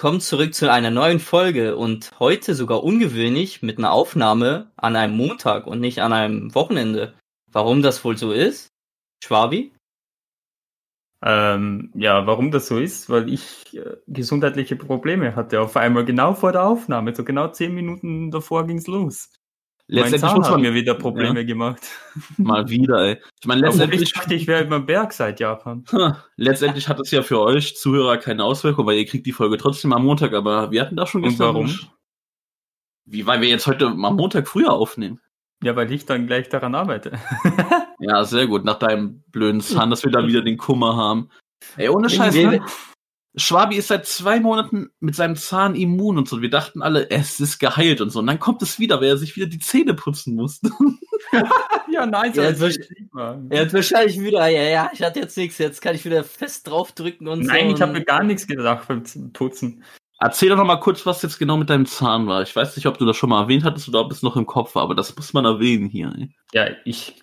Willkommen zurück zu einer neuen Folge und heute sogar ungewöhnlich mit einer Aufnahme an einem Montag und nicht an einem Wochenende. Warum das wohl so ist? Schwabi? Ähm, ja, warum das so ist, weil ich äh, gesundheitliche Probleme hatte. Auf einmal genau vor der Aufnahme, so genau zehn Minuten davor ging's los. Letztendlich muss hat man mir wieder Probleme gemacht. mal wieder, ey. Ich meine, Obwohl letztendlich, ich dachte, ich wäre über Berg seit Japan. Letztendlich hat es ja für euch Zuhörer keine Auswirkung, weil ihr kriegt die Folge trotzdem am Montag, aber wir hatten da schon Und gestern. warum? Wie, weil wir jetzt heute am Montag früher aufnehmen. Ja, weil ich dann gleich daran arbeite. Ja, sehr gut. Nach deinem blöden Zahn, dass wir da wieder den Kummer haben. Ey, ohne Scheiß, ne? Schwabi ist seit zwei Monaten mit seinem Zahn immun und so. Wir dachten alle, es ist geheilt und so. Und dann kommt es wieder, weil er sich wieder die Zähne putzen musste. ja, nice. Ja, aber jetzt ich- Er hat wahrscheinlich wieder, ja, ja, ich hatte jetzt nichts, jetzt kann ich wieder fest draufdrücken und so. Nein, ich habe mir gar nichts gedacht beim Putzen. Erzähl doch noch mal kurz, was jetzt genau mit deinem Zahn war. Ich weiß nicht, ob du das schon mal erwähnt hattest oder ob es noch im Kopf war, aber das muss man erwähnen hier. Ey. Ja, ich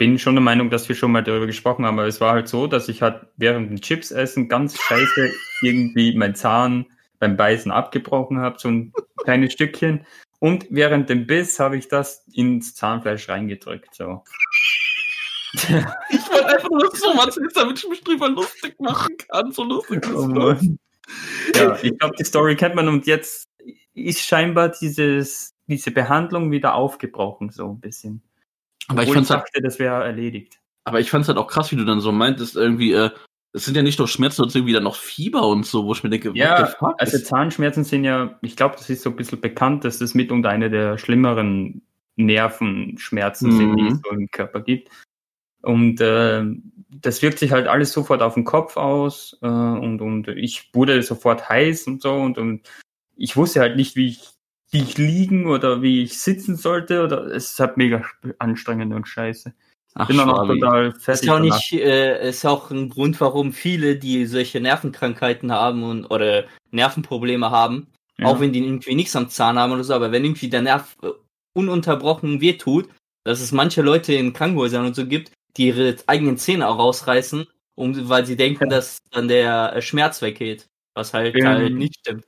bin schon der Meinung, dass wir schon mal darüber gesprochen haben, aber es war halt so, dass ich halt während dem Chips essen ganz scheiße irgendwie mein Zahn beim Beißen abgebrochen habe, so ein kleines Stückchen. Und während dem Biss habe ich das ins Zahnfleisch reingedrückt. So. Ich wollte einfach nur so was erzählen, damit ich mich drüber lustig machen kann. So lustig ist Oh. Ja, ich glaube, die Story kennt man und jetzt ist scheinbar dieses, diese Behandlung wieder aufgebrochen, so ein bisschen. Aber ich fand's halt, dachte, das wäre erledigt. aber ich fand's halt auch krass, wie du dann so meintest, irgendwie, äh, es sind ja nicht nur Schmerzen, sondern irgendwie dann noch Fieber und so, wo ich mir denke, Ja, also Zahnschmerzen sind ja, ich glaube, das ist so ein bisschen bekannt, dass das mitunter eine der schlimmeren Nervenschmerzen sind, die Mhm. es so im Körper gibt. Und äh, das wirkt sich halt alles sofort auf den Kopf aus äh, und, und ich wurde sofort heiß und so und, und ich wusste halt nicht, wie ich, wie ich liegen oder wie ich sitzen sollte oder es ist halt mega anstrengend und scheiße. Ach, Bin dann auch total ist fertig. ja auch nicht, äh, ist auch ein Grund, warum viele, die solche Nervenkrankheiten haben und oder Nervenprobleme haben, Ja. auch wenn die irgendwie nichts am Zahn haben oder so, aber wenn irgendwie der Nerv äh, ununterbrochen wehtut, dass es manche Leute in Krankenhäusern und so gibt, die ihre eigenen Zähne auch rausreißen, um, weil sie denken, Ja. dass dann der äh, Schmerz weggeht. Was halt, Ähm, halt nicht stimmt.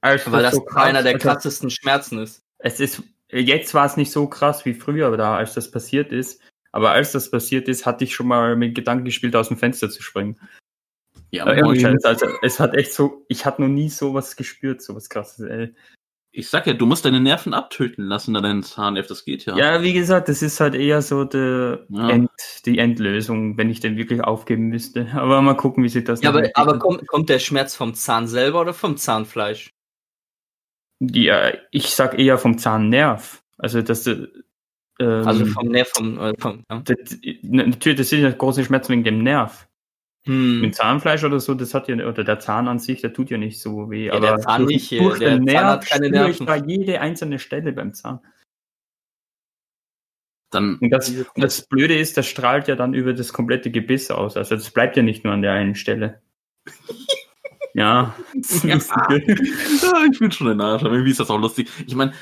Also Weil das so krass, einer der krassesten Schmerzen ist. es ist, jetzt war es nicht so krass wie früher da, als das passiert ist. Aber als das passiert ist, hatte ich schon mal mit Gedanken gespielt, aus dem Fenster zu springen. Ja, Äh, also es hat echt so, ich hatte noch nie sowas gespürt, sowas krasses, ey. ich sag ja, du musst deine Nerven abtöten lassen an deinen Zahnnerv, das geht ja. Ja, wie gesagt, das ist halt eher so der Ja. End, die Endlösung, wenn ich den wirklich aufgeben müsste. Aber mal gucken, wie sich das Ja, aber, aber kommt, kommt der Schmerz vom Zahn selber oder vom Zahnfleisch? Ja, ich sag eher vom Zahnnerv. Also, dass du, ähm, Also vom Nerv, vom, äh, vom ja. das, natürlich, das sind ja große Schmerzen wegen dem Nerv. hm. Mit Zahnfleisch oder so, das hat ja, oder der Zahn an sich, der tut ja nicht so weh. Ja, aber der Zahn durch, nicht, äh, durch der den Zahn Nerv hat keine spüre ich Nerven. da jede einzelne Stelle beim Zahn. Dann, Und das, und das Blöde ist, das strahlt ja dann über das komplette Gebiss aus. Also das bleibt ja nicht nur an der einen Stelle. ja. Ja. Ja, ich bin schon ein Arsch, aber irgendwie ist das auch lustig. Ich meine,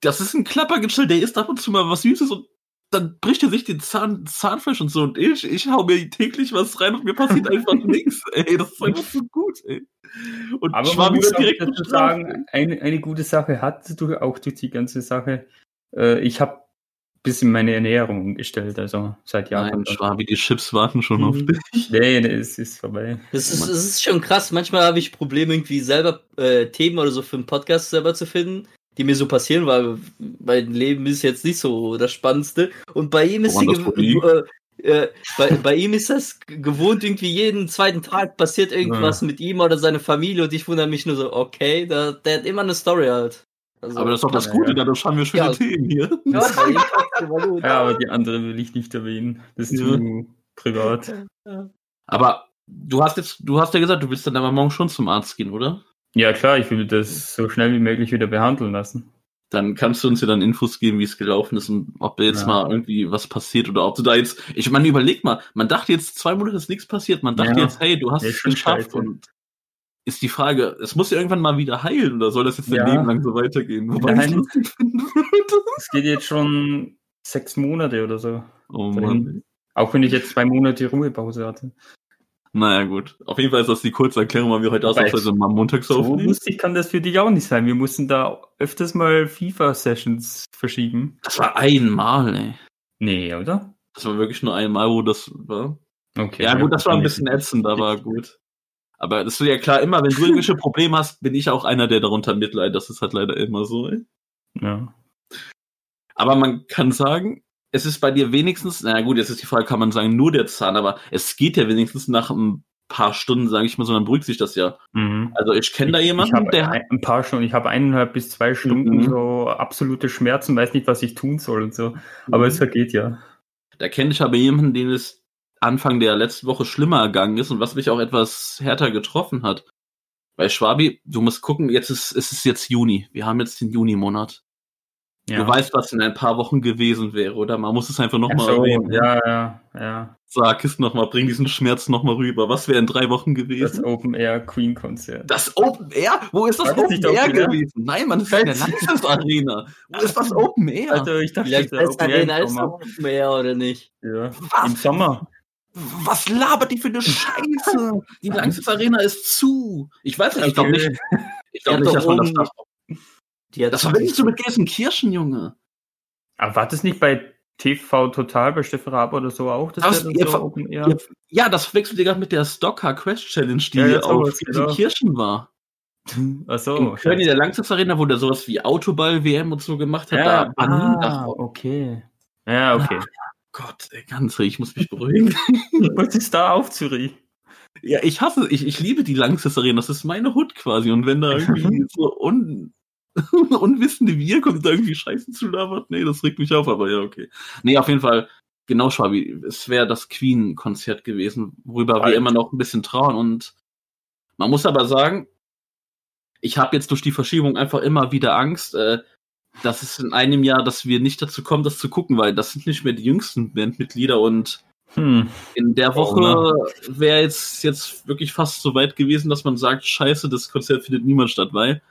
das ist ein Klappergestell, der isst ab und zu mal was Süßes und dann bricht er sich den Zahn, Zahnfleisch und so und ich, ich hau mir täglich was rein und mir passiert einfach nichts, ey. Das ist einfach so gut, ey. Und Aber man muss direkt dazu sagen, eine, eine gute Sache hat du auch durch die ganze Sache. Äh, ich habe bisschen meine Ernährung umgestellt, also seit Jahren. Nein, Schwabi, die Chips warten schon auf Mhm. dich. Nee, nee, es ist vorbei. Das ist, das ist schon krass. Manchmal habe ich Probleme, irgendwie selber äh, Themen oder so für einen Podcast selber zu finden, die mir so passieren, weil mein Leben ist jetzt nicht so das Spannendste. Und bei ihm ist die äh, äh, bei, bei ihm ist das gewohnt, irgendwie jeden zweiten Tag passiert irgendwas mit ihm oder seiner Familie und ich wundere mich nur so, okay, da, der hat immer eine Story halt. Also, Aber das ist doch das Gute, ja. dadurch haben wir schöne Ja. Themen hier. ja, aber die andere will ich nicht erwähnen. Das ist Ja. zu privat. Aber du hast jetzt, du hast ja gesagt, du willst dann aber morgen schon zum Arzt gehen, oder? Ja, klar, ich will das so schnell wie möglich wieder behandeln lassen. Dann kannst du uns ja dann Infos geben, wie es gelaufen ist und ob da jetzt Ja. mal irgendwie was passiert oder ob du da jetzt. Ich meine, überleg mal, man dachte jetzt zwei Monate ist nichts passiert, man dachte Ja. jetzt, hey, du hast es schon geschafft und ist die Frage, es muss ja irgendwann mal wieder heilen oder soll das jetzt dein Ja. Leben lang so weitergehen? Wobei Nein. Es geht jetzt schon sechs Monate oder so. Oh. Mann. Auch wenn ich jetzt zwei Monate Ruhepause hatte. Naja, gut. Auf jeden Fall ist das die kurze Erklärung, weil wir heute ausnahmsweise mal montags So aufnehmen. lustig kann das für dich auch nicht sein. Wir mussten da öfters mal FIFA-Sessions verschieben. Das war einmal, ey. Nee, oder? Das war wirklich nur einmal, wo das war. Okay. Ja, gut, das war ein bisschen ätzend, aber gut. Aber das ist ja klar, immer wenn du irgendwelche Probleme hast, bin ich auch einer, der darunter mitleidet. Das ist halt leider immer so, ey. Ja. Aber man kann sagen, es ist bei dir wenigstens, na gut, jetzt ist die Frage, kann man sagen, nur der Zahn, aber es geht ja wenigstens nach ein paar Stunden, sage ich mal so, dann beruhigt sich das ja. Mhm. Also ich kenne da jemanden, ich der ein, ein paar Stunden, ich habe eineinhalb bis zwei Stunden Mhm. so absolute Schmerzen, weiß nicht, was ich tun soll und so. Aber es vergeht ja. Da kenne ich aber jemanden, den es Anfang der letzten Woche schlimmer ergangen ist und was mich auch etwas härter getroffen hat. Bei Schwabi, du musst gucken, jetzt ist, es ist jetzt Juni. Wir haben jetzt den Juni-Monat. ja. Du weißt, was in ein paar Wochen gewesen wäre, oder? Man muss es einfach Ach nochmal so, erwähnen. ja, ja, ja. Sag es nochmal, bring diesen Schmerz nochmal rüber. Was wäre in drei Wochen Das gewesen? Open Air Queen Konzert. Das Open Air? Wo ist das das Open Air Open Air? gewesen? Nein, man, das ist in der Lanxess Arena. Wo ist das Open Air? Also ich dachte, Vielleicht das ist Arena ist noch mehr oder nicht. ja. Was? im Sommer. Was labert die für eine Scheiße? Die Lanxess Arena ist zu. Ich weiß nicht, ich glaube nicht. Ich Die glaube hat nicht, doch dass man das darf. Die hat Das wirklich so mit Gelsenkirchen, Junge. Aber war das nicht bei TV Total, bei Stefan Raab oder so auch? Das Das- ihr so Open Air? Ja, ja, das verwechselt ihr gerade mit der Stocker Quest Challenge, die Ja, ja, auf genau. Gelsenkirchen war. Ach so. in Köln in der Lanxess Arena, wo der sowas wie Autoball-WM und so gemacht hat, ja, da- ah, okay. Ja, okay. Gott, ey, ganz ruhig, ich muss mich beruhigen. Was ist da auf Zürich? ja, ich hasse, ich, ich liebe die Lanxess Arena, das ist meine Hut quasi. Und wenn da irgendwie so un, Unwissende wie ihr kommt, da irgendwie Scheiße zu labern, nee, das regt mich auf, aber ja, okay. Nee, auf jeden Fall, genau, Schwabi, es wäre das Queen-Konzert gewesen, worüber wir Alter. immer noch ein bisschen trauern. Und man muss aber sagen, ich habe jetzt durch die Verschiebung einfach immer wieder Angst, äh, dass es in einem Jahr, dass wir nicht dazu kommen, das zu gucken, weil das sind nicht mehr die jüngsten Bandmitglieder und Hm. in der Oh, Woche wäre jetzt, jetzt wirklich fast so weit gewesen, dass man sagt, scheiße, das Konzert findet niemand statt, weil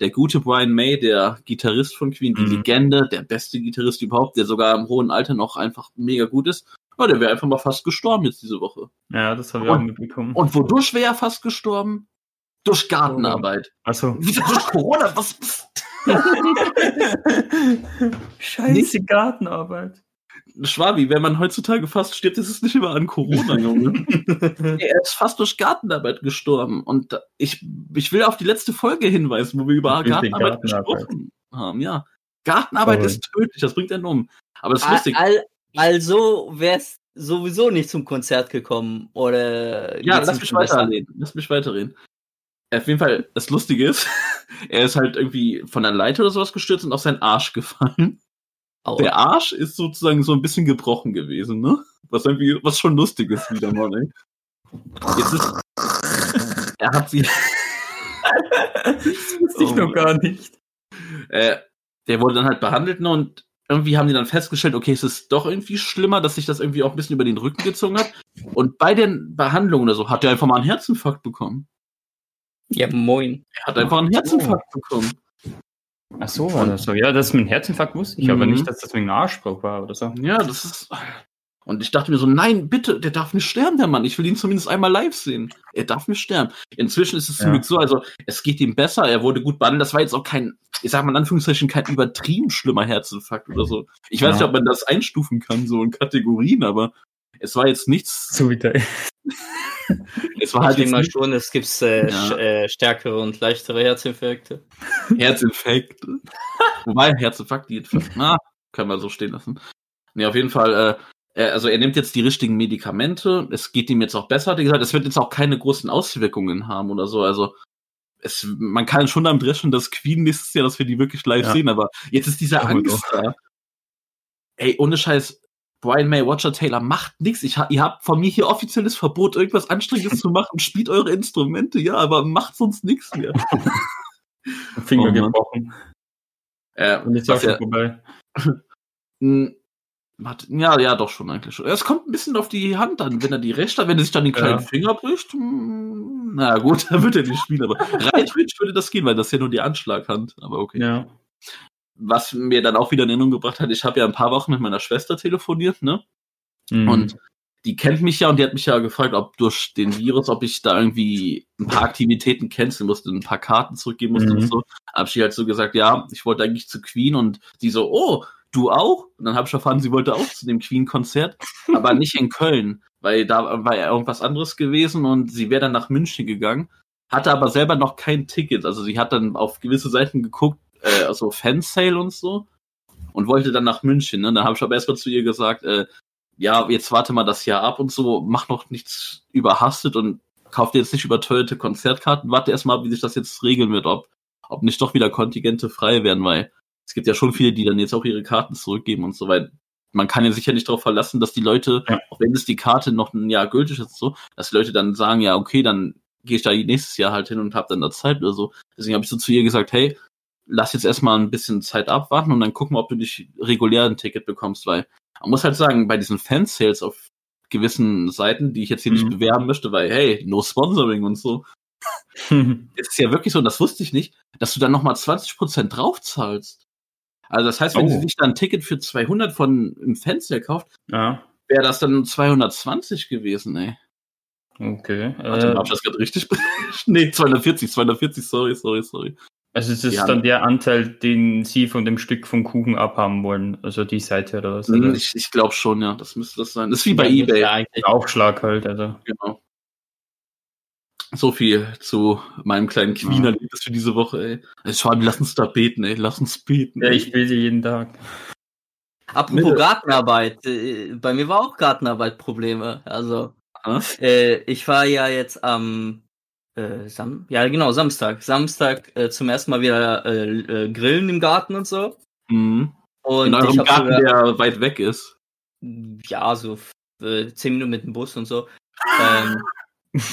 der gute Brian May, der Gitarrist von Queen, die Mhm. Legende, der beste Gitarrist überhaupt, der sogar im hohen Alter noch einfach mega gut ist, ja, der wäre einfach mal fast gestorben jetzt diese Woche. Ja, das habe ich Und- auch mitbekommen. Und wodurch wäre er fast gestorben? Durch Gartenarbeit. Achso. Wieso durch Corona? Was? Scheiße Gartenarbeit. Schwabi, wenn man heutzutage fast stirbt, ist es nicht immer an Corona, Junge. er ist fast durch Gartenarbeit gestorben. Und ich, ich will auf die letzte Folge hinweisen, wo wir über Gartenarbeit, Gartenarbeit. gesprochen haben. Ja. Gartenarbeit Toll. ist tödlich, das bringt einen um. Aber es ist lustig. al- Also wär's sowieso nicht zum Konzert gekommen oder Ja, lass mich weiterreden. Lass mich weiterreden. Auf jeden Fall, das Lustige ist, er ist halt irgendwie von der Leiter oder sowas gestürzt und auf seinen Arsch gefallen. Aua. Der Arsch ist sozusagen so ein bisschen gebrochen gewesen, ne? Was irgendwie, was schon lustig ist wieder mal, ey. Jetzt ist, er hat sie, Das wusste ich Oh noch gar nicht. äh, der wurde dann halt behandelt, ne? Und irgendwie haben die dann festgestellt, okay, es ist doch irgendwie schlimmer, dass sich das irgendwie auch ein bisschen über den Rücken gezogen hat. Und bei den Behandlungen oder so hat er einfach mal einen Herzinfarkt bekommen. Ja, moin. Er hat einfach einen Herzinfarkt bekommen. Ach so, war das so. Ja, das mit dem Herzinfarkt wusste ich, aber Mhm. nicht, dass das wegen einem Arschbruch war oder so. Ja, das ist. Und ich dachte mir so, nein, bitte, der darf nicht sterben, der Mann. Ich will ihn zumindest einmal live sehen. Er darf nicht sterben. Inzwischen ist es zum Ja. Glück so, also es geht ihm besser, er wurde gut behandelt. Das war jetzt auch kein, ich sag mal in Anführungszeichen, kein übertrieben schlimmer Herzinfarkt oder so. Ich weiß Ja. nicht, ob man das einstufen kann, so in Kategorien, aber es war jetzt nichts. So wie der. Es war Ich halt denke jetzt mal nicht schon, es gibt äh, Ja. äh, stärkere und leichtere Herzinfarkte. Herzinfarkt. Wobei, Herzinfarkt, die na, können wir so stehen lassen. Nee, auf jeden Fall, äh, er, also er nimmt jetzt die richtigen Medikamente, es geht ihm jetzt auch besser, hat er gesagt, es wird jetzt auch keine großen Auswirkungen haben oder so, also es, man kann schon damit rechnen, dass Queen nächstes Jahr, dass wir die wirklich live Ja. sehen, aber jetzt ist diese Ja, Angst da. Ey, ohne Scheiß, Brian May, Watcher Taylor, macht nix. Ich, ihr habt von mir hier offizielles Verbot, irgendwas Anstrengendes zu machen. Spielt eure Instrumente, ja, aber macht sonst nichts mehr. Finger Oh gebrochen. Äh, Und was schon ja- vorbei. Hm, Ja, ja, doch schon eigentlich schon. Es kommt ein bisschen auf die Hand an, wenn er die rechte, wenn er sich dann den kleinen Ja. Finger bricht. hm, Na gut, dann wird er nicht spielen, aber rein würde das gehen, weil das ja nur die Anschlaghand. Aber okay. Ja. Was mir dann auch wieder in Erinnerung gebracht hat, ich habe ja ein paar Wochen mit meiner Schwester telefoniert, ne? Mhm. Und die kennt mich ja und die hat mich ja gefragt, ob durch den Virus, ob ich da irgendwie ein paar Aktivitäten canceln musste, ein paar Karten zurückgeben musste Mhm. und so. Hab ich halt so gesagt, ja, ich wollte eigentlich zu Queen und die so, oh, du auch? Und dann habe ich erfahren, sie wollte auch zu dem Queen-Konzert, aber nicht in Köln, weil da war ja irgendwas anderes gewesen und sie wäre dann nach München gegangen, hatte aber selber noch kein Ticket. Also sie hat dann auf gewisse Seiten geguckt, äh, also Fansale und so und wollte dann nach München. Ne? Dann habe ich aber erstmal zu ihr gesagt, äh, ja, jetzt warte mal das Jahr ab und so, mach noch nichts überhastet und kauf dir jetzt nicht überteuerte Konzertkarten, warte erstmal wie sich das jetzt regeln wird, ob, ob nicht doch wieder Kontingente frei werden, weil es gibt ja schon viele, die dann jetzt auch ihre Karten zurückgeben und so, weil man kann ja sicher nicht darauf verlassen, dass die Leute, Ja. auch wenn es die Karte noch ein Jahr gültig ist, so, dass die Leute dann sagen, ja, okay, dann gehe ich da nächstes Jahr halt hin und hab dann da Zeit oder so. Deswegen habe ich so zu ihr gesagt, hey, lass jetzt erstmal ein bisschen Zeit abwarten und dann gucken, ob du dich regulär ein Ticket bekommst, weil man muss halt sagen, bei diesen Fansales auf gewissen Seiten, die ich jetzt hier nicht Mhm. bewerben möchte, weil, hey, no sponsoring und so, es ist ja wirklich so, und das wusste ich nicht, dass du dann nochmal 20% draufzahlst. Also das heißt, wenn Oh. sie sich dann ein Ticket für 200 von im Fansale kauft, ja, wäre das dann 220 gewesen, ey. okay. Warte, Äh, hab ich das gerade richtig? nee, 240, 240, sorry, sorry, sorry. Also es ist Ja. dann der Anteil, den Sie von dem Stück vom Kuchen abhaben wollen, also die Seite oder was? Hm, Oder? Ich, ich glaube schon, ja, das müsste das sein. Das ist wie bei Ja, Ebay. Ja, eigentlich. Aufschlag halt, also. Genau. So viel zu meinem kleinen Queen-Erlebnis für diese Woche, ey. Also, Schwabi, lass uns da beten, ey. Lass uns beten. Ja, ey. ich bete jeden Tag. Apropos Mitte. Gartenarbeit, äh, bei mir war auch Gartenarbeit Probleme. Also, äh, ich war ja jetzt am äh, Sam ja genau, Samstag. Samstag äh, zum ersten Mal wieder äh, äh, grillen im Garten und so. Mhm. Und In eurem Garten, sogar, der weit weg ist. ja, so äh, zehn Minuten mit dem Bus und so. ähm,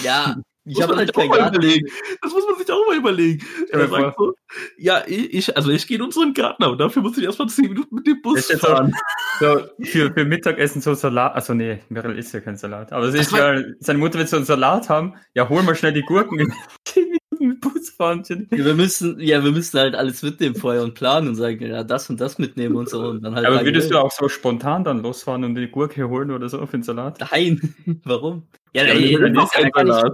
ja, ich Muss habe man halt sich auch keinen mal Garten. überlegen. Das muss man sich auch mal überlegen. Dir Er sagt so, ja, ich, ich- also ich gehe in unseren Garten, aber dafür muss ich erstmal 10 Minuten mit dem Bus jetzt fahren. So, für, für Mittagessen so Salat, also nee, Meryl isst ja kein Salat. Aber es ist ja, seine Mutter will so einen Salat haben, ja, hol mal schnell die Gurken. 10 Minuten mit Bus fahren. Jenny. Ja, wir müssen, ja, wir müssen halt alles mitnehmen vorher und planen und sagen, ja, das und das mitnehmen und so. Und dann halt Aber würdest du grillen. auch so spontan dann losfahren und die Gurke holen oder so für den Salat? Nein, warum? Ja, Ja, da, da, kann ich, Salat.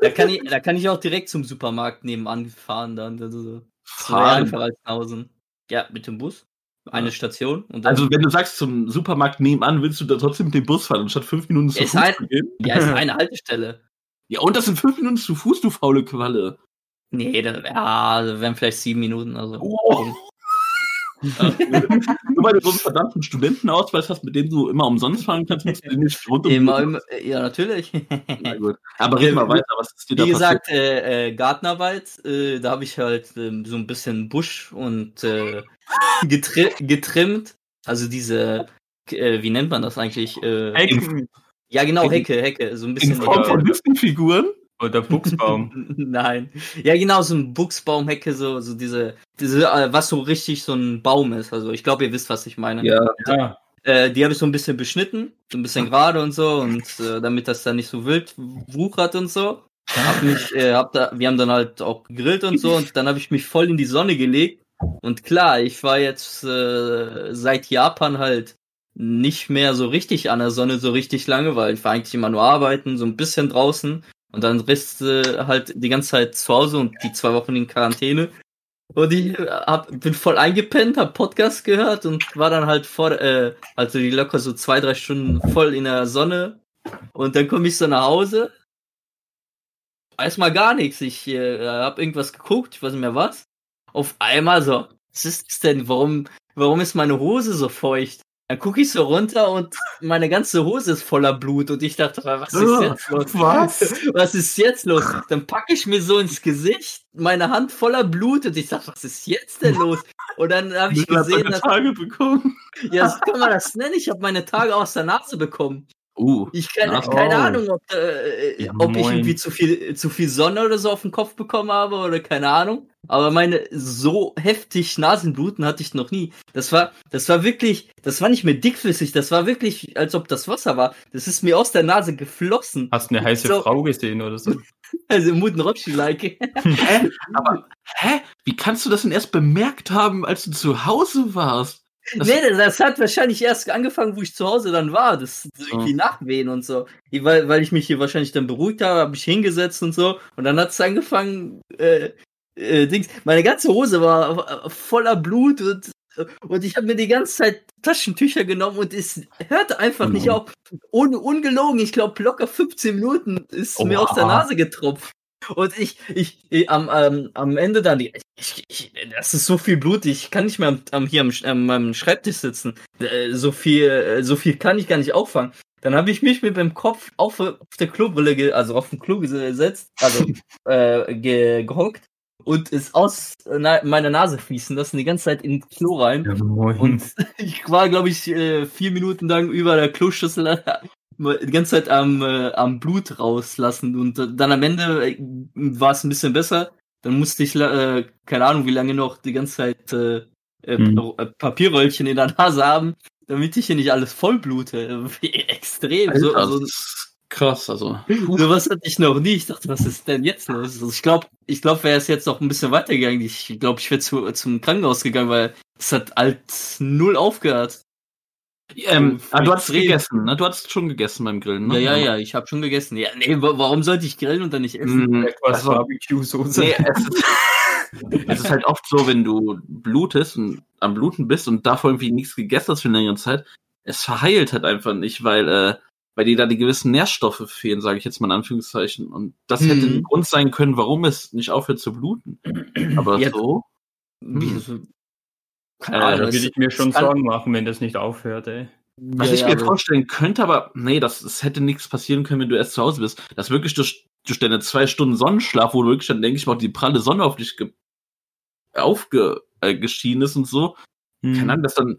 da, kann ich, da kann ich auch direkt zum Supermarkt nebenan fahren dann. Also, Fahren. Nausen. Ja, mit dem Bus. Eine Station. Und dann, Also wenn du sagst, zum Supermarkt nebenan, willst du da trotzdem mit dem Bus fahren, anstatt 5 Minuten zu Ist Fuß halt- zu gehen? ja, ist eine Haltestelle. Ja, und das sind 5 Minuten zu Fuß, du faule Qualle. Nee, das wären vielleicht sieben Minuten. Also. Oh. Nur weil du so einen verdammten Studentenausweis hast, mit dem du immer umsonst fahren kannst, musst du den nicht rund um Immer, immer, ja, natürlich. Na gut. Aber red mal weiter, was ist dir da Wie gesagt, äh, äh, Gartenarbeit, äh, da habe ich halt ähm, so ein bisschen Busch und äh, getri getrimmt. Also diese, äh, wie nennt man das eigentlich? Äh, Ecken ja, genau, Hecke. Hecke. So ein In bisschen. Form von Hecke. Oder Buchsbaum. Nein. Ja, genau, so ein Buchsbaumhecke, so, so diese, diese, äh, was so richtig so ein Baum ist. Also ich glaube, ihr wisst, was ich meine. Ja. ja, Äh, die habe ich so ein bisschen beschnitten, so ein bisschen gerade und so, und äh, damit das dann nicht so wild wuchert und so. Hab mich, äh, hab da, wir haben dann halt auch gegrillt und so, und dann habe ich mich voll in die Sonne gelegt. Und klar, ich war jetzt äh, seit Japan halt nicht mehr so richtig an der Sonne so richtig lange, weil ich war eigentlich immer nur arbeiten, so ein bisschen draußen. Und dann rest äh, halt die ganze Zeit zu Hause und die zwei Wochen in Quarantäne. Und ich äh, hab, bin voll eingepennt, hab Podcast gehört und war dann halt vor, äh, also die locker so zwei, drei Stunden voll in der Sonne. Und dann komme ich so nach Hause. Weiß mal gar nichts. Ich äh, hab irgendwas geguckt, ich weiß nicht mehr was. Auf einmal so, was ist das denn? Warum, warum ist meine Hose so feucht? Dann gucke ich so runter und meine ganze Hose ist voller Blut und ich dachte, was ist jetzt los? Was? Was ist jetzt los? Dann packe ich mir so ins Gesicht, meine Hand voller Blut und ich sag, was ist jetzt denn los? Und dann habe ich gesehen, dass, Tage bekommen. ja, so kann man das nennen. Ich habe meine Tage aus der Nase bekommen. Uh. Ich keine, Nase. keine Oh. Ahnung, ob, äh, Ja, ob ich irgendwie zu viel, zu viel Sonne oder so auf den Kopf bekommen habe oder keine Ahnung. Aber meine so heftig Nasenbluten hatte ich noch nie. Das war, das war wirklich, das war nicht mehr dickflüssig, das war wirklich, als ob das Wasser war. Das ist mir aus der Nase geflossen. Hast eine heiße So. Frau gesehen oder so? Also Muten Robschi-like. Hä? Aber, hä? Wie kannst du das denn erst bemerkt haben, als du zu Hause warst? Nee, das, hat wahrscheinlich erst angefangen, wo ich zu Hause dann war. Das das irgendwie Nachwehen und so. Weil, weil ich mich hier wahrscheinlich dann beruhigt habe, habe ich hingesetzt und so. Und dann hat es angefangen, äh, äh, Dings. Meine ganze Hose war voller Blut und, und ich habe mir die ganze Zeit Taschentücher genommen und es hörte einfach nicht Mhm. auf. Un, ungelogen, ich glaube locker 15 Minuten ist mir Oha. aus der Nase getropft. Und ich, ich, ich am, am, am Ende dann, ich, ich, das ist so viel Blut, ich kann nicht mehr am, am, hier am, am meinem Schreibtisch sitzen. Äh, So viel, äh, so viel kann ich gar nicht auffangen. Dann habe ich mich mit dem Kopf auf, auf der Klobrille, also auf den Klo gesetzt, also äh, ge, gehockt und es aus na, meiner Nase fließen lassen, die ganze Zeit in den Klo rein. Ja. Und ich war, glaube ich, äh, vier Minuten lang über der Kloschüssel die ganze Zeit am, äh, am Blut rauslassen. Und äh, dann am Ende äh, war es ein bisschen besser. Dann musste ich, äh, keine Ahnung, wie lange noch die ganze Zeit äh, Hm. Papierröllchen in der Nase haben, damit ich hier nicht alles voll blute. Extrem. So, Alter, also, das ist krass, also. Sowas hatte ich noch nie. Ich dachte, was ist denn jetzt los? Also ich glaube, ich glaube, wäre es jetzt noch ein bisschen weitergegangen. Ich glaube, ich wäre zu, zum Krankenhaus gegangen, weil es hat halt null aufgehört. Ähm, ah, du hast gegessen, ne? Du hast schon gegessen beim Grillen, ne? Ja, ja, ja, ich habe schon gegessen. Ja, nee, wa- warum sollte ich grillen und dann nicht essen? Mhm. was Also- Barbecue-Soße. Nee, es ist, es ist halt oft so, wenn du blutest und am Bluten bist und davor irgendwie nichts gegessen hast für eine längere Zeit, es verheilt halt einfach nicht, weil, äh, weil dir da die gewissen Nährstoffe fehlen, sage ich jetzt mal in Anführungszeichen. Und das Mhm. hätte ein Grund sein können, warum es nicht aufhört zu bluten. Aber Ja, so. Hm. So, Äh, keine da würde ich mir schon Sorgen machen, wenn das nicht aufhört, ey. Was Ja, ich ja, mir aber- vorstellen könnte, aber nee, das, das hätte nichts passieren können, wenn du erst zu Hause bist. Das wirklich durch, durch deine zwei Stunden Sonnenschlaf, wo du wirklich dann, denke ich mal, die pralle Sonne auf dich ge aufge äh, geschienen ist und so. Hm. Keine Ahnung, dass dann,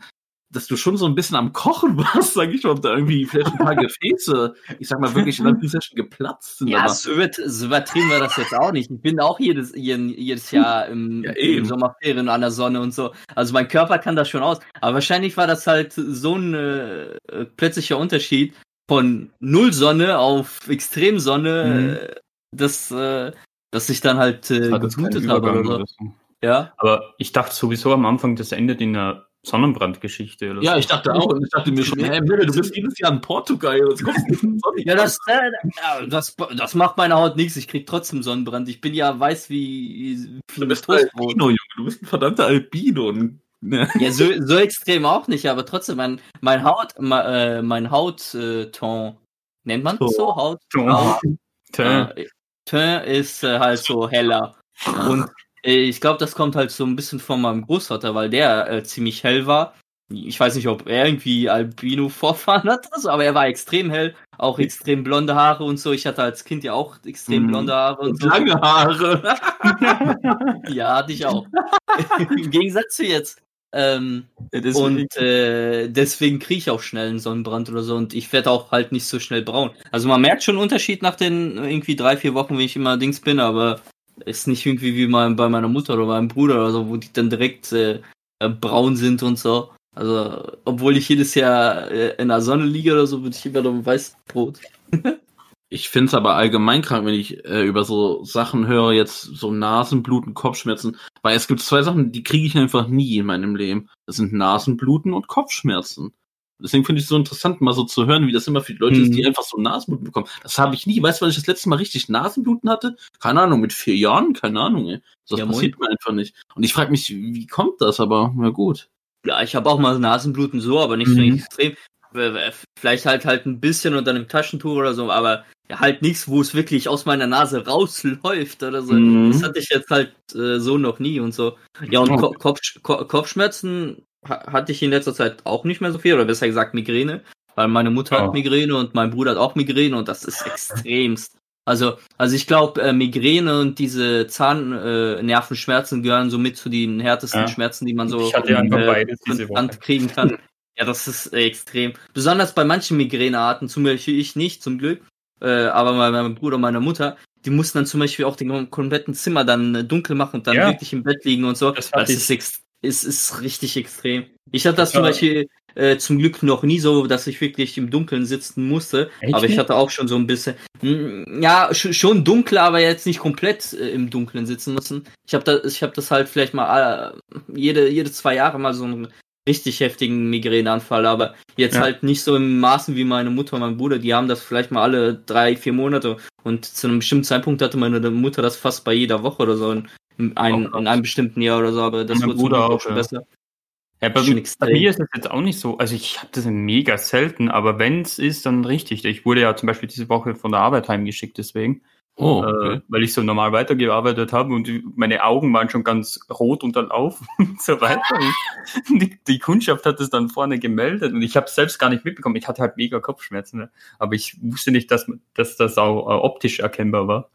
dass du schon so ein bisschen am Kochen warst, sag ich mal, ob da irgendwie vielleicht ein paar Gefäße, ich sag mal wirklich in Anführungszeichen geplatzt sind. Ja, aber so, über, so übertrieben war das jetzt auch nicht. Ich bin auch jedes, jedes Jahr im, Ja, im. Sommerferien an der Sonne und so. Also mein Körper kann das schon aus. Aber wahrscheinlich war das halt so ein äh, plötzlicher Unterschied von Null Sonne auf Extremsonne, äh, dass, äh, dass ich dann halt äh, geblutet habe so. Ja. Aber ich dachte sowieso am Anfang, das endet in einer Sonnenbrandgeschichte oder ja, so. ich dachte auch, und ich dachte mir schon, hey, Mille, du bist jedes Jahr in Portugal, jetzt kommst du. Ja, das, äh, das, das macht meine Haut nichts. Ich krieg trotzdem Sonnenbrand. Ich bin ja weiß wie, Du wie bist ein Toastbrot. Albino, Junge, du bist ein verdammter Albino. Und, ne. Ja, so, so extrem auch nicht, aber trotzdem, mein, mein Haut, mein, äh, mein Hautton, nennt man das so? Haut, Ton. Haut Tja. äh, Teint ist äh, halt so heller. Und äh, ich glaube, das kommt halt so ein bisschen von meinem Großvater, weil der äh, ziemlich hell war. Ich weiß nicht, ob er irgendwie Albino-Vorfahren hat, also, aber er war extrem hell, auch extrem blonde Haare und so. Ich hatte als Kind ja auch extrem Mhm. blonde Haare und so. lange Haare. Ja, hatte ich auch. Im Gegensatz zu jetzt. Ähm, Ja, deswegen- und äh, deswegen kriege ich auch schnell einen Sonnenbrand oder so und ich werde auch halt nicht so schnell braun. Also man merkt schon einen Unterschied nach den äh, irgendwie drei, vier Wochen, wenn ich immer Dings bin, aber ist nicht irgendwie wie mein, bei meiner Mutter oder meinem Bruder oder so, wo die dann direkt äh, äh, braun sind und so. Also, obwohl ich jedes Jahr äh, in der Sonne liege oder so, würde ich immer noch Weißbrot. Ich finde es aber allgemein krank, wenn ich äh, über so Sachen höre, jetzt so Nasenbluten, Kopfschmerzen, weil es gibt zwei Sachen, die kriege ich einfach nie in meinem Leben. Das sind Nasenbluten und Kopfschmerzen. Deswegen finde ich es so interessant, mal so zu hören, wie das immer für die Leute ist, die Mhm. einfach so Nasenbluten bekommen. Das habe ich nie. Weißt du, wann ich das letzte Mal richtig Nasenbluten hatte? Keine Ahnung, mit vier Jahren? Keine Ahnung, ey. Das Ja, passiert mir einfach nicht. Und ich frage mich, wie kommt das? Aber na gut. Ja, ich habe auch mal Nasenbluten so, aber nicht so Mhm. extrem. Vielleicht halt halt ein bisschen unter einem Taschentuch oder so, aber halt nichts, wo es wirklich aus meiner Nase rausläuft oder so. Mhm. Das hatte ich jetzt halt äh, so noch nie und so. Ja, und Oh. Ko Kopf Ko Kopfschmerzen hatte ich in letzter Zeit auch nicht mehr so viel, oder besser gesagt Migräne, weil meine Mutter Oh. hat Migräne und mein Bruder hat auch Migräne und das ist extremst. Also, also ich glaube, äh, Migräne und diese Zahnnervenschmerzen äh, Nervenschmerzen gehören so mit zu den härtesten Ja. Schmerzen, die man so Ich hatte einfach beides diese Woche. kriegen kann. Ja, das ist äh, extrem. Besonders bei manchen Migränearten, zum Beispiel ich nicht, zum Glück, äh, aber mein, mein Bruder und meine Mutter, die mussten dann zum Beispiel auch den kompletten Zimmer dann äh, dunkel machen und dann Ja. wirklich im Bett liegen und so. Das Das ist, ex ist, ist richtig extrem. Ich hatte das Ja. zum Beispiel äh, zum Glück noch nie so, dass ich wirklich im Dunkeln sitzen musste. Echt aber ich hatte auch schon so ein bisschen, mm, ja, sch schon dunkel, aber jetzt nicht komplett äh, im Dunkeln sitzen müssen. Ich habe da, ich habe das halt vielleicht mal äh, jede, jede zwei Jahre mal so ein richtig heftigen Migräneanfall, aber jetzt Ja. halt nicht so im Maßen wie meine Mutter und mein Bruder, die haben das vielleicht mal alle drei, vier Monate und zu einem bestimmten Zeitpunkt hatte meine Mutter das fast bei jeder Woche oder so in, ein, Auch in einem bestimmten Jahr oder so, aber das wird Bruder auch, schon ja. besser. Ja, bei, bei mir ist es jetzt auch nicht so. Also ich habe das mega selten, aber wenn es ist, dann richtig. Ich wurde ja zum Beispiel diese Woche von der Arbeit heimgeschickt, deswegen, Oh, äh, okay. weil ich so normal weitergearbeitet habe und die- meine Augen waren schon ganz rot unterlaufen und so weiter. Und die, die Kundschaft hat es dann vorne gemeldet und ich habe es selbst gar nicht mitbekommen. Ich hatte halt mega Kopfschmerzen, ne? aber ich wusste nicht, dass, dass das auch äh, optisch erkennbar war.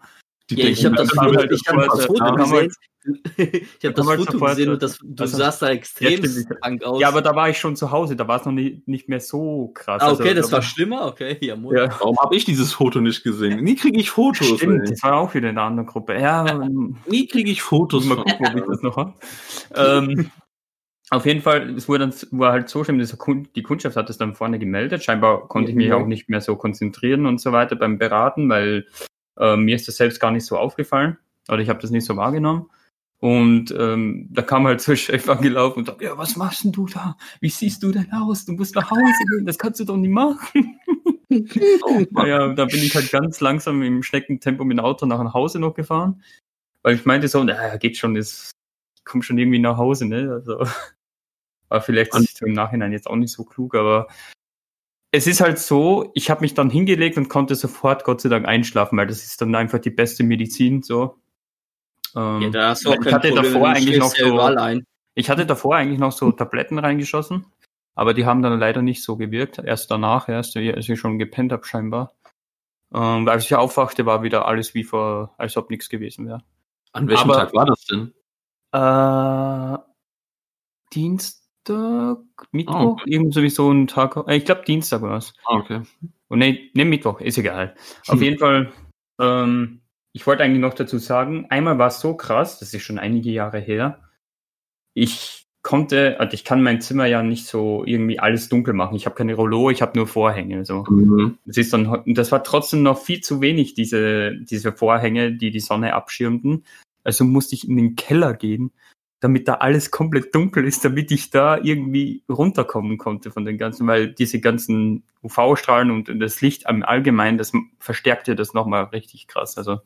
Die Ja, ich habe das, Foto, halt ich hab das Foto gesehen. ich habe das Foto sofort, gesehen und das, du also- sahst da extrem Ja, krank aus. Ja, aber da war ich schon zu Hause, da war es noch nie, nicht mehr so krass. ah, okay, Also, das da war schlimmer, okay, ja. Ja. Warum habe ich dieses Foto nicht gesehen? Nie kriege ich Fotos. Stimmt, ey. das war auch wieder in der anderen Gruppe. Ja, ähm, Nie kriege ich Fotos. mal gucken, ob ich das noch habe. ähm, auf jeden Fall, es wurde dann war halt so schlimm, dass die Kundschaft hat es dann vorne gemeldet. Scheinbar konnte ich mich Ja. auch nicht mehr so konzentrieren und so weiter beim Beraten, weil äh, mir ist das selbst gar nicht so aufgefallen. Oder ich habe das nicht so wahrgenommen. Und ähm, da kam halt so ein Chef angelaufen und sagte, ja, was machst denn du da? Wie siehst du denn aus? Du musst nach Hause gehen, das kannst du doch nicht machen. Oh, Naja, da bin ich halt ganz langsam im Schneckentempo mit dem Auto nach Hause noch gefahren. Weil ich meinte so, naja, geht schon, das ich komm schon irgendwie nach Hause, ne? Also, war vielleicht Und- im Nachhinein jetzt auch nicht so klug, aber es ist halt so, ich habe mich dann hingelegt und konnte sofort Gott sei Dank einschlafen, weil das ist dann einfach die beste Medizin, so. Ähm, Ja, da hast du weil auch ich hatte Problem, davor eigentlich noch so, ich hatte davor eigentlich noch so Tabletten reingeschossen, aber die haben dann leider nicht so gewirkt. Erst danach, erst als ich schon gepennt habe scheinbar. Ähm, als ich aufwachte, war wieder alles wie vor, als ob nichts gewesen wäre. An welchem Aber- Tag war das denn? Äh, Dienstag, Mittwoch, okay. irgend sowieso ein Tag. Äh, ich glaube Dienstag war es. Ah, okay. Und nee, nee, Mittwoch, ist egal. Auf Hm. jeden Fall, ähm, ich wollte eigentlich noch dazu sagen, einmal war es so krass, das ist schon einige Jahre her. Ich konnte, also ich kann mein Zimmer ja nicht so irgendwie alles dunkel machen. Ich habe keine Rollo, ich habe nur Vorhänge. So. Mhm. Das ist dann, das war trotzdem noch viel zu wenig, diese, diese Vorhänge, die die Sonne abschirmten. Also musste ich in den Keller gehen, damit da alles komplett dunkel ist, damit ich da irgendwie runterkommen konnte von den ganzen, weil diese ganzen UV-Strahlen und das Licht am Allgemeinen, das verstärkte das nochmal richtig krass. Also,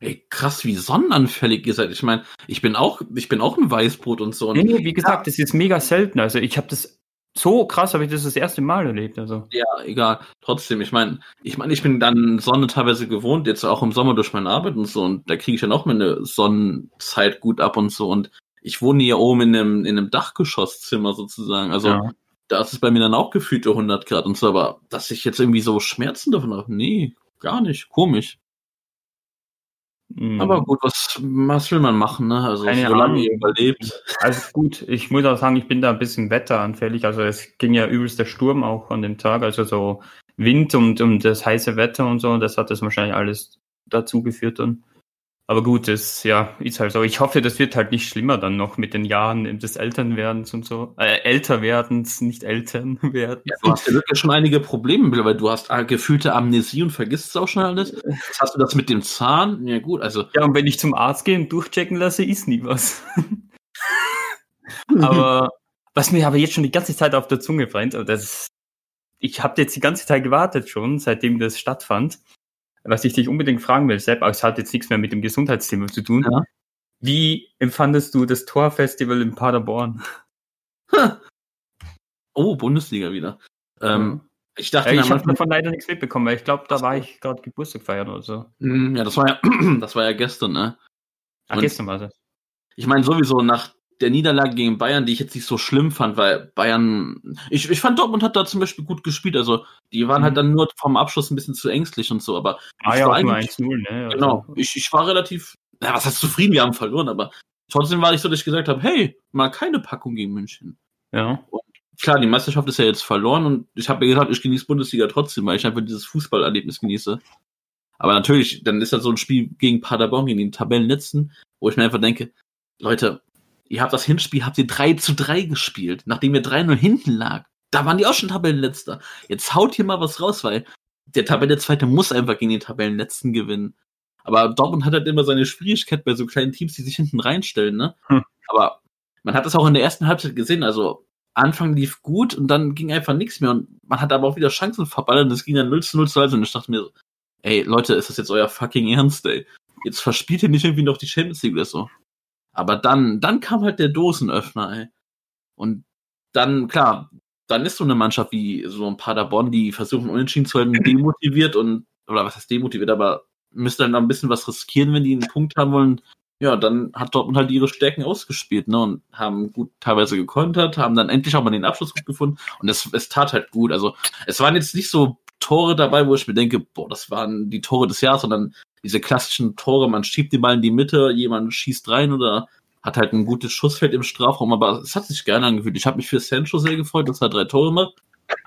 Ey, krass, wie sonnenanfällig ihr seid. Ich meine, ich bin auch, ich bin auch ein Weißbrot und so. Nee, wie gesagt, das ist mega selten. Also ich habe das, so krass habe ich das das erste Mal erlebt. Also, Ja, egal. Trotzdem, ich meine, ich meine, ich bin dann Sonne teilweise gewohnt, jetzt auch im Sommer durch meine Arbeit und so, und da kriege ich dann auch meine Sonnenzeit gut ab und so. Und ich wohne hier oben in einem, in einem Dachgeschosszimmer sozusagen. Also ja. da ist es bei mir dann auch gefühlte 100 Grad und so, aber dass ich jetzt irgendwie so Schmerzen davon habe, nee, gar nicht. Komisch. Mhm. Aber gut, was, was will man machen, ne? Also Keine solange ihr überlebt. Also gut, ich muss auch sagen, ich bin da ein bisschen wetteranfällig. Also es ging ja übelst der Sturm auch an dem Tag, also so Wind und, und das heiße Wetter und so, das hat das wahrscheinlich alles dazu geführt dann. Aber gut, das ja, ist halt so. Ich hoffe, das wird halt nicht schlimmer dann noch mit den Jahren des Elternwerdens und so. Äh, Älterwerdens, nicht Eltern werden. Ja, du hast ja wirklich schon einige Probleme, weil du hast äh, gefühlte Amnesie und vergisst es auch schon alles. Jetzt hast du das mit dem Zahn. Ja gut, also Ja, und wenn ich zum Arzt gehe und durchchecken lasse, ist nie was. aber was mir aber jetzt schon die ganze Zeit auf der Zunge brennt, und das ich habe jetzt die ganze Zeit gewartet schon, seitdem das stattfand, was ich dich unbedingt fragen will, Sepp, aber es hat jetzt nichts mehr mit dem Gesundheitsthema zu tun. Ja. Wie empfandest du das Torfestival in Paderborn? Oh, Bundesliga wieder. Ähm, ich dachte Ja, mir ich habe davon leider nichts mitbekommen, weil ich glaube, da war ich gerade Geburtstag feiern oder so. Hm, ja, das war ja, das war ja gestern, ne? Ach, Und- gestern war das. Ich meine, sowieso nach der Niederlage gegen Bayern, die ich jetzt nicht so schlimm fand, weil Bayern, ich, ich fand Dortmund hat da zum Beispiel gut gespielt, also die waren Mhm. halt dann nur vom Abschluss ein bisschen zu ängstlich und so, aber Ah ich ja, war eigentlich- 1-0, ne? Also, genau, ich, ich war relativ, ja, was heißt zufrieden, wir haben verloren, aber trotzdem war ich so, dass ich gesagt habe, hey, mal keine Packung gegen München. Ja. Klar, die Meisterschaft ist ja jetzt verloren und ich habe mir gesagt, ich genieße Bundesliga trotzdem, weil ich einfach dieses Fußballerlebnis genieße. Aber natürlich, dann ist das so ein Spiel gegen Paderborn, gegen den Tabellenletzten, wo ich mir einfach denke, Leute, ihr habt das Hinspiel, habt ihr 3 zu 3 gespielt, nachdem ihr 3-0 hinten lag. Da waren die auch schon Tabellenletzter. Jetzt haut hier mal was raus, weil der Tabellenzweite muss einfach gegen den Tabellenletzten gewinnen. Aber Dortmund hat halt immer seine Schwierigkeit bei so kleinen Teams, die sich hinten reinstellen, ne? Hm. Aber man hat das auch in der ersten Halbzeit gesehen, also Anfang lief gut und dann ging einfach nichts mehr und man hat aber auch wieder Chancen verballert und es ging dann 0 zu 0 zu 1 und ich dachte mir so, ey Leute, ist das jetzt euer fucking Ernst, ey? Jetzt verspielt ihr nicht irgendwie noch die Champions League oder so. Aber dann, dann kam halt der Dosenöffner, ey. Und dann, klar, dann ist so eine Mannschaft wie so ein Paderborn, die versuchen unentschieden zu halten, demotiviert und, oder was heißt demotiviert, aber müsste dann ein bisschen was riskieren, wenn die einen Punkt haben wollen. Ja, dann hat Dortmund halt ihre Stärken ausgespielt, ne, und haben gut teilweise gekontert, haben dann endlich auch mal den Abschluss gut gefunden und es, es tat halt gut. Also, es waren jetzt nicht so Tore dabei, wo ich mir denke, boah, das waren die Tore des Jahres, sondern diese klassischen Tore, man schiebt den Ball in die Mitte, jemand schießt rein oder hat halt ein gutes Schussfeld im Strafraum, aber es hat sich gerne angefühlt. Ich habe mich für Sancho sehr gefreut, dass er drei Tore macht,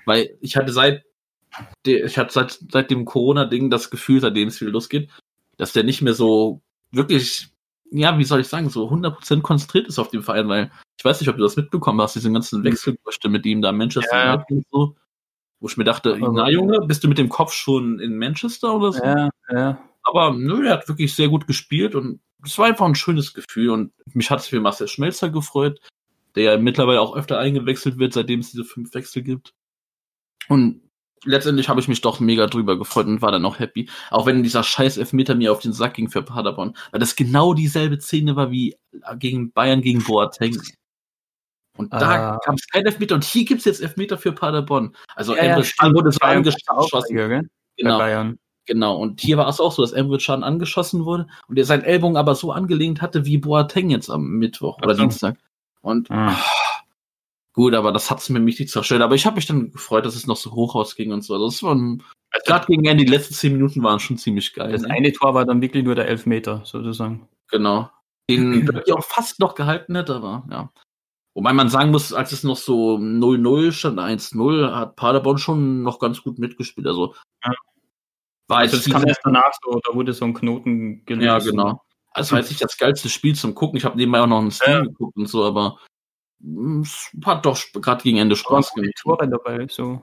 weil ich hatte seit ich hatte seit, seit dem Corona-Ding das Gefühl, seitdem es wieder losgeht, dass der nicht mehr so wirklich, ja, wie soll ich sagen, so 100% konzentriert ist auf dem Verein, weil ich weiß nicht, ob du das mitbekommen hast, diesen ganzen Wechselgerüchte mit ihm da in Manchester Ja. Und so, wo ich mir dachte, Also- na Junge, bist du mit dem Kopf schon in Manchester oder so? Ja, ja. Aber nö, er hat wirklich sehr gut gespielt und es war einfach ein schönes Gefühl und mich hat es für Marcel Schmelzer gefreut, der ja mittlerweile auch öfter eingewechselt wird, seitdem es diese fünf Wechsel gibt. Und letztendlich habe ich mich doch mega drüber gefreut und war dann auch happy. Auch wenn dieser scheiß Elfmeter mir auf den Sack ging für Paderborn, weil das genau dieselbe Szene war wie gegen Bayern gegen Boateng. Und da Ah. gab es keinen Elfmeter und hier gibt es jetzt Elfmeter für Paderborn. Also Ja, ja, Emre Can wurde so angeschossen. Bei Genau. Bayern. Genau, und hier war es auch so, dass Emre Can angeschossen wurde und er seinen Ellbogen aber so angelehnt hatte wie Boateng jetzt am Mittwoch oder Ach so. Dienstag. Und Ah. gut, aber das hat's mir mächtig zerstört. Aber ich habe mich dann gefreut, dass es noch so hoch ausging und so. Also das war ein, gerade gegen Ende, die letzten zehn Minuten waren schon ziemlich geil. Das ne? eine Tor war dann wirklich nur der Elfmeter, sozusagen. Genau. Den ich auch fast noch gehalten hätte, aber ja. Wobei man sagen muss, als es noch so 0-0 stand, 1-0, hat Paderborn schon noch ganz gut mitgespielt. Also. War Also das kam erst danach so, da wurde so ein Knoten gelöst. Ja, genau. Also war jetzt nicht das geilste Spiel zum Gucken. Ich habe nebenbei auch noch einen Stream Ja. geguckt und so, aber mm, es hat doch gerade gegen Ende Spaß gemacht. Tore dabei, so.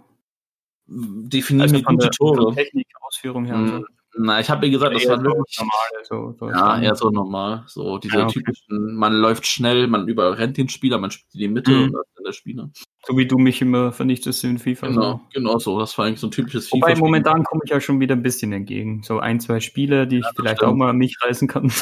Definieren Also gute Tore. Technik, Ausführung her. Mhm. Na, ich habe mir gesagt, das Eher war wirklich normale, so, so ja, eher so normal. So diese Ja, okay. typischen, man läuft schnell, man überrennt den Spieler, man spielt in die Mitte Mhm. und dann der Spieler. So wie du mich immer vernichtest in FIFA. Genau, So. genau so. Das war eigentlich so ein typisches Wobei FIFA-Spiel. momentan komme ich ja schon wieder ein bisschen entgegen. So ein, zwei Spiele, die ich vielleicht stimmt. auch mal an mich reißen kann.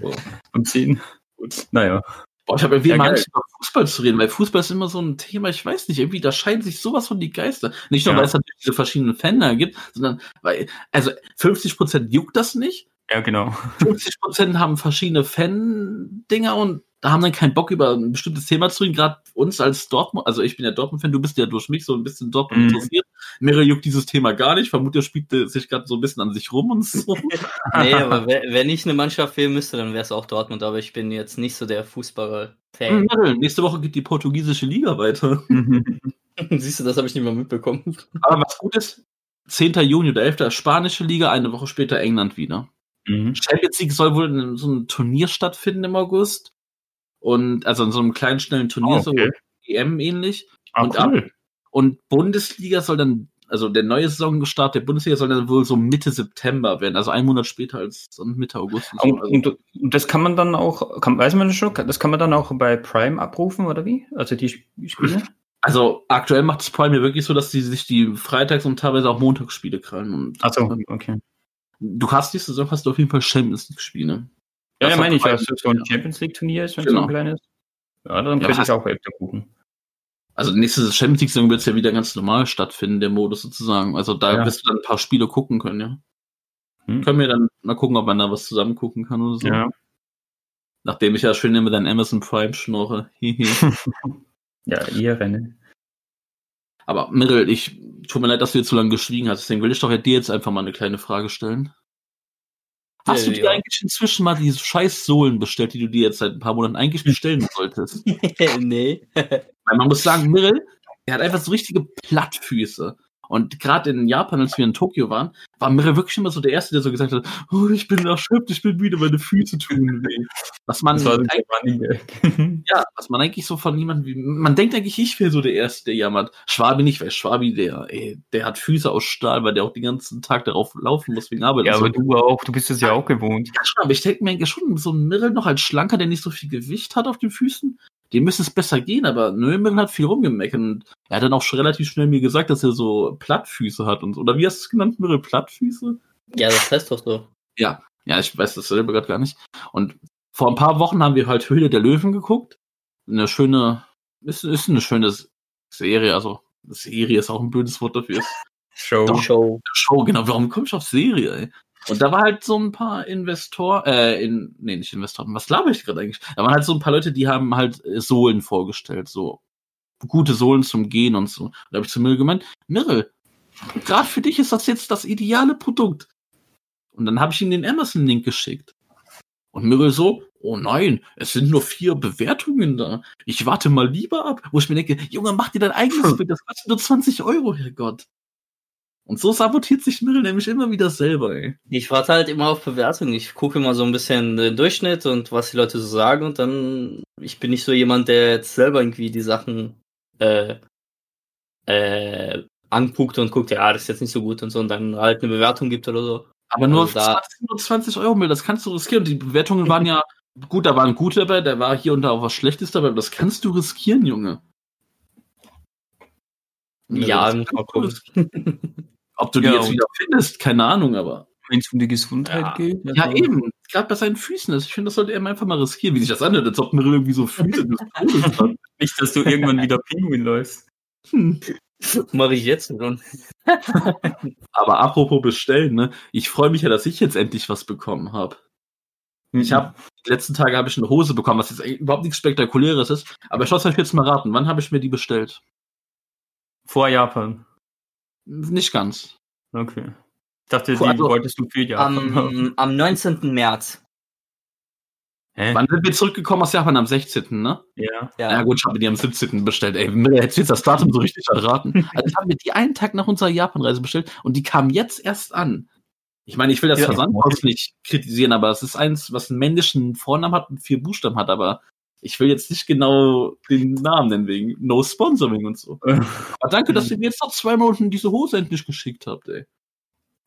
So. Und ziehen. Gut. Naja. Boah, ich habe irgendwie Ja, mal. Angst, über Fußball zu reden, weil Fußball ist immer so ein Thema, ich weiß nicht, irgendwie, da scheiden sich sowas von die Geister. Nicht nur, Ja. weil es natürlich diese verschiedenen Fender gibt, sondern weil, also 50% juckt das nicht, Ja, genau. 50% haben verschiedene Fan-Dinger und da haben dann keinen Bock über ein bestimmtes Thema zu reden, gerade uns als Dortmund, also ich bin ja Dortmund-Fan, du bist ja durch mich so ein bisschen Dortmund Mhm. interessiert. Mirre juckt dieses Thema gar nicht, vermutlich spielt er sich gerade so ein bisschen an sich rum und so. Nee, aber we- wenn ich eine Mannschaft wählen müsste, dann wäre es auch Dortmund, aber ich bin jetzt nicht so der Fußballer-Fan. Mirre, nächste Woche geht die portugiesische Liga weiter. Siehst du, das habe ich nicht mal mitbekommen. Aber was gut ist, 10. Juni oder 11. spanische Liga, eine Woche später England wieder. Mhm. Champions League soll wohl in so einem Turnier stattfinden im August. Und also in so einem kleinen, schnellen Turnier, Oh, okay. so EM ähnlich. Ah, Und cool. Und Bundesliga soll dann, also der neue Saisonstart der Bundesliga soll dann wohl so Mitte September werden, also einen Monat später als Mitte August. Und so. Und, Also, und, und das kann man dann auch, kann, weiß man das schon, das kann man dann auch bei Prime abrufen, oder wie? Also die Sp- Spiele? also aktuell macht es Prime ja wirklich so, dass sie sich die Freitags- und teilweise auch Montagsspiele krallen. Achso, okay. Du hast die Saison hast du auf jeden Fall Champions League-Spiele. Ja, Das ja, hat meine ich, dass das so ein ja. Champions League-Turnier ist, wenn Genau. so ein kleines. Ja, dann Ja, könnte was ich auch öfter gucken. Also nächste Champions League-Saison wird es ja wieder ganz normal stattfinden, der Modus sozusagen. Also da Ja. wirst du dann ein paar Spiele gucken können, ja. Hm. Können wir dann mal gucken, ob man da was zusammen gucken kann oder so. Ja. Nachdem ich ja schön immer dein Amazon Prime schnorre. Ja, ihr Rennen. Aber Mirrell, ich tut mir leid, dass du jetzt so lange geschwiegen hast. Deswegen will ich doch dir jetzt einfach mal eine kleine Frage stellen. Hast Ja, du dir ja. eigentlich inzwischen mal diese scheiß Sohlen bestellt, die du dir jetzt seit ein paar Monaten eigentlich bestellen solltest? nee. Weil man muss sagen, Mirrell, er hat einfach so richtige Plattfüße. Und gerade in Japan, als wir in Tokio waren, war Mirrell wirklich immer so der Erste, der so gesagt hat, oh, ich bin erschöpft, ich bin müde, meine Füße tun weh. Was man, ja, was man eigentlich so von niemandem, wie, man denkt eigentlich, ich wäre so der Erste, der jammert. Schwabi nicht, weil Schwabi, der, ey, der hat Füße aus Stahl, weil der auch den ganzen Tag darauf laufen muss wegen Arbeit. ja, und so. aber du auch, du bist es ja auch gewohnt. Ja, schon, aber ich denke mir eigentlich schon, so ein Mirrell noch als Schlanker, der nicht so viel Gewicht hat auf den Füßen, dem müsste es besser gehen, aber Nürnberg hat viel rumgemeckert und er hat dann auch schon relativ schnell mir gesagt, dass er so Plattfüße hat und so. Oder wie hast du es genannt, Mirre? Plattfüße? Ja, das heißt doch so. Ja, ja, ich weiß das selber gerade gar nicht. Und vor ein paar Wochen haben wir halt Höhle der Löwen geguckt. Eine schöne, ist, ist eine schöne Serie, also Serie ist auch ein blödes Wort dafür. Show. Doch. Show. Show, genau. Warum komme ich auf Serie, ey? Und da war halt so ein paar Investoren, äh, in, nee, nicht Investoren, was laber ich gerade eigentlich? Da waren halt so ein paar Leute, die haben halt äh, Sohlen vorgestellt, so gute Sohlen zum Gehen und so. Da habe ich zu Mirrell gemeint, Mirrell, gerade für dich ist das jetzt das ideale Produkt. Und dann habe ich ihm den Amazon-Link geschickt. Und Mirrell so, oh nein, es sind nur vier Bewertungen da. Ich warte mal lieber ab. Wo ich mir denke, Junge, mach dir dein eigenes Bild, das kostet nur 20 Euro, Herrgott. Und so sabotiert sich Mirrell nämlich immer wieder selber, ey. Ich warte halt immer auf Bewertungen. Ich gucke immer so ein bisschen den Durchschnitt und was die Leute so sagen und dann, ich bin nicht so jemand, der jetzt selber irgendwie die Sachen äh, äh, anguckt und guckt, ja, das ist jetzt nicht so gut und so und dann halt eine Bewertung gibt oder so. Aber nur, Also da- 20, nur 20 Euro mehr, das kannst du riskieren. Die Bewertungen waren ja, gut, da waren gute dabei, da war hier und da auch was Schlechtes dabei, aber das kannst du riskieren, Junge. Ja, das mal gucken. Ob du die Ja, jetzt wieder findest, keine Ahnung, aber. Wenn es um die Gesundheit Ja. geht. Ja, also- eben. Gerade bei seinen Füßen. Also ich finde, das sollte er einfach mal riskieren, wie sich das anhört, als ob man irgendwie so Füße des Todes hat. Nicht, dass du irgendwann wieder Pinguin läufst. Hm. Mache ich jetzt schon. Aber apropos bestellen, ne? Ich freue mich ja, dass ich jetzt endlich was bekommen habe. Ich habe die letzten Tage habe ich eine Hose bekommen, was jetzt überhaupt nichts Spektakuläres ist. Aber ich lasse euch jetzt mal raten, wann habe ich mir die bestellt? vor Japan. Nicht ganz. Okay. Ich dachte, die Also- wolltest du für Japan haben. Am, am 19. März. Hä? Wann sind wir zurückgekommen aus Japan? Am 16., ne? Ja. Ja. Ja, gut, ich habe die am 17. bestellt. Ey, hättest du jetzt das Datum so richtig erraten. Also haben wir die einen Tag nach unserer Japanreise bestellt und die kam jetzt erst an. Ich meine, ich will das Ja. Versandhaus nicht kritisieren, aber es ist eins, was einen männlichen Vornamen hat und vier Buchstaben hat, aber ich will jetzt nicht genau den Namen nennen wegen No Sponsoring und so. Aber danke, dass ihr mir jetzt noch zwei Minuten diese Hose endlich geschickt habt, ey.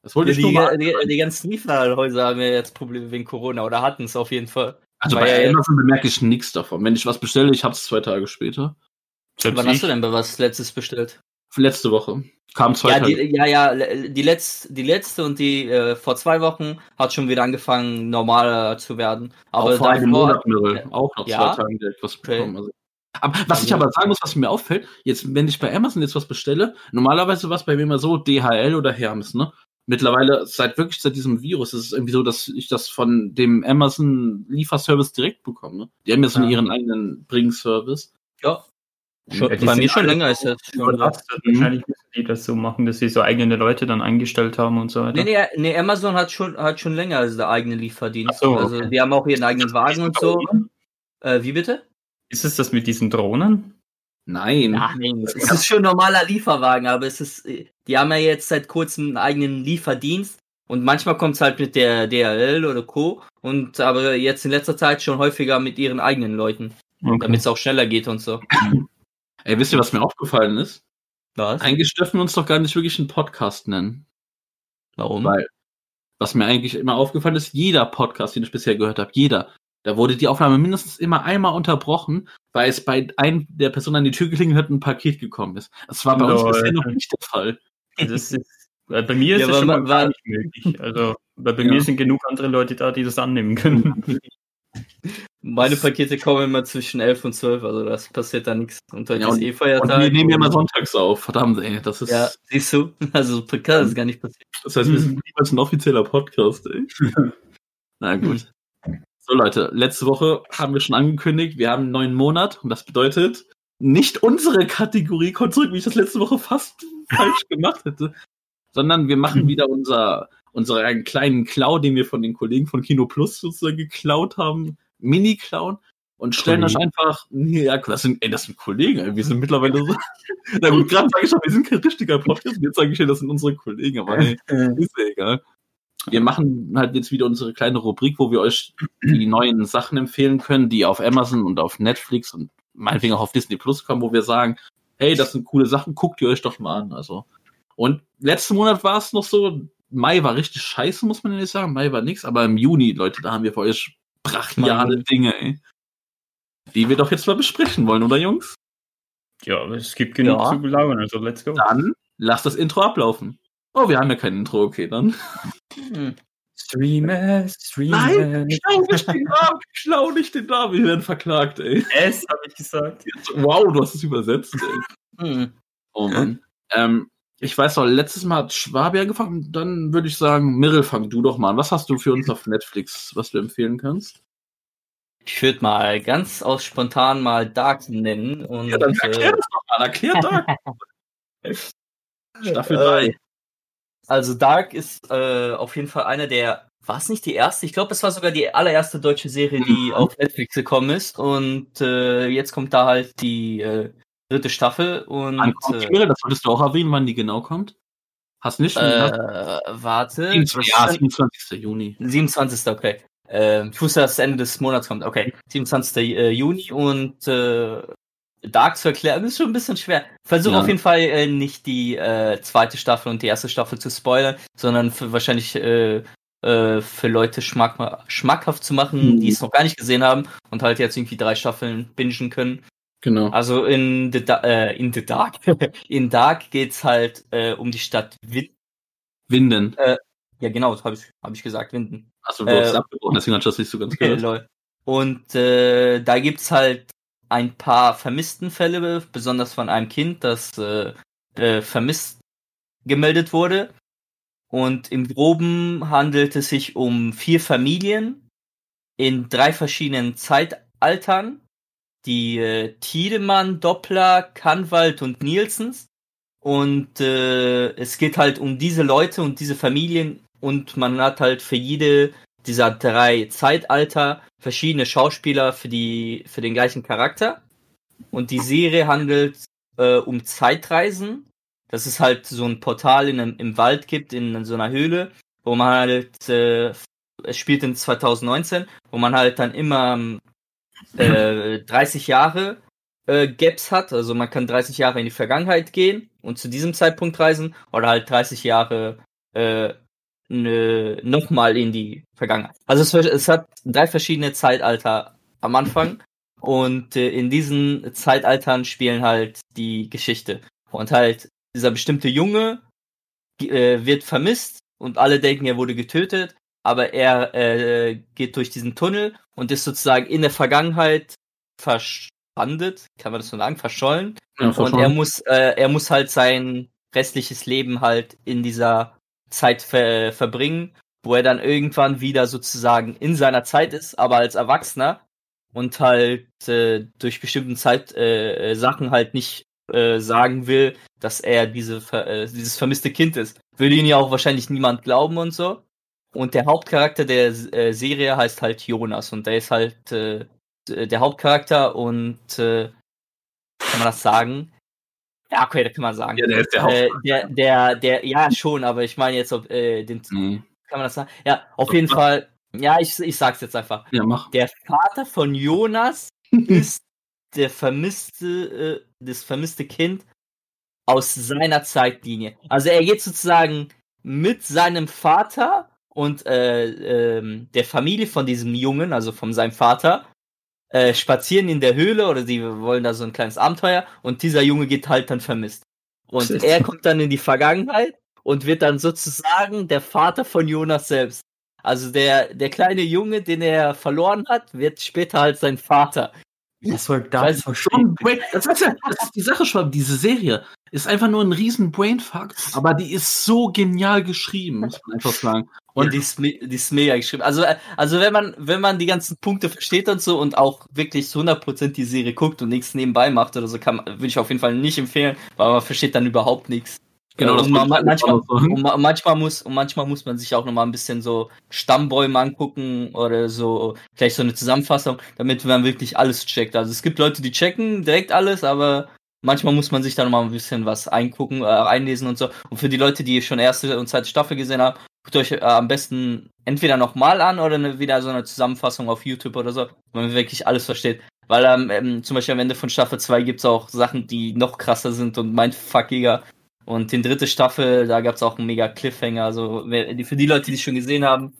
Das wollte Die, ich nur mal. die, die ganzen Lieferhäuser haben ja jetzt Probleme wegen Corona oder hatten es auf jeden Fall. Also weil bei Amazon bemerke ich nichts davon. Wenn ich was bestelle, ich hab's zwei Tage später. Wann hast du denn bei was letztes bestellt? Letzte Woche. Kam zwei Ja, Tage. die, ja, ja, die letzte, die letzte und die äh, vor zwei Wochen hat schon wieder angefangen, normaler zu werden. Aber auch vor einem Monat, Mirre. Auch nach Ja. zwei Tagen direkt was Okay. bekommen. Also. Aber was ich aber sagen muss, was mir auffällt, jetzt, wenn ich bei Amazon jetzt was bestelle, normalerweise war es bei mir immer so, DHL oder Hermes, ne? Mittlerweile, seit wirklich seit diesem Virus, ist es irgendwie so, dass ich das von dem Amazon Lieferservice direkt bekomme. Ne? Die haben ja so Ja. ihren eigenen Bring-Service. Ja. Schon, Ja, bei mir schon länger ist das schon. so. überlastet. Wahrscheinlich müssen die das so machen, dass sie so eigene Leute dann eingestellt haben und so weiter. Nee, nee, nee, Amazon hat schon, hat schon länger als der eigene Lieferdienst. So, Also okay. die haben auch ihren eigenen Wagen und so. Äh, wie bitte? Ist es das mit diesen Drohnen? Nein. Nein, es ist schon ein normaler Lieferwagen, aber es ist, äh, die haben ja jetzt seit kurzem einen eigenen Lieferdienst und manchmal kommt es halt mit der DHL oder Co. Und aber jetzt in letzter Zeit schon häufiger mit ihren eigenen Leuten, damit es auch schneller geht und so. Ey, wisst ihr, was mir aufgefallen ist? Was? Eigentlich dürfen wir uns doch gar nicht wirklich einen Podcast nennen. Warum? Weil, was mir eigentlich immer aufgefallen ist, jeder Podcast, den ich bisher gehört habe, jeder, da wurde die Aufnahme mindestens immer einmal unterbrochen, weil es bei einem der Person an die Tür geklingelt hat und ein Paket gekommen ist. Das war bei uns Lol. bisher noch nicht der Fall. Das ist, bei mir ist Ja, das schon mal wa- gar wa- nicht möglich. Also, weil bei Ja. mir sind genug andere Leute da, die das annehmen können. Meine Pakete kommen immer zwischen 11 und 12, also das passiert da nichts. Und heute Ja, ist und- eh Und Feiertag. wir nehmen ja mal sonntags auf. Verdammt, ey, das ist, Ja, siehst du? Also kann das gar nicht passieren. das heißt, wir sind niemals ein offizieller Podcast, ey. Na gut. So, Leute, letzte Woche haben wir schon angekündigt, wir haben einen neuen Monat und das bedeutet, nicht unsere Kategorie kommt zurück, wie ich das letzte Woche fast falsch gemacht hätte, sondern wir machen wieder unser, unseren kleinen Clown, den wir von den Kollegen von Kino Plus sozusagen geklaut haben, Mini-Clown und stellen Kollegen? einfach, nee, ja, das sind, ey, das sind Kollegen, wir sind mittlerweile so, na gut, gerade sage ich schon, wir sind kein richtiger Podcast, und jetzt sage ich schon, das sind unsere Kollegen, aber hey, ist ja egal. Wir machen halt jetzt wieder unsere kleine Rubrik, wo wir euch die neuen Sachen empfehlen können, die auf Amazon und auf Netflix und meinetwegen auch auf Disney Plus kommen, wo wir sagen, hey, das sind coole Sachen, guckt ihr euch doch mal an. Also. Und letzten Monat war es noch so, Mai war richtig scheiße, muss man ja nicht sagen. Mai war nix, aber im Juni, Leute, da haben wir für euch brachiale. Dinge, ey. die wir doch jetzt mal besprechen wollen, oder Jungs? Ja, aber es gibt genug Ja. zu belauern, also let's go. Dann lass das Intro ablaufen. Oh, wir haben ja kein Intro, okay, dann. Hm. Streamer, Streamer. Nein, schlau nicht den Namen, schlau nicht den Namen, wir werden verklagt, ey. S, habe ich gesagt. Wow, du hast es übersetzt, ey. Hm. Oh Mann. Ähm, ich weiß noch, letztes Mal hat Schwabe angefangen, dann würde ich sagen, Mirrell, fang du doch mal an. Was hast du für uns auf Netflix, was du empfehlen kannst? Ich würde mal ganz aus spontan mal Dark nennen. Und, Ja, dann erklär äh, das doch mal, erklär Dark. Staffel äh, 3. Also Dark ist äh, auf jeden Fall einer der, war es nicht die erste? Ich glaube, es war sogar die allererste deutsche Serie, die Mhm. auf Netflix gekommen ist. Und äh, jetzt kommt da halt die äh, dritte Staffel. Und Wann kommt die äh, Mirrell? Das solltest du auch erwähnen, wann die genau kommt. Hast nicht? hast, äh, warte. 27, ja, 27. Juni. 27. Okay. Äh, ich wusste, dass das Ende des Monats kommt. Okay, 27. äh, Juni und äh, Dark zu erklären ist schon ein bisschen schwer. Versuche Ja. auf jeden Fall äh, nicht die äh, zweite Staffel und die erste Staffel zu spoilern, sondern für wahrscheinlich äh, äh, für Leute schmack schmackhaft zu machen, Mhm. die es noch gar nicht gesehen haben und halt jetzt irgendwie drei Staffeln bingen können. Genau. Also in The, äh, in the Dark. in Dark geht's halt äh, um die Stadt Wind. Winden. Ja, genau, das habe ich, hab ich gesagt, Winden. Achso, du hast äh, abgebrochen, deswegen hat das nicht so ganz gehört. Und äh, da gibt's halt ein paar Vermisstenfälle, besonders von einem Kind, das äh, äh, vermisst gemeldet wurde. Und im Groben handelt es sich um vier Familien in drei verschiedenen Zeitaltern. Die äh, Tiedemann, Doppler, Kanwald und Nielsens. Und äh, es geht halt um diese Leute und diese Familien und man hat halt für jede dieser drei Zeitalter verschiedene Schauspieler für die für den gleichen Charakter und die Serie handelt äh, um Zeitreisen. Das ist halt so ein Portal in einem, im Wald gibt in so einer Höhle, wo man halt äh, es spielt in 2019, wo man halt dann immer äh, 30 Jahre äh, Gaps hat, also man kann 30 Jahre in die Vergangenheit gehen und zu diesem Zeitpunkt reisen oder halt 30 Jahre äh, ne, nochmal in die Vergangenheit. Also es, es hat drei verschiedene Zeitalter am Anfang und äh, in diesen Zeitaltern spielen halt die Geschichte. Und halt dieser bestimmte Junge äh, wird vermisst und alle denken, er wurde getötet, aber er äh, geht durch diesen Tunnel und ist sozusagen in der Vergangenheit verschandet, kann man das so sagen, verschollen. Ja, Und er muss, äh, er muss halt sein restliches Leben halt in dieser Zeit ver verbringen, wo er dann irgendwann wieder sozusagen in seiner Zeit ist, aber als Erwachsener und halt äh, durch bestimmten Zeit äh, äh, Sachen halt nicht äh, sagen will, dass er diese äh, dieses vermisste Kind ist. Würde ihn ja auch wahrscheinlich niemand glauben und so. Und der Hauptcharakter der äh, Serie heißt halt Jonas und der ist halt äh, der Hauptcharakter und äh, kann man das sagen? Ja, okay, da kann man sagen. Ja, der ist der äh, Hauptcharakter. der, der, der, ja schon, aber ich meine jetzt, ob äh, den, Nee. kann man das sagen? Ja, auf jeden Fall. Ja, ich, ich sag's jetzt einfach. Ja, mach. Der Vater von Jonas ist der vermisste, äh, das vermisste Kind aus seiner Zeitlinie. Also er geht sozusagen mit seinem Vater und äh, ähm, der Familie von diesem Jungen, also von seinem Vater, äh, spazieren in der Höhle oder sie wollen da so ein kleines Abenteuer und dieser Junge geht halt dann vermisst. Und Shit. er kommt dann in die Vergangenheit und wird dann sozusagen der Vater von Jonas selbst. Also der, der kleine Junge, den er verloren hat, wird später halt sein Vater. Was soll Weiß das Schon Brain, das, ist ja, das ist die Sache schon, diese Serie ist einfach nur ein riesen Brainfuck, aber die ist so genial geschrieben, muss man einfach sagen. Und Und die ist, die ist mega geschrieben. Also, äh, also wenn man, wenn man die ganzen Punkte versteht und so und auch wirklich zu 100% die Serie guckt und nichts nebenbei macht oder so, kann man, würde ich auf jeden Fall nicht empfehlen, weil man versteht dann überhaupt nichts. Genau, das und man, manchmal, und ma- manchmal muss, und manchmal muss man sich auch noch mal ein bisschen so Stammbäume angucken oder so, vielleicht so eine Zusammenfassung, damit man wirklich alles checkt. Also es gibt Leute, die checken direkt alles, aber manchmal muss man sich da noch mal ein bisschen was eingucken, äh, einlesen und so. Und für die Leute, die schon erste und zweite Staffel gesehen haben, guckt euch äh, am besten entweder nochmal an oder eine, wieder so eine Zusammenfassung auf YouTube oder so, wo man wirklich alles versteht. Weil ähm, ähm, zum Beispiel am Ende von Staffel 2 gibt's auch Sachen, die noch krasser sind und mindfuckiger. Und in dritte Staffel, da gab's auch einen mega Cliffhanger. Also die, für die Leute, die es schon gesehen haben.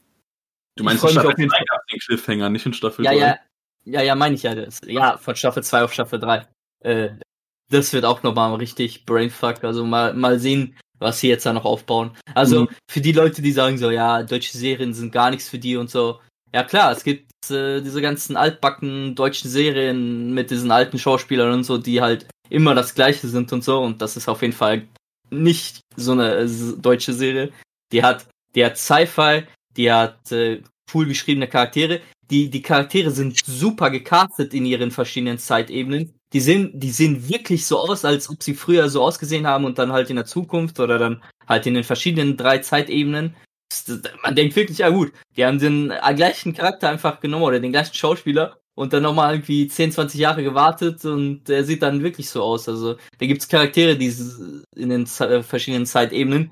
Du meinst ich in Staffel auf jeden 2 gab den Cliffhanger, nicht in Staffel Ja, 3. ja. Ja, ja, meine ich ja. Das, ja, von Staffel 2 auf Staffel 3. Äh, das wird auch nochmal richtig Brainfuck. Also mal, mal sehen, was sie jetzt da noch aufbauen. Also Mhm. für die Leute, die sagen so, ja, deutsche Serien sind gar nichts für die und so. Ja klar, es gibt äh, diese ganzen altbacken deutschen Serien mit diesen alten Schauspielern und so, die halt immer das gleiche sind und so. Und das ist auf jeden Fall nicht so eine äh, deutsche Serie. Die hat, die hat Sci-Fi, die hat äh, cool geschriebene Charaktere. Die, die Charaktere sind super gecastet in ihren verschiedenen Zeitebenen. Die sehen, die sehen wirklich so aus, als ob sie früher so ausgesehen haben und dann halt in der Zukunft oder dann halt in den verschiedenen drei Zeitebenen. Man denkt wirklich, ja gut, die haben den äh, gleichen Charakter einfach genommen oder den gleichen Schauspieler und dann nochmal irgendwie 10, 20 Jahre gewartet und der sieht dann wirklich so aus. Also da gibt's Charaktere, die in den äh, verschiedenen Zeitebenen.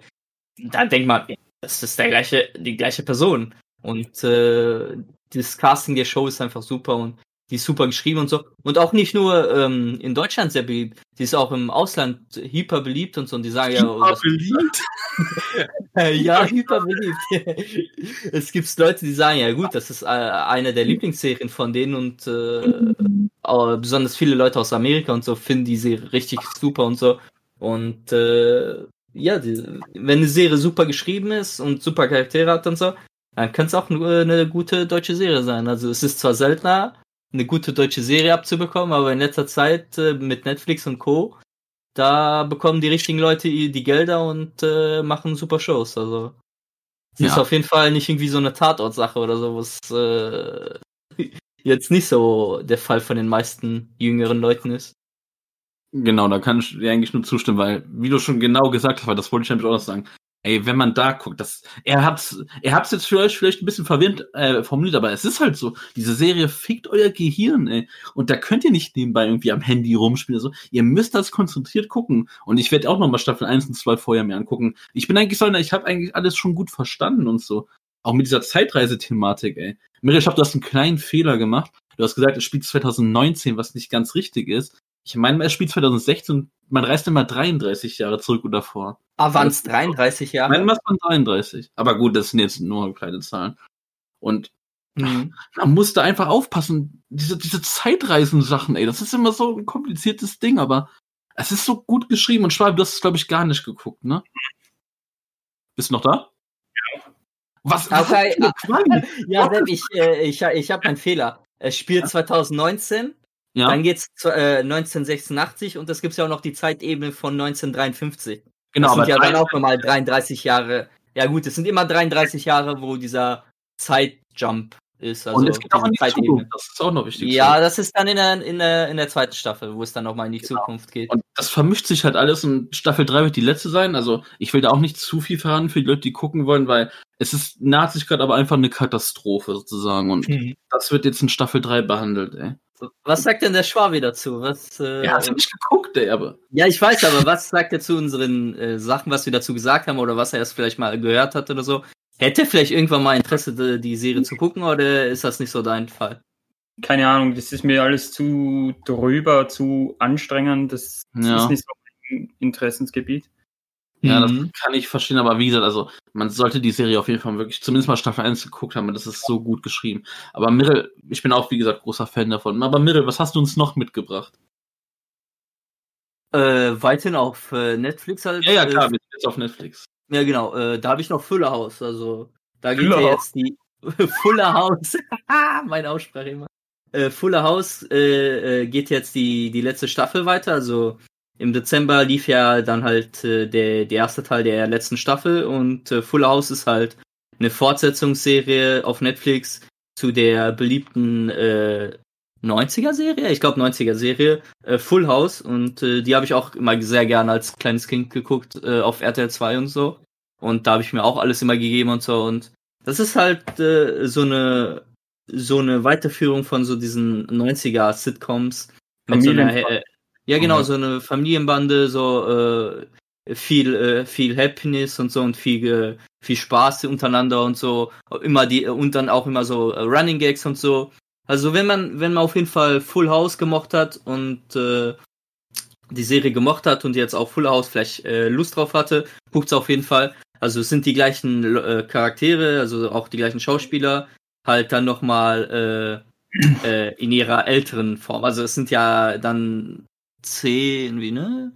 Da denkt man, das ist der gleiche, die gleiche Person. Und äh, das Casting der Show ist einfach super und die ist super geschrieben und so. Und auch nicht nur ähm, in Deutschland sehr beliebt, die ist auch im Ausland hyper beliebt und so. Und die sagen ja, das, beliebt. äh, ja, hyper beliebt. es gibt Leute, die sagen, ja gut, das ist äh, eine der Lieblingsserien von denen und äh, besonders viele Leute aus Amerika und so finden die Serie richtig super und so. Und äh, ja, die, wenn eine Serie super geschrieben ist und super Charaktere hat und so, dann kann es auch nur eine gute deutsche Serie sein. Also es ist zwar seltener, eine gute deutsche Serie abzubekommen, aber in letzter Zeit äh, mit Netflix und Co. Da bekommen die richtigen Leute die Gelder und äh, machen super Shows. Also es ist Ja. auf jeden Fall nicht irgendwie so eine Tatortsache oder so, was äh, jetzt nicht so der Fall von den meisten jüngeren Leuten ist. Genau, da kann ich dir eigentlich nur zustimmen, weil, wie du schon genau gesagt hast, weil das wollte ich nämlich auch noch sagen. Ey, wenn man da guckt, das, er hat's, er hat's jetzt für euch vielleicht ein bisschen verwirrend äh, formuliert, aber es ist halt so, diese Serie fickt euer Gehirn, ey. Und da könnt ihr nicht nebenbei irgendwie am Handy rumspielen. So. Ihr müsst das konzentriert gucken. Und ich werde auch noch mal Staffel 1 und 2 vorher mir angucken. Ich bin eigentlich so einer, ich habe eigentlich alles schon gut verstanden und so. Auch mit dieser Zeitreise-Thematik, ey. Mirre, ich glaube, du hast einen kleinen Fehler gemacht. Du hast gesagt, es spielt 2019, was nicht ganz richtig ist. Ich meine, es spielt 2016 und man reist immer 33 Jahre zurück oder vor. Ah, waren es 33 Ich Jahre? meine, was von 33. Aber gut, das sind jetzt nur kleine Zahlen. Und Mhm. man muss da einfach aufpassen. Diese, diese Zeitreisen-Sachen, ey, das ist immer so ein kompliziertes Ding, aber es ist so gut geschrieben. Und Schwab, du hast es, glaube ich, gar nicht geguckt, ne? Bist du noch da? Ja. Was? was Okay, Quali? Ja, Sepp, ich, äh, ich, ich habe einen Fehler. Es spielt 2019, ja. dann geht's zu, äh, 1986 und es gibt ja auch noch die Zeitebene von 1953. genau, das sind ja dann auch nochmal 33 Jahre. Ja gut, es sind immer 33 Jahre, wo dieser Zeitjump ist. Also und es geht auch in die diese Zukunft. Das ist auch noch wichtig. Ja, das ist dann in der, in der, in der zweiten Staffel, wo es dann nochmal in die Genau. Zukunft geht. Und das vermischt sich halt alles und Staffel 3 wird die letzte sein. Also ich will da auch nicht zu viel verraten für die Leute, die gucken wollen, weil es ist naht sich gerade aber einfach eine Katastrophe sozusagen. Und das wird jetzt in Staffel 3 behandelt, ey. Was sagt denn der Schwabi dazu? Was, äh, Er hat nicht geguckt, ey, aber. Ja, ich weiß, aber was sagt er zu unseren äh, Sachen, was wir dazu gesagt haben oder was er erst vielleicht mal gehört hat oder so? Hätte vielleicht irgendwann mal Interesse, die, die Serie zu gucken oder ist das nicht so dein Fall? Keine Ahnung, das ist mir alles zu drüber, zu anstrengend. Das, das Ja. ist nicht so mein Interessensgebiet. Ja, das Mhm. kann ich verstehen, aber wie gesagt, also man sollte die Serie auf jeden Fall wirklich zumindest mal Staffel 1 geguckt haben, das ist so gut geschrieben. Aber Mirrell, ich bin auch, wie gesagt, großer Fan davon. Aber Mirrell, was hast du uns noch mitgebracht? Äh, weiterhin auf äh, Netflix halt. Ja, ja, äh, klar, wir sind jetzt auf Netflix. Ja, genau. Äh, da habe ich noch Fuller House. Also da geht ja jetzt die Fuller House. Meine Aussprache immer. Äh, Fuller House äh, äh, geht jetzt die die letzte Staffel weiter. Also im Dezember lief ja dann halt äh, der der erste Teil der letzten Staffel und äh, Fuller House ist halt eine Fortsetzungsserie auf Netflix zu der beliebten äh, 90er Serie, ich glaube 90er Serie, äh, Full House und äh, die habe ich auch immer sehr gerne als kleines Kind geguckt äh, auf RTL 2 und so. Und da habe ich mir auch alles immer gegeben und so. Und das ist halt äh, so eine so eine Weiterführung von so diesen 90er Sitcoms mit so einer, äh, ja genau so eine Familienbande so äh, viel äh, viel Happiness und so und viel äh, viel Spaß untereinander und so immer die und dann auch immer so äh, Running Gags und so also wenn man wenn man auf jeden Fall Full House gemocht hat und äh, die Serie gemocht hat und jetzt auch Full House vielleicht äh, Lust drauf hatte, guckt's auf jeden Fall. Also es sind die gleichen äh, Charaktere, also auch die gleichen Schauspieler, halt dann nochmal äh, in ihrer älteren Form. Also es sind ja dann zehn, wie, ne?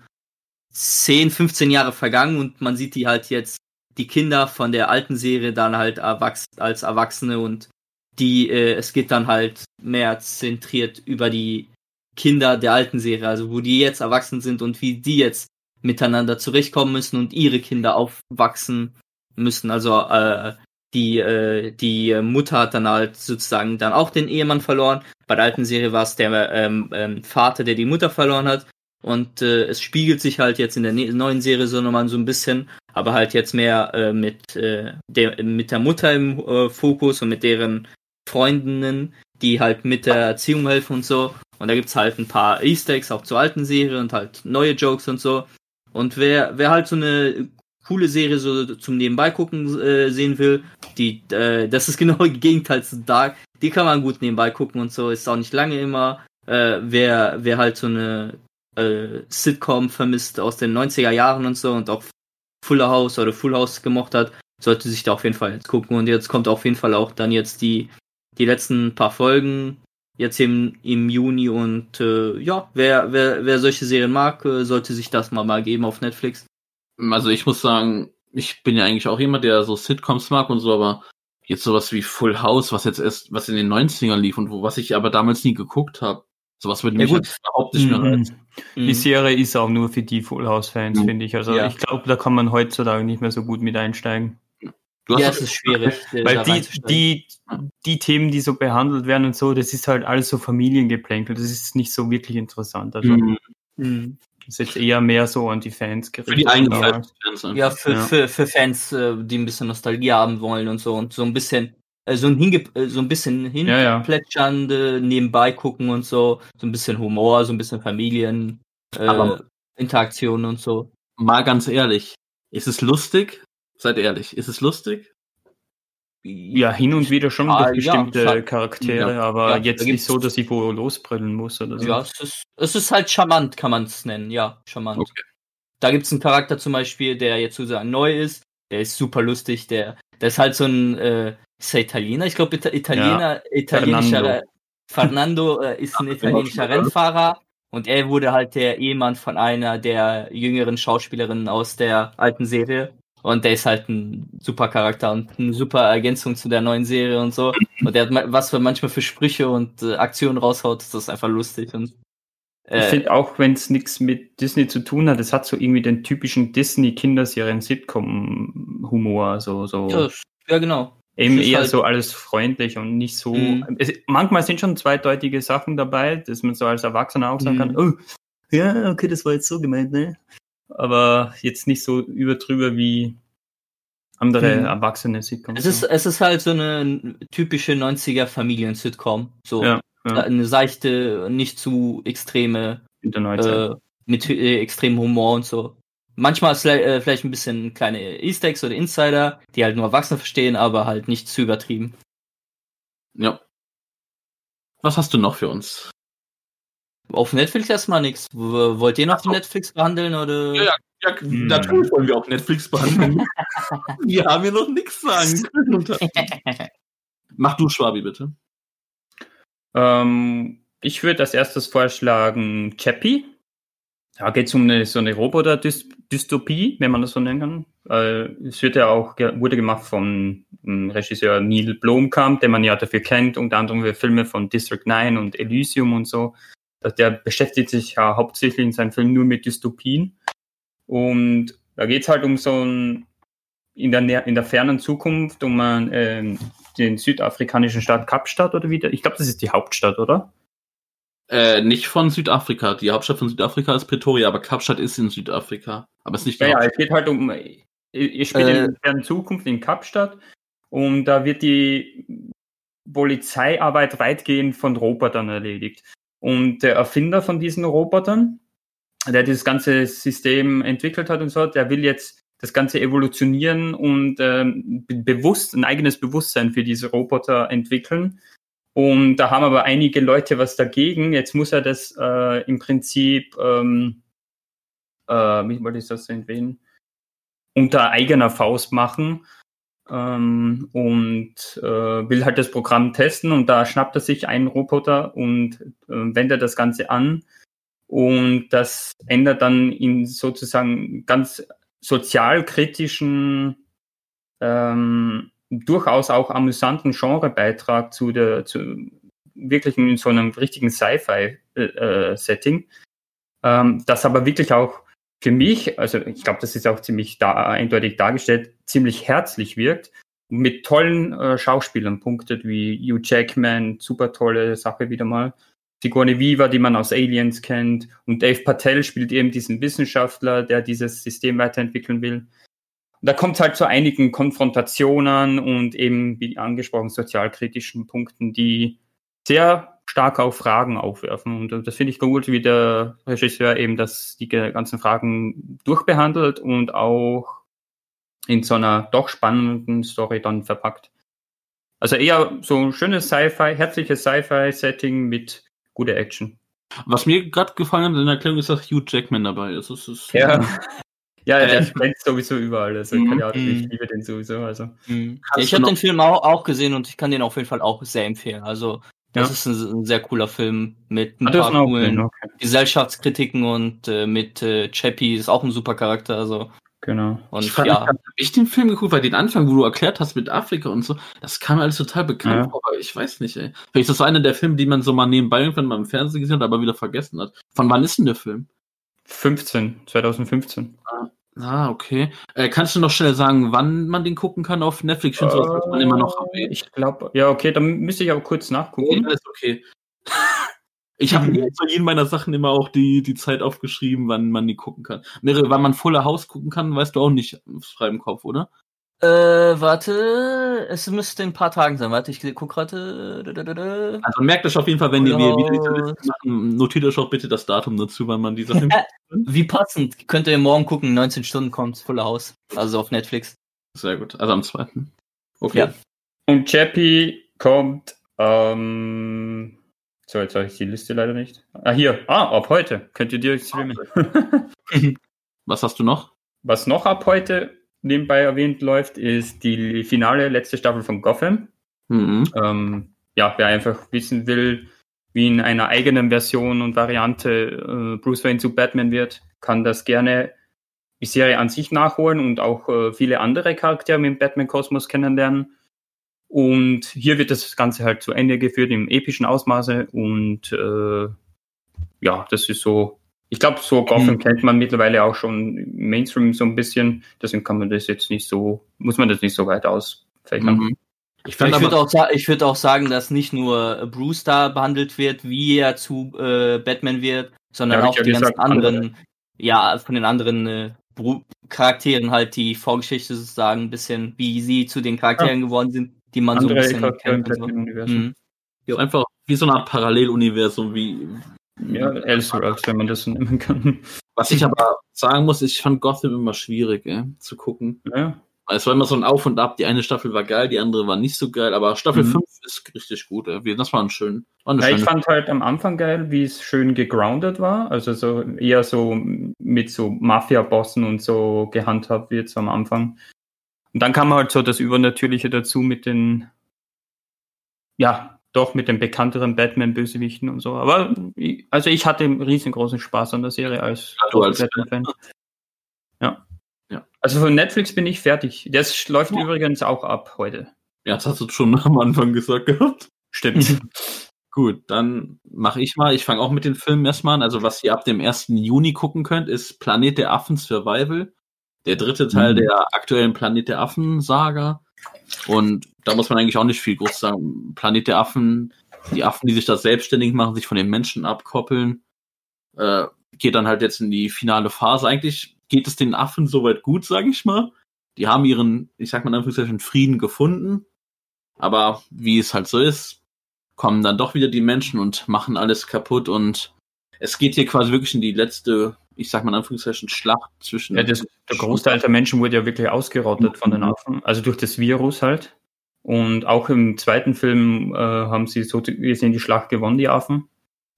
10, 15 Jahre vergangen und man sieht die halt jetzt, die Kinder von der alten Serie dann halt erwachs als Erwachsene und die, äh, es geht dann halt mehr zentriert über die Kinder der alten Serie, also wo die jetzt erwachsen sind und wie die jetzt miteinander zurechtkommen müssen und ihre Kinder aufwachsen müssen. Also äh, die, äh, die Mutter hat dann halt sozusagen dann auch den Ehemann verloren. Bei der alten Serie war es der ähm, ähm, Vater, der die Mutter verloren hat. Und äh, es spiegelt sich halt jetzt in der ne neuen Serie so nochmal so ein bisschen, aber halt jetzt mehr äh, mit, äh, der, mit der Mutter im äh, Fokus und mit deren Freundinnen, die halt mit der Erziehung helfen und so. Und da gibt's halt ein paar Easter Eggs auch zur alten Serie und halt neue Jokes und so. Und wer, wer halt so eine coole Serie so zum Nebenbei gucken äh, sehen will, die, äh, das ist genau das Gegenteil zu Dark. Die kann man gut nebenbei gucken und so, ist auch nicht lange immer. Äh, wer, wer halt so eine äh, Sitcom vermisst aus den 90er Jahren und so und auch Fuller House oder Full House gemocht hat, sollte sich da auf jeden Fall jetzt gucken. Und jetzt kommt auf jeden Fall auch dann jetzt die, die letzten paar Folgen jetzt im, im Juni und äh, ja, wer, wer, wer solche Serien mag, äh, sollte sich das mal mal geben auf Netflix. Also ich muss sagen, ich bin ja eigentlich auch jemand, der so Sitcoms mag und so, aber jetzt sowas wie Full House, was jetzt erst, was in den 90ern lief und wo, was ich aber damals nie geguckt habe, sowas würde Ja, mich gut. halt überhaupt nicht mehr Mhm. reizen. Die Serie ist auch nur für die Full House-Fans, Mhm. finde ich. Also Ja. ich glaube, da kann man heutzutage nicht mehr so gut mit einsteigen. Du Ja, hast es ist schwierig. äh, Weil die, die, die Themen, die so behandelt werden und so, das ist halt alles so Familiengeplänkel. Das ist nicht so wirklich interessant. Also Mhm. Das ist jetzt eher mehr so an die Fans für gerichtet. die eigenen aber- Fans. Ja, für, Ja. Für, für Fans, äh, die ein bisschen Nostalgie haben wollen und so und so ein bisschen, äh, so ein, Hinge äh, so ein bisschen Ja, ja. hinplätschernde nebenbei gucken und so, so ein bisschen Humor, so ein bisschen Familien, äh, Aber- Interaktionen und so. Mal ganz ehrlich, ist es lustig? Seid ehrlich, ist es lustig? Ja, hin und wieder schon Ah, durch ja, bestimmte schon. Charaktere, Ja, aber ja, jetzt nicht so, dass ich wo losbrillen muss oder so. Ja, es ist, es ist halt charmant, kann man es nennen, ja, charmant. Okay. Da gibt's einen Charakter zum Beispiel, der jetzt sozusagen neu ist, der ist super lustig, der, der ist halt so ein, äh, ist er Italiener? Ich glaube, Ita Italiener, italienischer, Fernando, äh, ist ein italienischer Rennfahrer und er wurde halt der Ehemann von einer der jüngeren Schauspielerinnen aus der alten Serie. Und der ist halt ein super Charakter und eine super Ergänzung zu der neuen Serie und so. Und der hat was für manchmal für Sprüche und äh, Aktionen raushaut, das ist einfach lustig. Und, Ich äh, finde auch, wenn es nichts mit Disney zu tun hat, es hat so irgendwie den typischen Disney-Kinderserien-Sitcom-Humor. So, so ja, ja, genau. eben eher halt- so alles freundlich und nicht so. Mhm. Es, manchmal sind schon zweideutige Sachen dabei, dass man so als Erwachsener auch sagen Mhm. kann, oh, ja, okay, das war jetzt so gemeint, ne? Aber jetzt nicht so überdrüber wie andere Mhm. erwachsene Sitcoms. Es ist, es ist halt so eine typische 90er Familien-Sitcom. So Ja, ja. eine seichte, nicht zu extreme, äh, mit äh, extremem Humor und so. Manchmal ist äh, vielleicht ein bisschen kleine Easter Eggs oder Insider, die halt nur Erwachsene verstehen, aber halt nicht zu übertrieben. Ja. Was hast du noch für uns? Auf Netflix erstmal nichts. Wollt ihr noch Ach. Netflix behandeln oder? Ja, ja. Ja, Hm. natürlich wollen wir auch Netflix behandeln. wir haben ja noch nichts sagen können. Mach du Schwabi, bitte. Ähm, ich würde als erstes vorschlagen Chappie. Da geht es um eine, so eine Roboter-Dystopie, wenn man das so nennen kann. Äh, es wird ja auch, ge wurde gemacht vom ähm, Regisseur Neil Blomkamp, den man ja dafür kennt, unter anderem für Filme von District 9 und Elysium und so. Der beschäftigt sich ja hauptsächlich in seinen Filmen nur mit Dystopien. Und da geht es halt um so ein, in der, in der fernen Zukunft, um ein, ähm, den südafrikanischen Staat Kapstadt oder wieder. Ich glaube, das ist die Hauptstadt, oder? Äh, nicht von Südafrika. Die Hauptstadt von Südafrika ist Pretoria, aber Kapstadt ist in Südafrika. Aber es ist nicht Ja, ja, es geht halt um, ich spiele Äh. in der Zukunft in Kapstadt und da wird die Polizeiarbeit weitgehend von Robotern erledigt. Und der Erfinder von diesen Robotern, der dieses ganze System entwickelt hat und so, der will jetzt das Ganze evolutionieren und ähm, be- bewusst ein eigenes Bewusstsein für diese Roboter entwickeln. Und da haben aber einige Leute was dagegen. Jetzt muss er das äh, im Prinzip, ähm, äh, wie wollte ich das erwähnen, unter eigener Faust machen. Ähm, und äh, will halt das Programm testen und da schnappt er sich einen Roboter und äh, wendet das Ganze an. Und das ändert dann in sozusagen ganz sozialkritischen, ähm, durchaus auch amüsanten Genrebeitrag zu der, zu wirklich in so einem richtigen Sci-Fi-Setting, äh, ähm, das aber wirklich auch für mich, also ich glaube, das ist auch ziemlich da, eindeutig dargestellt, ziemlich herzlich wirkt, mit tollen äh, Schauspielern punktet, wie Hugh Jackman, super tolle Sache wieder mal. Sigourney Weaver, die man aus Aliens kennt, und Dave Patel spielt eben diesen Wissenschaftler, der dieses System weiterentwickeln will. Und da kommt es halt zu einigen Konfrontationen und eben, wie angesprochen, sozialkritischen Punkten, die sehr stark auf Fragen aufwerfen. Und das finde ich gut, wie der Regisseur eben das, die ganzen Fragen durchbehandelt und auch in so einer doch spannenden Story dann verpackt. Also eher so ein schönes Sci-Fi, herzliches Sci-Fi-Setting mit guter Action. Was mir gerade gefallen hat in der Erklärung ist, dass Hugh Jackman dabei ist. Das ist ja. Ja, der spendet sowieso überall. Also, Mhm. keine Ahnung, ich Mhm. liebe den sowieso. Also. Mhm. Hast ich habe den Film auch, auch gesehen und ich kann den auf jeden Fall auch sehr empfehlen. Also, das Ja. ist ein, ein sehr cooler Film mit ein ihn paar coolen okay. Gesellschaftskritiken und äh, mit äh, Chappie ist auch ein super Charakter. Also, Genau. und ich fand, ja, hab ich den Film geguckt, weil den Anfang, wo du erklärt hast mit Afrika und so, das kam mir alles total bekannt Ja. vor, aber ich weiß nicht, ey. Vielleicht ist das einer der Filme, die man so mal nebenbei irgendwann mal im Fernsehen gesehen hat, aber wieder vergessen hat. Von wann ist denn der Film? 15, 2015. Ah, okay. Äh, kannst du noch schnell sagen, wann man den gucken kann auf Netflix? Ich finde, sowas muss man immer noch erwähnen. Ich glaube, ja, okay, dann müsste ich aber kurz Nee, nachgucken. alles okay. Ich habe mir zu jedem meiner Sachen immer auch die, die Zeit aufgeschrieben, wann man die gucken kann. Mehrere, wann man Fuller House gucken kann, weißt du auch nicht frei im Kopf, oder? Äh, warte, es müsste in ein paar Tagen sein. Warte, ich guck gerade. Also merkt euch auf jeden Fall, wenn ihr wir wieder Fuller Liste machen, notiert euch auch bitte das Datum dazu, wann man die Sachen. Wie passend. Könnt ihr morgen gucken, 19 Stunden kommt Fuller House. Also auf Netflix. Sehr gut. Also am zweiten. Okay. Ja. Und Chappie kommt, ähm, so, jetzt habe ich die Liste leider nicht. Ah, hier, ah, ab heute. Könnt ihr direkt streamen. Was hast du noch? Was noch ab heute nebenbei erwähnt läuft, ist die finale letzte Staffel von Gotham. Mhm. Ähm, ja, wer einfach wissen will, wie in einer eigenen Version und Variante äh, Bruce Wayne zu Batman wird, kann das gerne die Serie an sich nachholen und auch äh, viele andere Charaktere im Batman-Kosmos kennenlernen. Und hier wird das Ganze halt zu Ende geführt im epischen Ausmaße und äh, ja, das ist so. Ich glaube, so Gotham Mhm. kennt man mittlerweile auch schon Mainstream so ein bisschen. Deswegen kann man das jetzt nicht so, muss man das nicht so weit ausfächern. Mhm. Ich Ich würde auch, ich würd auch sagen, dass nicht nur Bruce da behandelt wird, wie er zu äh, Batman wird, sondern Ja, auch ja die ganzen gesagt, andere. anderen, ja, von den anderen äh, Charakteren halt die Vorgeschichte sozusagen, ein bisschen, wie sie zu den Charakteren geworden sind, die man so ein Andere bisschen kennt. und So. Mhm. so einfach wie so eine Art Paralleluniversum, wie. Ja, Elseworlds, wenn man das so nennen kann. Was ich aber sagen muss, ich fand Gotham immer schwierig, ey, zu gucken. Ja, Es war immer so ein Auf und Ab. Die eine Staffel war geil, die andere war nicht so geil, aber Staffel Mhm. 5 ist richtig gut. Ey. Das war ein schön. War Ja, ich fand halt am Anfang geil, wie es schön gegroundet war. Also so eher so mit so Mafia-Bossen und so gehandhabt wird so am Anfang. Und dann kam halt so das Übernatürliche dazu mit den, ja, doch mit den bekannteren Batman-Bösewichten und so. Aber also ich hatte riesengroßen Spaß an der Serie als, Ja, als Batman-Fan. Ja. Ja. Also von Netflix bin ich fertig. Das läuft übrigens auch ab heute. Ja, das hast du schon am Anfang gesagt gehabt. Stimmt. Gut, dann mache ich mal. Ich fange auch mit den Filmen erstmal an. Also, was ihr ab dem 1. Juni gucken könnt, ist Planet der Affen Survival. Der dritte Teil Mhm. der aktuellen Planet der Affen Saga. Und da muss man eigentlich auch nicht viel groß sagen. Planet der Affen, die Affen, die sich da selbstständig machen, sich von den Menschen abkoppeln, äh, geht dann halt jetzt in die finale Phase. Eigentlich geht es den Affen soweit gut, sage ich mal. Die haben ihren, ich sag mal in Anführungszeichen, Frieden gefunden. Aber wie es halt so ist, kommen dann doch wieder die Menschen und machen alles kaputt und es geht hier quasi wirklich in die letzte, ich sag mal in Anführungszeichen, Schlacht zwischen. Ja, das, der Großteil der Menschen wurde ja wirklich ausgerottet von den Affen, also durch das Virus halt. Und auch im zweiten Film äh, haben sie so gesehen die Schlacht gewonnen, die Affen.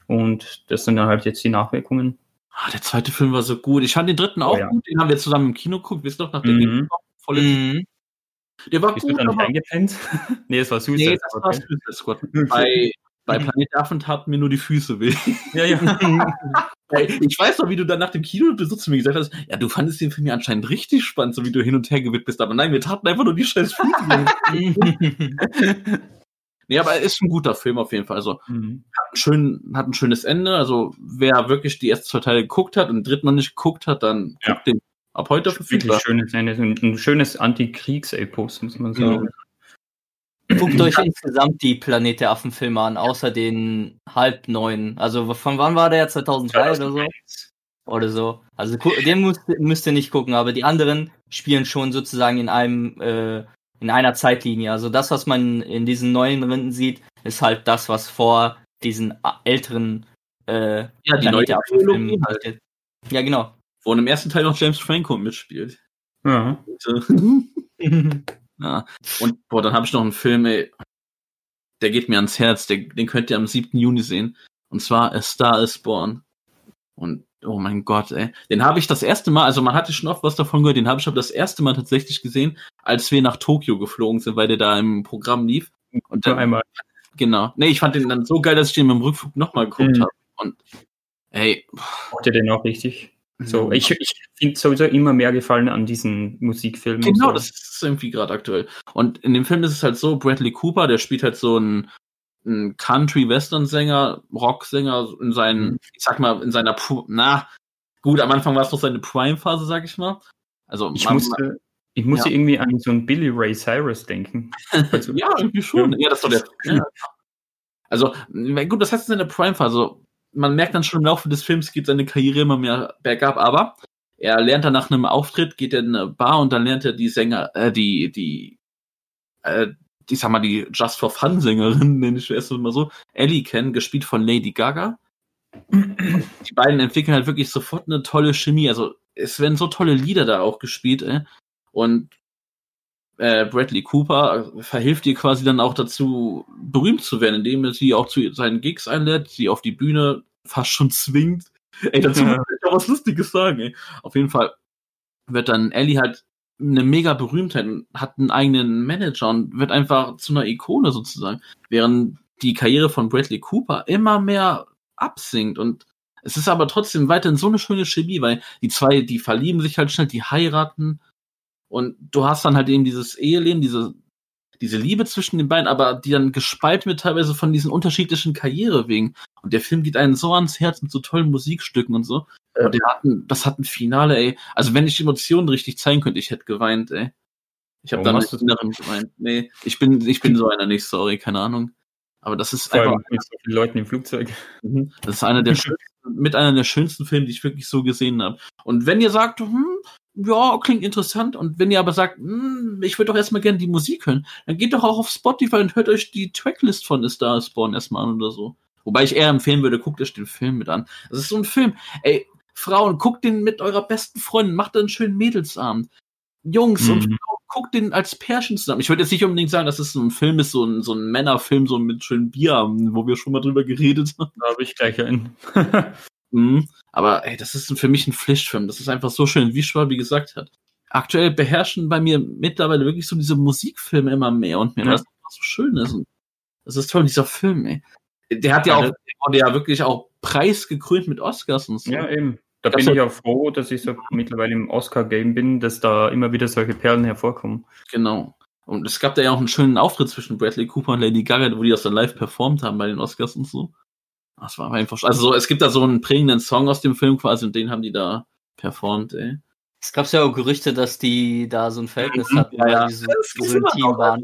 Und das sind dann halt jetzt die Nachwirkungen. Ah, der zweite Film war so gut. Ich fand den dritten auch Oh ja. gut. Den haben wir zusammen im Kino geguckt. Wisst ihr noch, nach der Mhm. Volle Mhm. Der war Bist du gut, dann nicht aber eingepennt? nee, es war Suicide nee, das war Squad. Suicide Squad. Bei, bei Planet Affen taten mir nur die Füße weh. Ja, ja. Ich weiß noch, wie du dann nach dem Kinobesuch zu mir gesagt hast, ja, du fandest den Film ja anscheinend richtig spannend, so wie du hin und her gewidmet bist, aber nein, wir taten einfach nur die scheiß Füße weh. Nee, aber er ist ein guter Film auf jeden Fall. Also Mhm. hat ein, schön, hat ein schönes Ende. Also wer wirklich die ersten zwei Teile geguckt hat und den dritten noch nicht geguckt hat, dann Ja. guckt den ab heute verfügbar. Wirklich schönes Ende. Ein, ein schönes Antikriegsepos, muss man sagen. Guckt euch insgesamt die Planet der Affen-Filme an, außer den halb neuen. Also von wann war der? 2003 oder so? Oder so. Also den müsst, müsst ihr nicht gucken, aber die anderen spielen schon sozusagen in einem äh, in einer Zeitlinie. Also das, was man in diesen neuen Rinden sieht, ist halt das, was vor diesen älteren äh, Ja, die Planet der Affen-Filmen halt. Ja, genau. wo im ersten Teil noch James Franco mitspielt. Ja. ja. Und boah, dann habe ich noch einen Film, ey, der geht mir ans Herz. Der, den könnt ihr am 7. Juni sehen. Und zwar A Star is Born. Und oh mein Gott, ey. Den habe ich das erste Mal, also man hatte schon oft was davon gehört, den habe ich aber das erste Mal tatsächlich gesehen, als wir nach Tokio geflogen sind, weil der da im Programm lief. Und dann, einmal. genau. Nee, ich fand den dann so geil, dass ich den im Rückflug nochmal geguckt Mhm. habe. Und ey, Mochte den auch richtig. So, Mhm. ich, ich finde sowieso immer mehr gefallen an diesen Musikfilmen. Genau, so. das ist irgendwie gerade aktuell. Und in dem Film ist es halt so, Bradley Cooper, der spielt halt so einen, einen Country-Western-Sänger, Rocksänger in seinen, Mhm. ich sag mal, in seiner, na, gut, am Anfang war es noch seine Prime-Phase, sag ich mal. Also, Ich man- musste, ich musste Ja. irgendwie an so einen Billy Ray Cyrus denken. Also, ja, irgendwie schon. Ja, das ist doch der. Ja. Also, gut, das heißt in seiner Prime-Phase. Man merkt dann schon im Laufe des Films geht seine Karriere immer mehr bergab, aber er lernt dann nach einem Auftritt, geht er in eine Bar und dann lernt er die Sänger, äh, die, die, äh, ich sag mal, die Just for Fun Sängerin, nenne ich erst mal so, Ellie kennen, gespielt von Lady Gaga. Die beiden entwickeln halt wirklich sofort eine tolle Chemie. Also, es werden so tolle Lieder da auch gespielt, ey. Und äh, Bradley Cooper verhilft ihr quasi dann auch dazu, berühmt zu werden, indem er sie auch zu seinen Gigs einlädt, sie auf die Bühne fast schon zwingt. Ey, dazu Ja. muss ich auch was Lustiges sagen, ey. Auf jeden Fall wird dann Ellie halt eine mega Berühmtheit und hat einen eigenen Manager und wird einfach zu einer Ikone sozusagen. Während die Karriere von Bradley Cooper immer mehr absinkt und es ist aber trotzdem weiterhin so eine schöne Chemie, weil die zwei, die verlieben sich halt schnell, die heiraten und du hast dann halt eben dieses Eheleben, diese, diese Liebe zwischen den beiden, aber die dann gespalten wird teilweise von diesen unterschiedlichen Karrierewegen. Und der Film geht einen so ans Herz mit so tollen Musikstücken und so. Und der hat ein, das hat ein Finale, ey. Also wenn ich Emotionen richtig zeigen könnte, ich hätte geweint, ey. Ich habe mit du- Inneren geweint. Nee, ich bin, ich bin so einer nicht, sorry, keine Ahnung. Aber das ist Vor einfach, mit so vielen Leuten im Flugzeug. Mhm. Das ist einer der schönsten, mit einer der schönsten Filme, die ich wirklich so gesehen habe. Und wenn ihr sagt, hm, ja, klingt interessant, und wenn ihr aber sagt, hm, ich würde doch erstmal gerne die Musik hören, dann geht doch auch auf Spotify und hört euch die Tracklist von A Star Born erstmal an oder so. Wobei ich eher empfehlen würde, guckt euch den Film mit an. Das ist so ein Film. Ey, Frauen, guckt den mit eurer besten Freundin, macht einen schönen Mädelsabend. Jungs und Mhm. Frauen, guckt den als Pärchen zusammen. Ich würde jetzt nicht unbedingt sagen, dass es so ein Film ist, so ein, so ein Männerfilm, so mit schönen Bierabenden, wo wir schon mal drüber geredet haben. Da habe ich gleich einen. Mhm. Aber ey, das ist für mich ein Pflichtfilm. Das ist einfach so schön, wie Schwabi gesagt hat. Aktuell beherrschen bei mir mittlerweile wirklich so diese Musikfilme immer mehr und mehr, Ja. weil das einfach so schön ist. Und das ist toll, dieser Film, ey. Der hat ja, Ja, auch, der wurde ja wirklich auch preisgekrönt mit Oscars und so. ja, eben. Da Das bin ich auch froh, dass ich so mittlerweile im Oscar-Game bin, dass da immer wieder solche Perlen hervorkommen. Genau. Und es gab da ja auch einen schönen Auftritt zwischen Bradley Cooper und Lady Gaga, wo die das dann live performt haben bei den Oscars und so. Das war einfach, also so, es gibt da so einen prägenden Song aus dem Film quasi und den haben die da performt, ey. Es gab ja auch Gerüchte, dass die da so ein Verhältnis Mhm, hatten, ja, ja. weil die so, so intim noch, waren.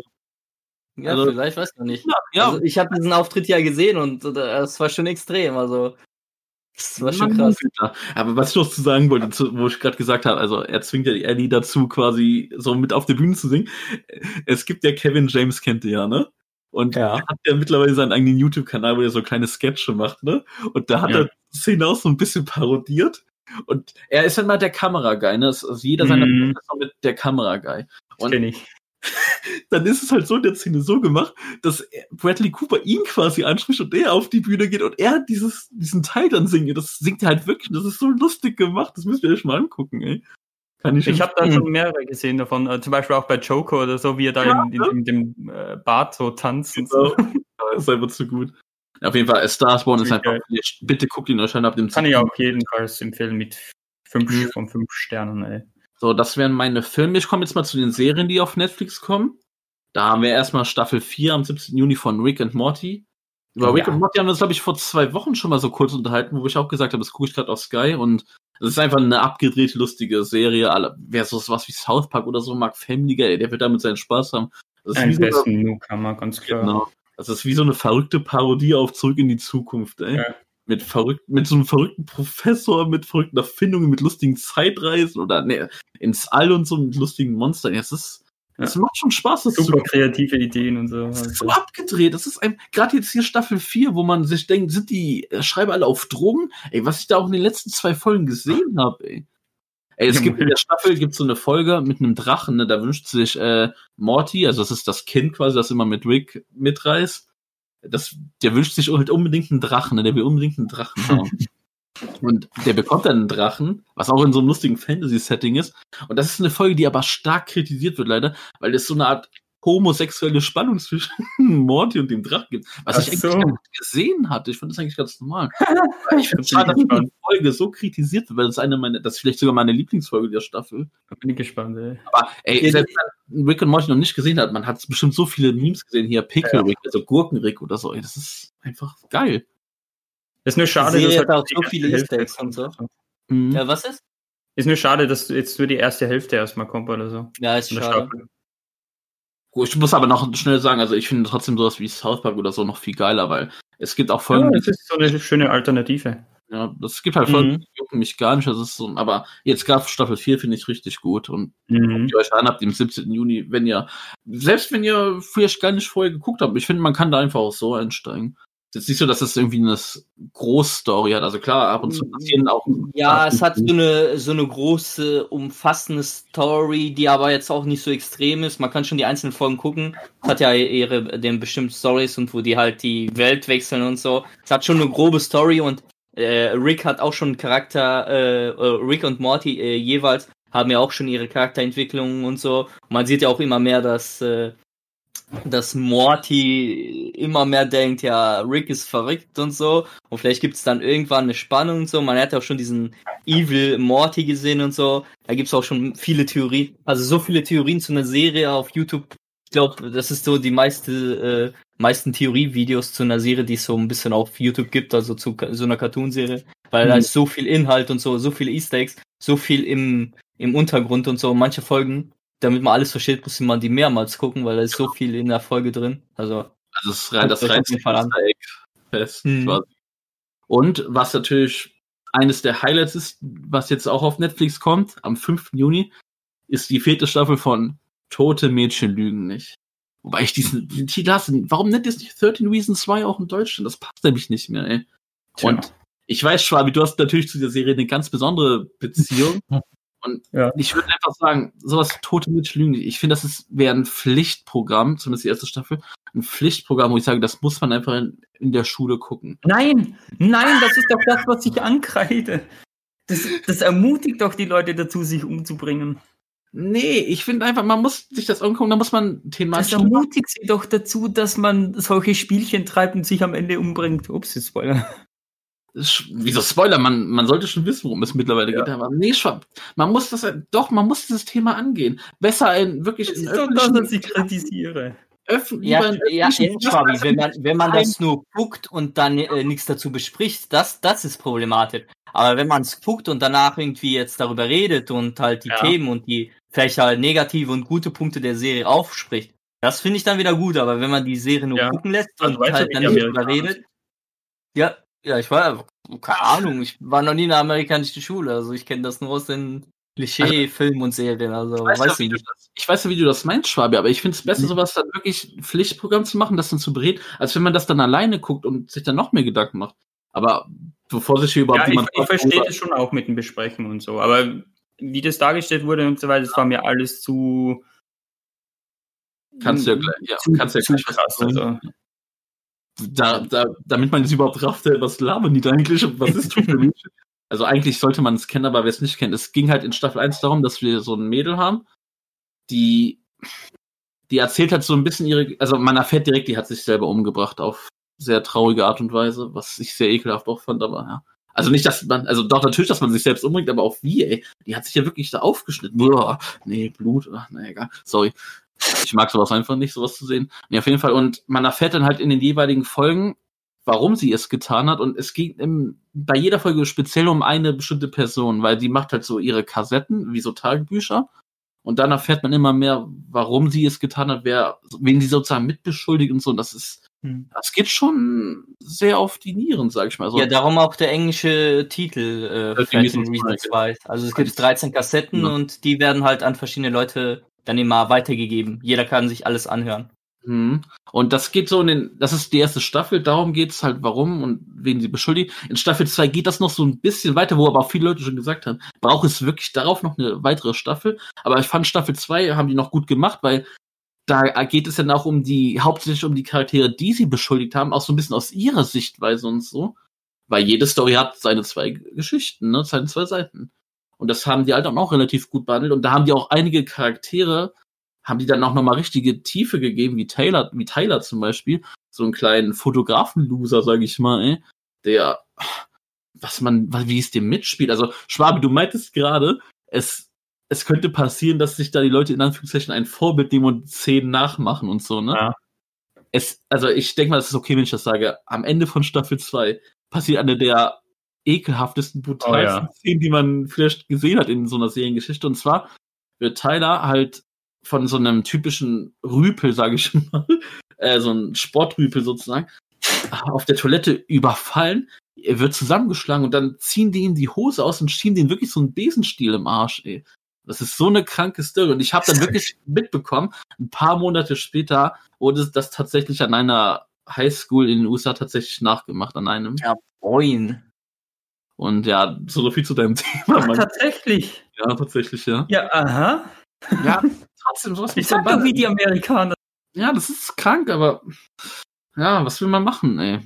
Ja, Also- vielleicht, weiß man nicht. Ja, ja. Also ich habe diesen Auftritt ja gesehen und äh, das war schon extrem. Also das war schon krass. Aber was ich noch zu sagen wollte, zu, wo ich gerade gesagt habe, also er zwingt ja die Ellie dazu, quasi so mit auf der Bühne zu singen. Es gibt ja Kevin James, kennt ihr ja, ne? Und Ja. er hat ja mittlerweile seinen eigenen YouTube-Kanal, wo er so kleine Sketche macht, ne? Und da hat Ja. er die Szene auch so ein bisschen parodiert. Und er ist dann mal der Kameraguy, ne? Also jeder seiner. Filme ist mit der Kameraguy. Und kenne ich. dann ist es halt so in der Szene so gemacht, dass er- Bradley Cooper ihn quasi anspricht und er auf die Bühne geht und er dieses, diesen Teil dann singt. Das singt er halt wirklich, das ist so lustig gemacht, das müsst ihr euch mal angucken, ey. Kann ich, Ich habe da schon mehrere gesehen davon, äh, zum Beispiel auch bei Joker oder so, wie er da Ja, in, in, in dem äh, Bad so tanzt und Genau. so. Ja, ist einfach zu gut. Auf jeden Fall, A Star is Born ist einfach, bitte guckt ihn euch an ab dem Kann ich 7. auch jedenfalls empfehlen mit fünf Mhm. von fünf Sternen, ey. So, das wären meine Filme. Ich komme jetzt mal zu den Serien, die auf Netflix kommen. Da haben wir erstmal Staffel 4 am 17. Juni von Rick and Morty. Über Rick Ja. und Morty haben wir uns, glaube ich, vor zwei Wochen schon mal so kurz unterhalten, wo ich auch gesagt habe, das gucke ich gerade auf Sky und es ist einfach eine abgedrehte, lustige Serie. Wer so was wie South Park oder so mag, Family Guy, der wird damit seinen Spaß haben. Das ist wie Ein so eine, besten Newcomer, ganz klar. genau. Das ist wie so eine verrückte Parodie auf Zurück in die Zukunft, ey. Ja. Mit verrückt, mit so einem verrückten Professor, mit verrückten Erfindungen, mit lustigen Zeitreisen oder ne, ins All und so mit lustigen Monstern. Ja, es ist, es macht schon Spaß, das zu Super kreative Ideen und so. das ist Also. so abgedreht. Das ist ein, gerade jetzt hier Staffel 4, wo man sich denkt, sind die äh, Schreiber alle auf Drogen? Ey, was ich da auch in den letzten zwei Folgen gesehen habe, ey. Ey, es gibt in der Staffel gibt so eine Folge mit einem Drachen, ne, da wünscht sich äh, Morty, also das ist das Kind quasi, das immer mit Rick mitreist. Das, der wünscht sich halt unbedingt einen Drachen, ne, der will unbedingt einen Drachen haben. Und der bekommt dann einen Drachen, was auch in so einem lustigen Fantasy-Setting ist. Und das ist eine Folge, die aber stark kritisiert wird, leider, weil es so eine Art homosexuelle Spannung zwischen Morty und dem Drachen gibt. Was Ach ich eigentlich so. gar nicht gesehen hatte. Ich fand das eigentlich ganz normal. ich finde schade, dass die. Folge so kritisiert wird, weil das ist eine meiner, das ist vielleicht sogar meine Lieblingsfolge der Staffel. Da bin ich gespannt, ey. Aber ey, Ja, selbst wenn man Rick und Morty noch nicht gesehen hat, man hat bestimmt so viele Memes gesehen, hier Pickle Rick, also Gurkenrick oder so. Ey, das ist einfach geil. Ist nur schade, dass hat auch so viele Hälfte Easter und so. Mhm. Ja, was ist? Ist nur schade, dass jetzt nur die erste Hälfte erstmal kommt oder so. Ja, ist schade. Staffel. Gut, Ich muss aber noch schnell sagen, also ich finde trotzdem sowas wie South Park oder so noch viel geiler, weil es gibt auch Ja, Folgen, das ist so eine schöne Alternative. ja, das gibt halt Folgen, Mhm. die jucken mich gar nicht, das ist so, aber jetzt gerade Staffel 4 finde ich richtig gut und Mhm. guckt ihr euch an ab dem 17. Juni, wenn ihr, selbst wenn ihr vielleicht gar nicht vorher geguckt habt, ich finde, man kann da einfach auch so einsteigen. Jetzt nicht so, dass es irgendwie eine Großstory hat. Also klar, ab und zu passieren auch. Ja, es hat so eine, so eine große, umfassende Story, die aber jetzt auch nicht so extrem ist. Man kann schon die einzelnen Folgen gucken. Es hat ja ihre den bestimmten Stories und wo die halt die Welt wechseln und so. Es hat schon eine grobe Story und äh, Rick hat auch schon einen Charakter, äh, äh, Rick und Morty äh, jeweils haben ja auch schon ihre Charakterentwicklungen und so. Und man sieht ja auch immer mehr, dass äh, dass Morty immer mehr denkt, ja, Rick ist verrückt und so. Und vielleicht gibt es dann irgendwann eine Spannung und so. Man hat auch schon diesen Evil Morty gesehen und so. Da gibt es auch schon viele Theorien. Also so viele Theorien zu einer Serie auf YouTube. Ich glaube, das ist so die meiste, äh, meisten Theorievideos zu einer Serie, die es so ein bisschen auf YouTube gibt, also zu so einer Cartoonserie. Weil da Mhm. ist so viel Inhalt und so, so viele Easter Eggs, so viel im, im Untergrund und so. Manche Folgen, damit man alles versteht, muss man die mehrmals gucken, weil da ist so viel in der Folge drin. Also, Also das ist rein, das Guckt euch rein auf jeden Fall an. fest. Quasi. Und was natürlich eines der Highlights ist, was jetzt auch auf Netflix kommt, am 5. Juni, ist die vierte Staffel von Tote Mädchen lügen nicht. Wobei ich diesen, diesen Titel hasse. Warum nennt ihr es nicht 13 Reasons Why auch in Deutschland? Das passt nämlich nicht mehr, ey. Tja. Und ich weiß, Schwabi, du hast natürlich zu der Serie eine ganz besondere Beziehung. Und Ja. ich würde einfach sagen, sowas Tote lügen nicht. Ich finde, das ist wäre ein Pflichtprogramm, zumindest die erste Staffel, ein Pflichtprogramm, wo ich sage, das muss man einfach in, in der Schule gucken. Nein, nein, das ist doch das, was ich ankreide. Das, das ermutigt doch die Leute dazu, sich umzubringen. Nee, ich finde einfach, man muss sich das angucken, da muss man Das thematisch. ermutigt sie doch dazu, dass man solche Spielchen treibt und sich am Ende umbringt. Ups, jetzt Spoiler. Wieso Spoiler? Man, man sollte schon wissen, worum es mittlerweile Ja. geht. Aber nee, Schwab, man muss das, doch, man muss dieses Thema angehen. Besser in wirklich Das in ist doch das, was ich kritisiere. öffn, Ja, ja, ja Schwabi, wenn man, wenn man das nur guckt und dann äh, nichts dazu bespricht, das, das ist problematisch. Aber wenn man es guckt und danach irgendwie jetzt darüber redet und halt die Ja. Themen und die vielleicht halt negative und gute Punkte der Serie aufspricht, das finde ich dann wieder gut. Aber wenn man die Serie nur Ja. gucken lässt Also und du, halt dann nicht darüber redet, ja, ja, ich war, keine Ahnung, ich war noch nie in der amerikanischen Schule, also ich kenne das nur aus den Klischee-Filmen und Serien, also Ich weiß, weiß ja, ich wie du nicht. das, ich weiß ja, wie du das meinst, Schwabi, aber ich finde es besser, Mhm. sowas dann wirklich ein Pflichtprogramm zu machen, das dann zu bereden, als wenn man das dann alleine guckt und sich dann noch mehr Gedanken macht. Aber bevor sich hier überhaupt Ja, ich, jemand ich verstehe das schon auch mit dem Besprechen und so, aber wie das dargestellt wurde und so weiter, das war mir alles zu, kannst du ja gleich, ja, zu, kannst du ja gleich was krass. sagen. Also. Da, da, damit man jetzt überhaupt rafft, ey, was labern die da eigentlich und was ist Tote Mädchen? Also eigentlich sollte man es kennen, aber wer es nicht kennt, es ging halt in Staffel 1 darum, dass wir so ein Mädel haben, die, die erzählt halt so ein bisschen ihre, also man erfährt direkt, die hat sich selber umgebracht auf sehr traurige Art und Weise, was ich sehr ekelhaft auch fand, aber ja. Also nicht, dass man, also doch natürlich, dass man sich selbst umbringt, aber auch wie, ey. Die hat sich ja wirklich da aufgeschnitten. Boah, nee, Blut, ach, nee, egal. Sorry. Ich mag sowas einfach nicht, sowas zu sehen. Nee, auf jeden Fall. Und man erfährt dann halt in den jeweiligen Folgen, warum sie es getan hat. Und es geht im, bei jeder Folge speziell um eine bestimmte Person, weil die macht halt so ihre Kassetten, wie so Tagebücher. Und dann erfährt man immer mehr, warum sie es getan hat, wer, wen sie sozusagen mitbeschuldigt und so. Und das ist, Hm. das geht schon sehr auf die Nieren, sag ich mal. So, Ja, darum auch der englische Titel äh, 13 13 Reasons. Why. Also es gibt 13 Kassetten Ja. und die werden halt an verschiedene Leute dann immer weitergegeben. Jeder kann sich alles anhören. Mhm. Und das geht so in den, das ist die erste Staffel, darum geht's halt, warum und wen sie beschuldigen. In Staffel 2 geht das noch so ein bisschen weiter, wo aber auch viele Leute schon gesagt haben, braucht es wirklich darauf noch eine weitere Staffel. Aber ich fand Staffel 2 haben die noch gut gemacht, weil da geht es dann auch um die, hauptsächlich um die Charaktere, die sie beschuldigt haben, auch so ein bisschen aus ihrer Sichtweise und so. Weil jede Story hat seine zwei Geschichten, ne, seine zwei Seiten. Und das haben die halt auch noch relativ gut behandelt. Und da haben die auch einige Charaktere, haben die dann auch nochmal richtige Tiefe gegeben, wie Taylor, wie Tyler zum Beispiel, so einen kleinen Fotografen-Loser, sag ich mal, ey, der, was man, wie es dem mitspielt. Also, Schwabe, du meintest gerade, es, es könnte passieren, dass sich da die Leute in Anführungszeichen ein Vorbild nehmen und Szenen nachmachen und so, ne? Ja. Es, also ich denke mal, es ist okay, wenn ich das sage. Am Ende von Staffel 2 passiert eine der ekelhaftesten, brutalsten Oh ja. Szenen, die man vielleicht gesehen hat in so einer Seriengeschichte. Und zwar wird Tyler halt von so einem typischen Rüpel, sage ich mal, äh, so ein Sportrüpel sozusagen, auf der Toilette überfallen. Er wird zusammengeschlagen und dann ziehen die ihm die Hose aus und schieben den wirklich so einen Besenstiel im Arsch, ey. Das ist so eine kranke Story. Und ich habe dann wirklich mitbekommen, ein paar Monate später wurde das tatsächlich an einer Highschool in den USA tatsächlich nachgemacht, an einem. Ja, moin. Und ja, so viel zu deinem Thema. Ach, tatsächlich. Ja, tatsächlich, ja. Ja, aha. Ja, trotzdem, sowas Ich sag doch wie die Amerikaner. Ja, das ist krank, aber ja, was will man machen, ey?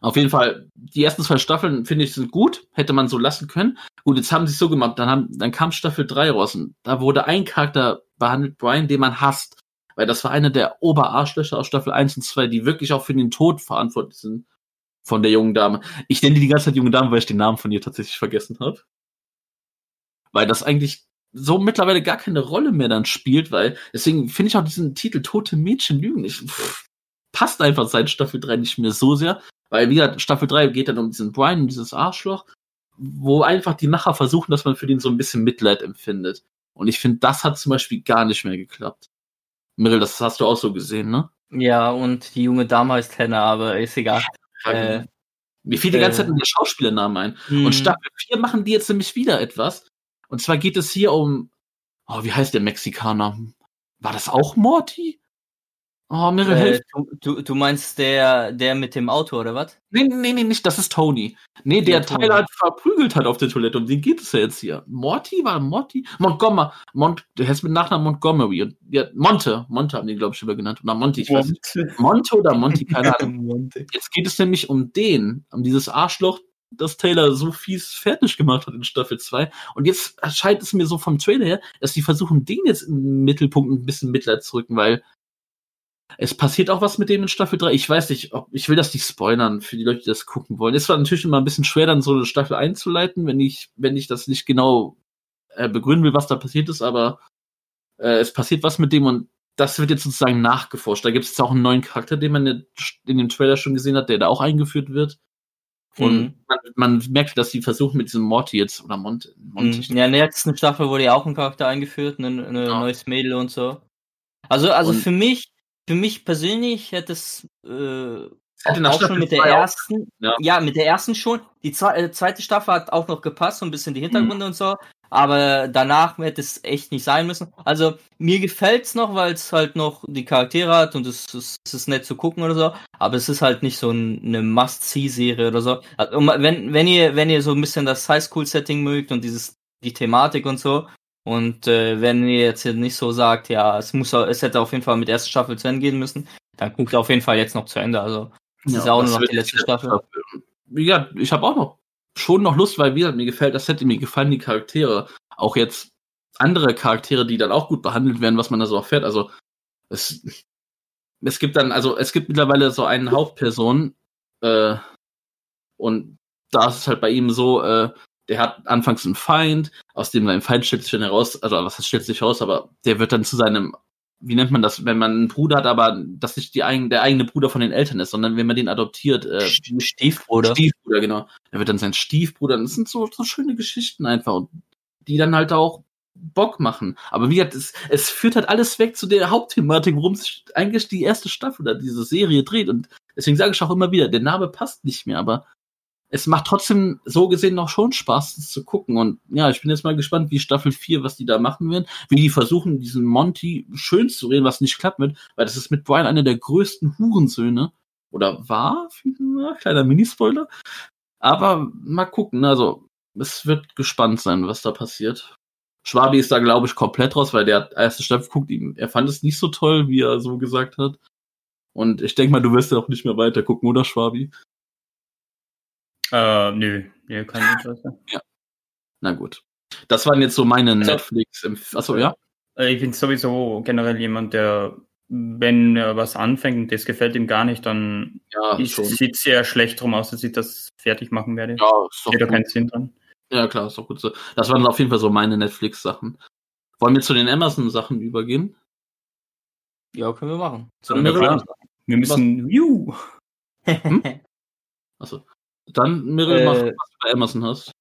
Auf jeden Fall, die ersten zwei Staffeln finde ich sind gut, hätte man so lassen können. Gut, jetzt haben sie es so gemacht, dann haben, dann kam Staffel 3 raus und da wurde ein Charakter behandelt, Brian, den man hasst. Weil das war einer der Oberarschlöcher aus Staffel 1 und 2, die wirklich auch für den Tod verantwortlich sind von der jungen Dame. Ich nenne die die ganze Zeit junge Dame, weil ich den Namen von ihr tatsächlich vergessen habe. Weil das eigentlich so mittlerweile gar keine Rolle mehr dann spielt, weil deswegen finde ich auch diesen Titel Tote Mädchen lügen nicht. Passt einfach seit Staffel 3 nicht mehr so sehr, weil wie gesagt, Staffel 3 geht dann um diesen Brian und dieses Arschloch, wo einfach die Macher versuchen, dass man für den so ein bisschen Mitleid empfindet. Und ich finde, das hat zum Beispiel gar nicht mehr geklappt. Mirel, das hast du auch so gesehen, ne? Ja, und die junge Dame heißt Hannah, aber ist egal. Äh, Mir fiel die ganze äh, Zeit nur der Schauspielernamen ein. hm, Und Staffel 4 machen die jetzt nämlich wieder etwas. Und zwar geht es hier um, oh, wie heißt der Mexikaner? War das auch Morty? Oh, Mirel, äh, hilf. du, du, meinst der, der mit dem Auto, oder was? Nee, nee, nee, nicht, das ist Tony. Nee, der Tony. Tyler hat verprügelt hat auf der Toilette. Um den geht es ja jetzt hier. Morty war Morty? Montgomery. Mont, der heißt mit Nachnamen Montgomery. Und, ja, Monte. Monte haben die, glaube ich, immer genannt. Oder Monty, ich weiß nicht. Monte oder Monty, keine Ahnung. Jetzt geht es nämlich um den, um dieses Arschloch, das Taylor so fies fertig gemacht hat in Staffel 2. Und jetzt erscheint es mir so vom Trailer her, dass die versuchen, den jetzt im Mittelpunkt ein bisschen Mitleid zu rücken, weil es passiert auch was mit dem in Staffel 3. Ich weiß nicht, ob, ich will das nicht spoilern für die Leute, die das gucken wollen. Es war natürlich immer ein bisschen schwer, dann so eine Staffel einzuleiten, wenn ich, wenn ich das nicht genau äh, begründen will, was da passiert ist, aber äh, es passiert was mit dem und das wird jetzt sozusagen nachgeforscht. Da gibt es jetzt auch einen neuen Charakter, den man in dem Trailer schon gesehen hat, der da auch eingeführt wird. Und Mhm. man, man merkt, dass die versuchen mit diesem Morty jetzt, oder Monte, Monte Mhm. Ja, in der letzten Staffel wurde ja auch ein Charakter eingeführt, ein ein Ja. neues Mädel und so. Also, also Und- für mich, für mich persönlich hätte es äh, hätte auch schon mit der ersten, ja. ja. mit der ersten schon. Die äh, zweite Staffel hat auch noch gepasst, so ein bisschen die Mhm. Hintergründe und so. Aber danach hätte es echt nicht sein müssen. Also mir gefällt's noch, weil es halt noch die Charaktere hat und es, es, es ist nett zu gucken oder so. Aber es ist halt nicht so ein, eine Must-See-Serie oder so. Also, wenn, wenn ihr, wenn ihr so ein bisschen das Highschool-Setting mögt und dieses, die Thematik und so. Und äh, wenn ihr jetzt hier nicht so sagt, ja, es muss, es hätte auf jeden Fall mit der ersten Staffel zu Ende gehen müssen, dann guckt auf jeden Fall jetzt noch zu Ende. Also es ist ja auch das nur noch die letzte Staffel. Ja, ich habe auch noch schon noch Lust, weil wie gesagt, mir gefällt das Setting, mir gefallen die Charaktere. Auch jetzt andere Charaktere, die dann auch gut behandelt werden, was man da so erfährt. Also es, es gibt dann, also es gibt mittlerweile so einen Hauptperson, äh, und da ist es halt bei ihm so, äh, der hat anfangs einen Feind, aus dem sein Feind stellt sich dann heraus, also was heißt, stellt sich heraus, aber der wird dann zu seinem, wie nennt man das, wenn man einen Bruder hat, aber das nicht die eigen, der eigene Bruder von den Eltern ist, sondern wenn man den adoptiert, äh, Stiefbruder. Stiefbruder, genau. Der wird dann sein Stiefbruder. Das sind so, so schöne Geschichten einfach, und die dann halt auch Bock machen. Aber wie gesagt, es, es führt halt alles weg zu der Hauptthematik, worum sich eigentlich die erste Staffel oder diese Serie dreht. Und deswegen sage ich auch immer wieder, der Name passt nicht mehr, aber es macht trotzdem so gesehen noch schon Spaß, das zu gucken. Und ja, ich bin jetzt mal gespannt, wie Staffel 4, was die da machen werden, wie die versuchen, diesen Monty schön zu reden, was nicht klappt mit, weil das ist mit Brian einer der größten Hurensöhne. Oder war? Kleiner Minispoiler. Aber mal gucken, also es wird gespannt sein, was da passiert. Schwabi ist da, glaube ich, komplett raus, weil der erste Staffel guckt, er fand es nicht so toll, wie er so gesagt hat. Und ich denke mal, du wirst ja auch nicht mehr weiter gucken, oder Schwabi? Äh, nö, nö, kein Interesse. Na gut. Das waren jetzt so meine Also- Netflix. Achso, ja? Äh, Ich bin sowieso generell jemand, der, wenn er was anfängt und das gefällt ihm gar nicht, dann Ja, sieht sehr schlecht drum aus, dass ich das fertig machen werde. Ja, ist doch da gut. keinen Sinn dran. Ja, klar, ist doch gut so. Das waren auf jeden Fall so meine Netflix-Sachen. Wollen wir zu den Amazon-Sachen übergehen? Ja, können wir machen. Ja, wir klar. Wir müssen, Juhu. Achso. Dann, mach, Äh, was du bei Amazon hast.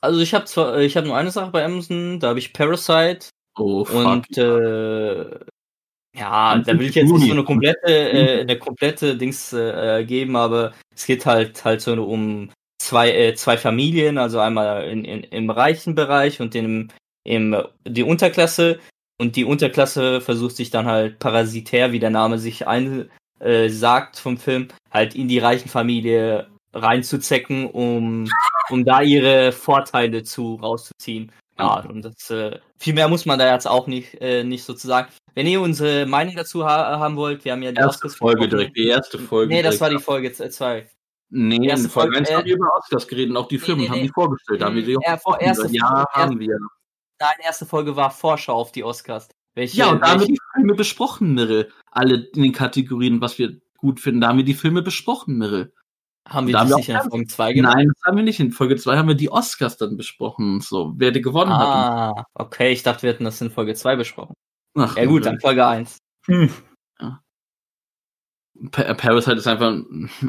Also ich habe zwar, ich habe nur eine Sache bei Amazon, da habe ich Parasite Oh, fuck. und äh, ja, da will 5. ich jetzt nicht so eine komplette, äh, eine komplette Dings äh, geben, aber es geht halt halt so um zwei äh, zwei Familien, also einmal in, in, im reichen Bereich und im, im die Unterklasse und die Unterklasse versucht sich dann halt parasitär, wie der Name sich ein äh, sagt vom Film, halt in die reichen Familie reinzuzecken, um um da ihre Vorteile zu rauszuziehen. Ja, und das äh, viel mehr muss man da jetzt auch nicht äh, nicht sozusagen. Wenn ihr unsere Meinung dazu ha haben wollt, wir haben ja die erste Folge direkt. Die erste Folge. Nee, das war die Folge 2. Nee, die erste Folge Folge, 1 äh, haben wir über Oscars geredet und auch die Filme nee, haben nee. die vorgestellt. Da haben wir sie auch Ja, erste Ja, Folge, haben wir. Deine erste Folge war Vorschau auf die Oscars. Welche, Ja, und da haben wir die Filme besprochen, Mirre. Alle in den Kategorien, was wir gut finden, da haben wir die Filme besprochen, Mirre. Haben wir das wir nicht in Folge 2 gemacht? Nein, das haben wir nicht. In Folge 2 haben wir die Oscars dann besprochen und so, wer die gewonnen hat. Ah, okay, ich dachte, wir hätten das in Folge 2 besprochen. Ach, Ja gut, dann Folge 1. Hm. Pa- Parasite ist einfach,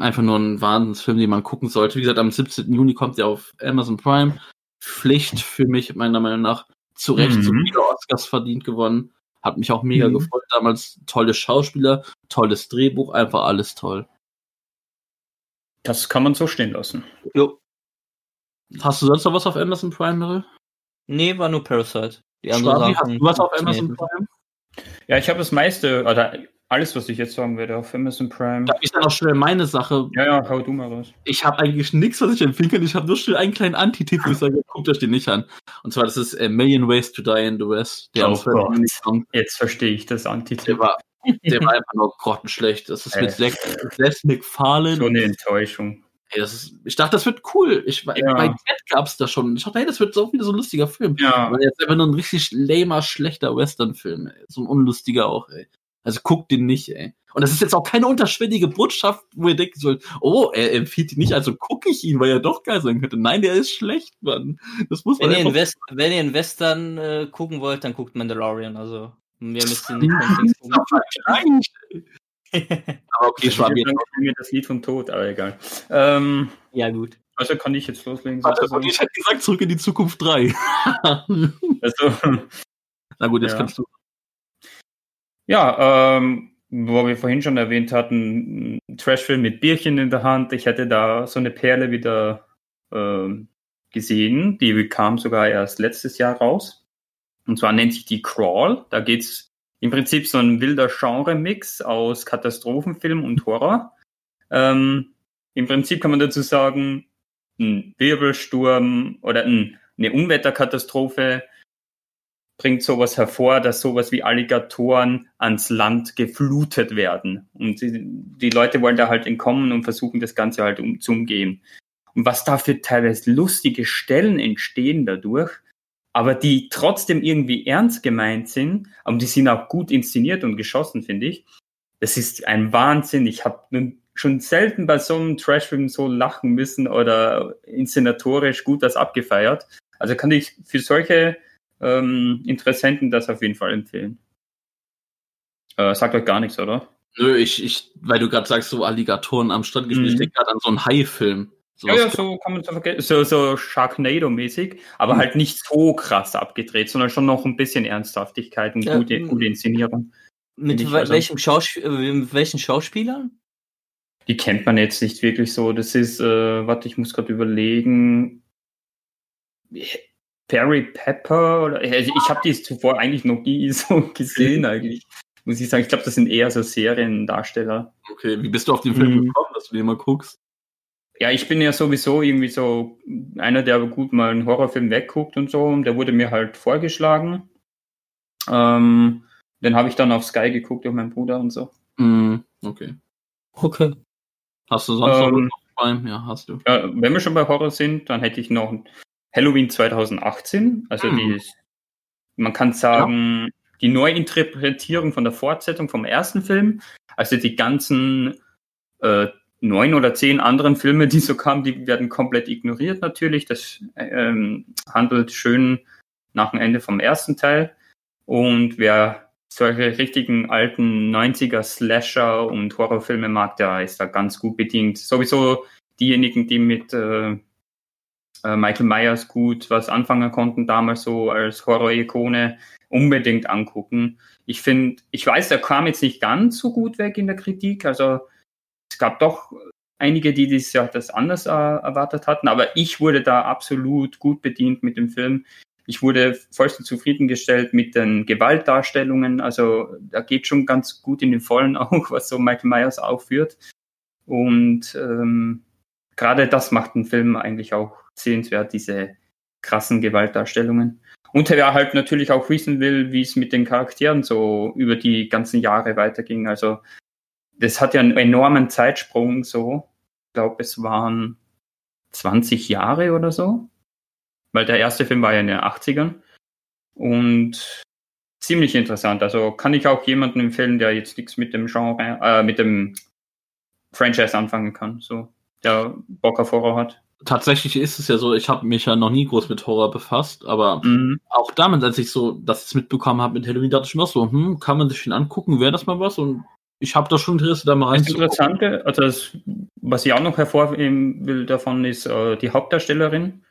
einfach nur ein Wahnsinnsfilm, den man gucken sollte. Wie gesagt, am 17. Juni kommt der auf Amazon Prime. Pflicht für mich, meiner Meinung nach. Zu Recht Mhm. so viele Oscars verdient gewonnen. Hat mich auch mega Mhm. gefreut damals. Tolle Schauspieler, tolles Drehbuch, einfach alles toll. Das kann man so stehen lassen. Jo. Hast du sonst noch was auf Amazon Prime, Mirre? Nee, war nur Parasite. Die anderen Schwabi, hast Sachen du was auf. Amazon Prime? Ja, ich habe das meiste, oder alles, was ich jetzt sagen werde, auf Amazon Prime. Darf ich dann noch schnell meine Sache? Ja, ja, hau du mal raus. Ich habe eigentlich nichts, was ich empfehlen kann. Ich habe nur schnell einen kleinen ich sage, guckt euch den nicht an. Und zwar, das ist äh, Million Ways to Die in the West. Der Oh am 12. Juni Gott. kommt. Jetzt verstehe ich das Der Antitipp. war, der war einfach nur grottenschlecht. Das ist mit Äh. Zack Seth MacFarlane. So eine Enttäuschung. Ey, das ist, ich dachte, das wird cool. Ich, Ja. Bei Ted gab's da schon. Ich dachte, hey, das wird so wieder so ein lustiger Film. Ja, Aber jetzt einfach nur ein richtig lamer, schlechter Western-Film. ey. So ein unlustiger auch, ey. Also guckt den nicht, ey. Und das ist jetzt auch keine unterschwellige Botschaft, wo ihr denken sollt, oh, er empfiehlt ihn nicht, also gucke ich ihn, weil er doch geil sein könnte. Nein, der ist schlecht, Mann. Das muss man Wenn ihr, in West, wenn ihr in Western äh, gucken wollt, dann guckt Mandalorian. Also, wir müssen nicht von Dings gucken. Reicht. Aber okay, ich Schwabi. mir das Lied vom Tod, aber egal. Ähm, ja, gut. also kann ich jetzt loslegen. Warte, ich hätte gesagt, zurück in die Zukunft 3. Also, Na gut, jetzt Ja. kannst du. Ja, ähm, wo wir vorhin schon erwähnt hatten, Trashfilm mit Bierchen in der Hand. Ich hätte da so eine Perle wieder ähm, gesehen. Die kam sogar erst letztes Jahr raus. Und zwar nennt sich die Crawl. Da geht's im Prinzip so ein wilder Genre-Mix aus Katastrophenfilm und Horror. Ähm, Im Prinzip kann man dazu sagen, ein Wirbelsturm oder ein, eine Unwetterkatastrophe bringt sowas hervor, dass sowas wie Alligatoren ans Land geflutet werden. Und die, die Leute wollen da halt entkommen und versuchen das Ganze halt um, zu umgehen. und was da für teilweise lustige Stellen entstehen dadurch, aber die trotzdem irgendwie ernst gemeint sind, und die sind auch gut inszeniert und geschossen, finde ich. Das ist ein Wahnsinn. Ich habe schon selten bei so einem Trashfilm so lachen müssen oder inszenatorisch gut das abgefeiert. Also kann ich für solche ähm, Interessenten das auf jeden Fall empfehlen. Äh, sagt euch gar nichts, oder? Nö, ich, ich, weil du gerade sagst, so Alligatoren am Strand gespielt, Mhm. ich denke gerade an so einen Hai-Film. So Ja, ja, so kann man es vergessen. So, so Sharknado-mäßig, aber Mhm. halt nicht so krass abgedreht, sondern schon noch ein bisschen Ernsthaftigkeit und Ja, gute, gute Inszenierung. Mit ich also- welchem äh, mit welchen Schauspielern? Die kennt man jetzt nicht wirklich so. Das ist, äh, warte, ich muss gerade überlegen. Perry Pepper oder also ich habe die zuvor eigentlich noch nie so gesehen eigentlich. Muss ich sagen, ich glaube, das sind eher so Seriendarsteller. Okay, wie bist du auf den Film Mhm. gekommen, dass du den mal guckst? Ja, ich bin ja sowieso irgendwie so einer, der gut mal einen Horrorfilm wegguckt und so. Und der wurde mir halt vorgeschlagen. Ähm, den habe ich dann auf Sky geguckt durch meinen Bruder und so. Mhm, okay. Okay. Hast du sonst noch Ähm, was beim? Ja, hast du. Ja, wenn wir schon bei Horror sind, dann hätte ich noch Halloween 2018. Also Hm. die, man kann sagen, die Neuinterpretierung von der Fortsetzung vom ersten Film. Also die ganzen äh, neun oder zehn anderen Filme, die so kamen, die werden komplett ignoriert natürlich. Das ähm, handelt schön nach dem Ende vom ersten Teil. Und wer solche richtigen alten 90er Slasher und Horrorfilme mag, der ist da ganz gut bedient. Sowieso diejenigen, die mit äh, äh, Michael Myers gut was anfangen konnten, damals so als Horror-Ikone, unbedingt angucken. Ich finde, ich weiß, der kam jetzt nicht ganz so gut weg in der Kritik. Also es gab doch einige, die das ja das anders äh, erwartet hatten, aber ich wurde da absolut gut bedient mit dem Film. Ich wurde vollstens zufriedengestellt mit den Gewaltdarstellungen. Also da geht schon ganz gut in den Vollen auch, was so Michael Myers aufführt. Und ähm, gerade das macht den Film eigentlich auch sehenswert, diese krassen Gewaltdarstellungen. Und wer halt natürlich auch wissen will, wie es mit den Charakteren so über die ganzen Jahre weiterging. Also das hat ja einen enormen Zeitsprung so. Ich glaube, es waren 20 Jahre oder so. Weil der erste Film war ja in den 80ern. Und ziemlich interessant. Also kann ich auch jemandem empfehlen, der jetzt nichts mit dem Genre, äh, mit dem Franchise anfangen kann. So, der Bock auf Horror hat. Tatsächlich ist es ja so, ich habe mich ja noch nie groß mit Horror befasst, aber Mhm. auch damals, als ich so das mitbekommen habe mit Halloween, dachte ich mir so, hm, kann man sich den angucken, wäre das mal was? Und ich habe da schon Interesse, da mal Das reinzugucken. Interessante, also das, was ich auch noch hervorheben will davon, ist äh, die Hauptdarstellerin,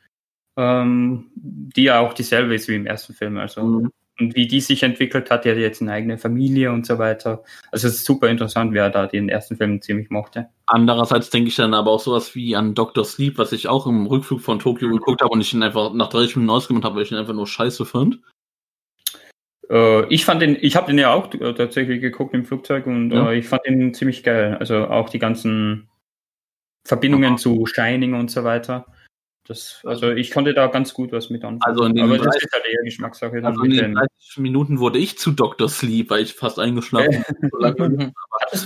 ähm, die ja auch dieselbe ist wie im ersten Film. Also Mhm. und wie die sich entwickelt hat, die hat jetzt eine eigene Familie und so weiter. Also es ist super interessant, wer da den ersten Film ziemlich mochte. Andererseits denke ich dann aber auch sowas wie an Dr. Sleep, was ich auch im Rückflug von Tokio geguckt habe und ich ihn einfach nach 30 Minuten ausgemacht habe, weil ich ihn einfach nur scheiße fand. Äh, ich fand den, ich habe den ja auch äh, tatsächlich geguckt im Flugzeug und Ja. äh, ich fand den ziemlich geil. Also auch die ganzen Verbindungen zu Shining und so weiter. Das, also ich konnte da ganz gut was mit anfangen. Also in den Aber das 30 ist halt eher Geschmackssache. Also in den dem- 30 Minuten wurde ich zu Dr. Sleep, weil ich fast eingeschlafen bin.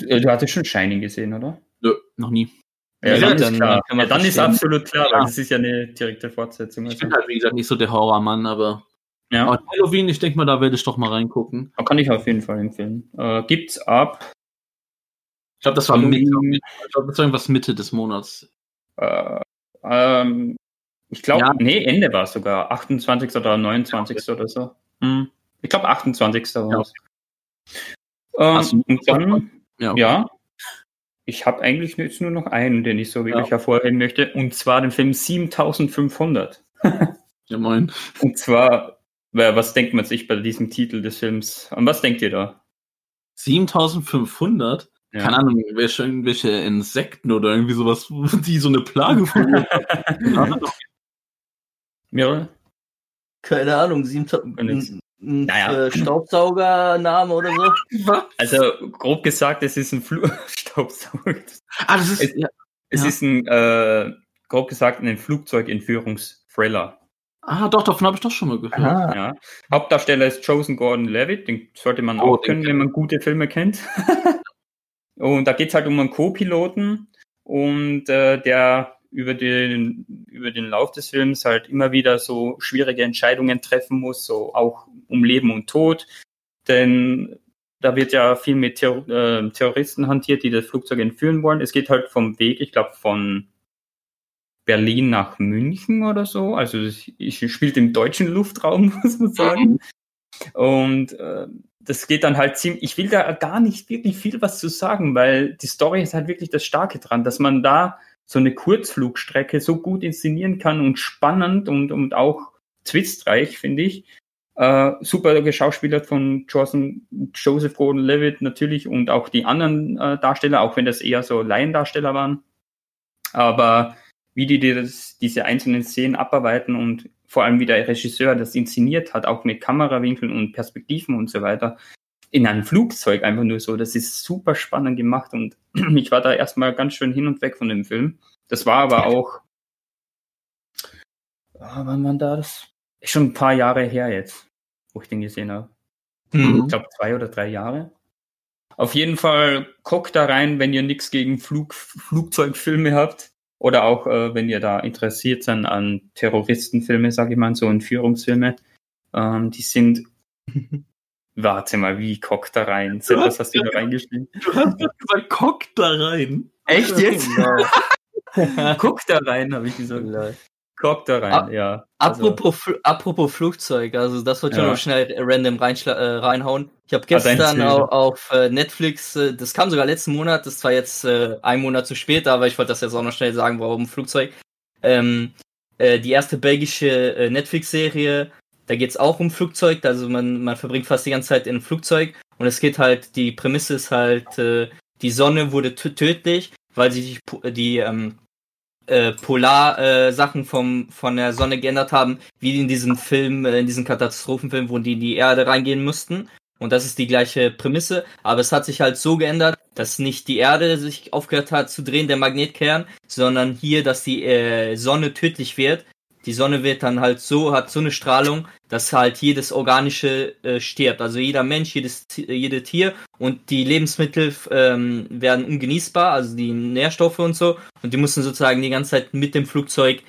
Äh, du hattest schon Shining gesehen, oder? Nö, noch nie. Ja, Ja, dann, ist klar. ja, dann ist absolut klar, weil das ist ja eine direkte Fortsetzung. Ich Also. bin halt, wie gesagt, nicht so der Horrormann, aber, Ja, aber Halloween, ich denke mal, da werde ich doch mal reingucken. kann ich auf jeden Fall empfehlen. Äh, gibt's ab, Ich glaube, das war. Mitte, ich glaube, das war irgendwas Mitte des Monats. äh, ähm, ich glaube, Ja. nee, Ende war es sogar, 28. oder 29. oder so. Hm. Ich glaube, 28. war es. Ähm, und dann, Ja, ja, ich habe eigentlich jetzt nur noch einen, den ich so wirklich Ja. hervorheben möchte, und zwar den Film 7500. ja moin. Und zwar, was denkt man sich bei diesem Titel des Films? An was denkt ihr da? 7500? Ja. Keine Ahnung, welche, irgendwelche Insekten oder irgendwie sowas, die so eine Plage verursachen. Mirre? Keine Ahnung, 7000. Kann nix. Ein, ein Naja. äh, Staubsaugername oder so? Also, grob gesagt, es ist ein Flu Staubsauger. Ah, das ist, Es- ja. Es Ja. ist ein, äh, grob gesagt, ein Flugzeugentführungsthriller. Ah, doch, davon habe ich doch schon mal gehört. Aha. Ja. Hauptdarsteller ist Chosen Gordon-Levitt, den sollte man Oh, auch den können, wenn man gute Filme kennt. und da geht's halt um einen Co-Piloten und äh, der über den, über den Lauf des Films halt immer wieder so schwierige Entscheidungen treffen muss, so auch um Leben und Tod. Denn da wird ja viel mit Terror äh, Terroristen hantiert, die das Flugzeug entführen wollen. Es geht halt vom Weg, ich glaube, von Berlin nach München oder so. Also ich spielt im deutschen Luftraum, muss man sagen. Und äh, das geht dann halt ziemlich, ich will da gar nicht wirklich viel was zu sagen, weil die Story ist halt wirklich das Starke dran, dass man da so eine Kurzflugstrecke so gut inszenieren kann und spannend und, und auch twistreich, finde ich. Äh, super geschauspielert von Joseph, Joseph Gordon-Levitt natürlich und auch die anderen äh, Darsteller, auch wenn das eher so Laiendarsteller waren. Aber wie die das, diese einzelnen Szenen abarbeiten und vor allem wie der Regisseur das inszeniert hat, auch mit Kamerawinkeln und Perspektiven und so weiter, in einem Flugzeug einfach nur so, das ist super spannend gemacht und ich war da erstmal ganz schön hin und weg von dem Film. Das war aber auch, oh, wann war das? Ist schon ein paar Jahre her jetzt, wo ich den gesehen habe. Mhm. Ich glaube zwei oder drei Jahre. Auf jeden Fall guckt da rein, wenn ihr nichts gegen Flug, Flugzeugfilme habt. Oder auch, äh, wenn ihr da interessiert seid an Terroristenfilme, sage ich mal, so Entführungsfilme. Ähm, die sind. Warte mal, wie guckt da rein? Du was hast du da reingeschrieben? Du hast gesagt, guckt da rein. Echt jetzt? Guck da rein, habe ich gesagt. Guck da rein, Ab- ja. Apropos, Fl- apropos Flugzeug, also das wollte ich Ja. noch schnell random äh, reinhauen. Ich habe Ah, gestern Ziel. au- auf äh, Netflix, äh, das kam sogar letzten Monat, das war jetzt äh, ein Monat zu spät, aber ich wollte das jetzt auch noch schnell sagen, warum Flugzeug. Ähm, äh, die erste belgische äh, Netflix-Serie, da geht's auch um Flugzeug, also man, man verbringt fast die ganze Zeit in einem Flugzeug und es geht halt, die Prämisse ist halt, äh, die Sonne wurde tö- tödlich, weil sich die, die ähm, äh, Polar-Sachen vom von der Sonne geändert haben, wie in diesem Film, äh, in diesem Katastrophenfilm, wo die in die Erde reingehen mussten. Und das ist die gleiche Prämisse, aber es hat sich halt so geändert, dass nicht die Erde sich aufgehört hat zu drehen, der Magnetkern, sondern hier, dass die äh, Sonne tödlich wird. Die Sonne wird dann halt so, hat so eine Strahlung, dass halt jedes Organische äh, stirbt. Also jeder Mensch, jedes, äh, jede Tier und die Lebensmittel ähm, werden ungenießbar, also die Nährstoffe und so. Und die mussten sozusagen die ganze Zeit mit dem Flugzeug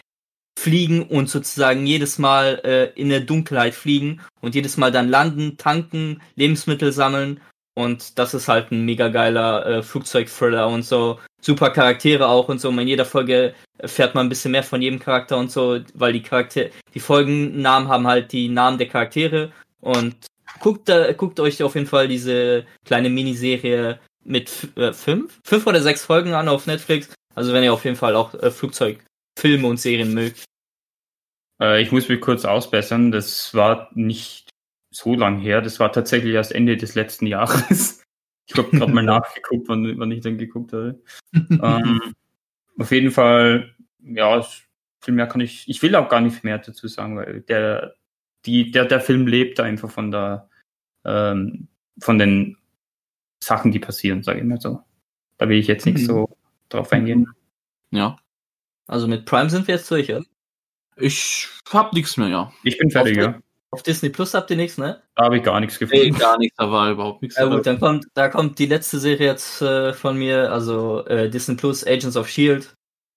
fliegen und sozusagen jedes Mal äh, in der Dunkelheit fliegen und jedes Mal dann landen, tanken, Lebensmittel sammeln. Und das ist halt ein mega geiler äh, Flugzeug-Thriller und so. Super Charaktere auch und so. In jeder Folge erfährt man ein bisschen mehr von jedem Charakter und so, weil die Charaktere, die Folgennamen haben halt die Namen der Charaktere. Und guckt, da, guckt euch auf jeden Fall diese kleine Miniserie mit äh, fünf, fünf oder sechs Folgen an auf Netflix. Also wenn ihr auf jeden Fall auch äh, Flugzeugfilme und Serien mögt. Äh, ich muss mich kurz ausbessern. Das war nicht so lang her. Das war tatsächlich erst Ende des letzten Jahres. Ich habe gerade mal nachgeguckt, wann, wann ich dann geguckt habe. ähm, auf jeden Fall, ja, viel mehr kann ich, ich will auch gar nicht mehr dazu sagen, weil der, die, der, der Film lebt einfach von der, ähm, von den Sachen, die passieren, sage ich mal so. Da will ich jetzt nicht Mhm. so drauf eingehen. Ja. Also mit Prime sind wir jetzt durch, oder? Ich hab nichts mehr, ja. Ich bin fertig, Auf- ja. Auf Disney Plus habt ihr nichts, ne? Da habe ich gar nichts Nee, gefunden. gar nichts, da war überhaupt nichts. Ja dabei. gut, dann kommt, da kommt die letzte Serie jetzt äh, von mir, also äh, Disney Plus Agents of Shield.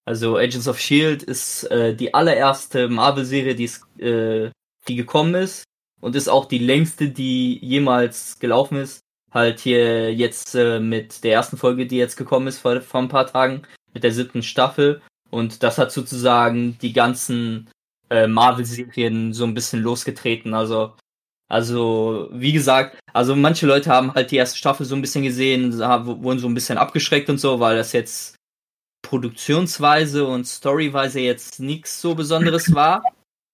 Also Agents of Shield ist äh, die allererste Marvel-Serie, die äh, die gekommen ist und ist auch die längste, die jemals gelaufen ist. Halt hier jetzt äh, mit der ersten Folge, die jetzt gekommen ist vor, vor ein paar Tagen, mit der siebten Staffel. Und das hat sozusagen die ganzen äh, Marvel-Serien so ein bisschen losgetreten. Also also, wie gesagt, also manche Leute haben halt die erste Staffel so ein bisschen gesehen, wurden so ein bisschen abgeschreckt und so, weil das jetzt Produktionsweise und Storyweise jetzt nichts so Besonderes war.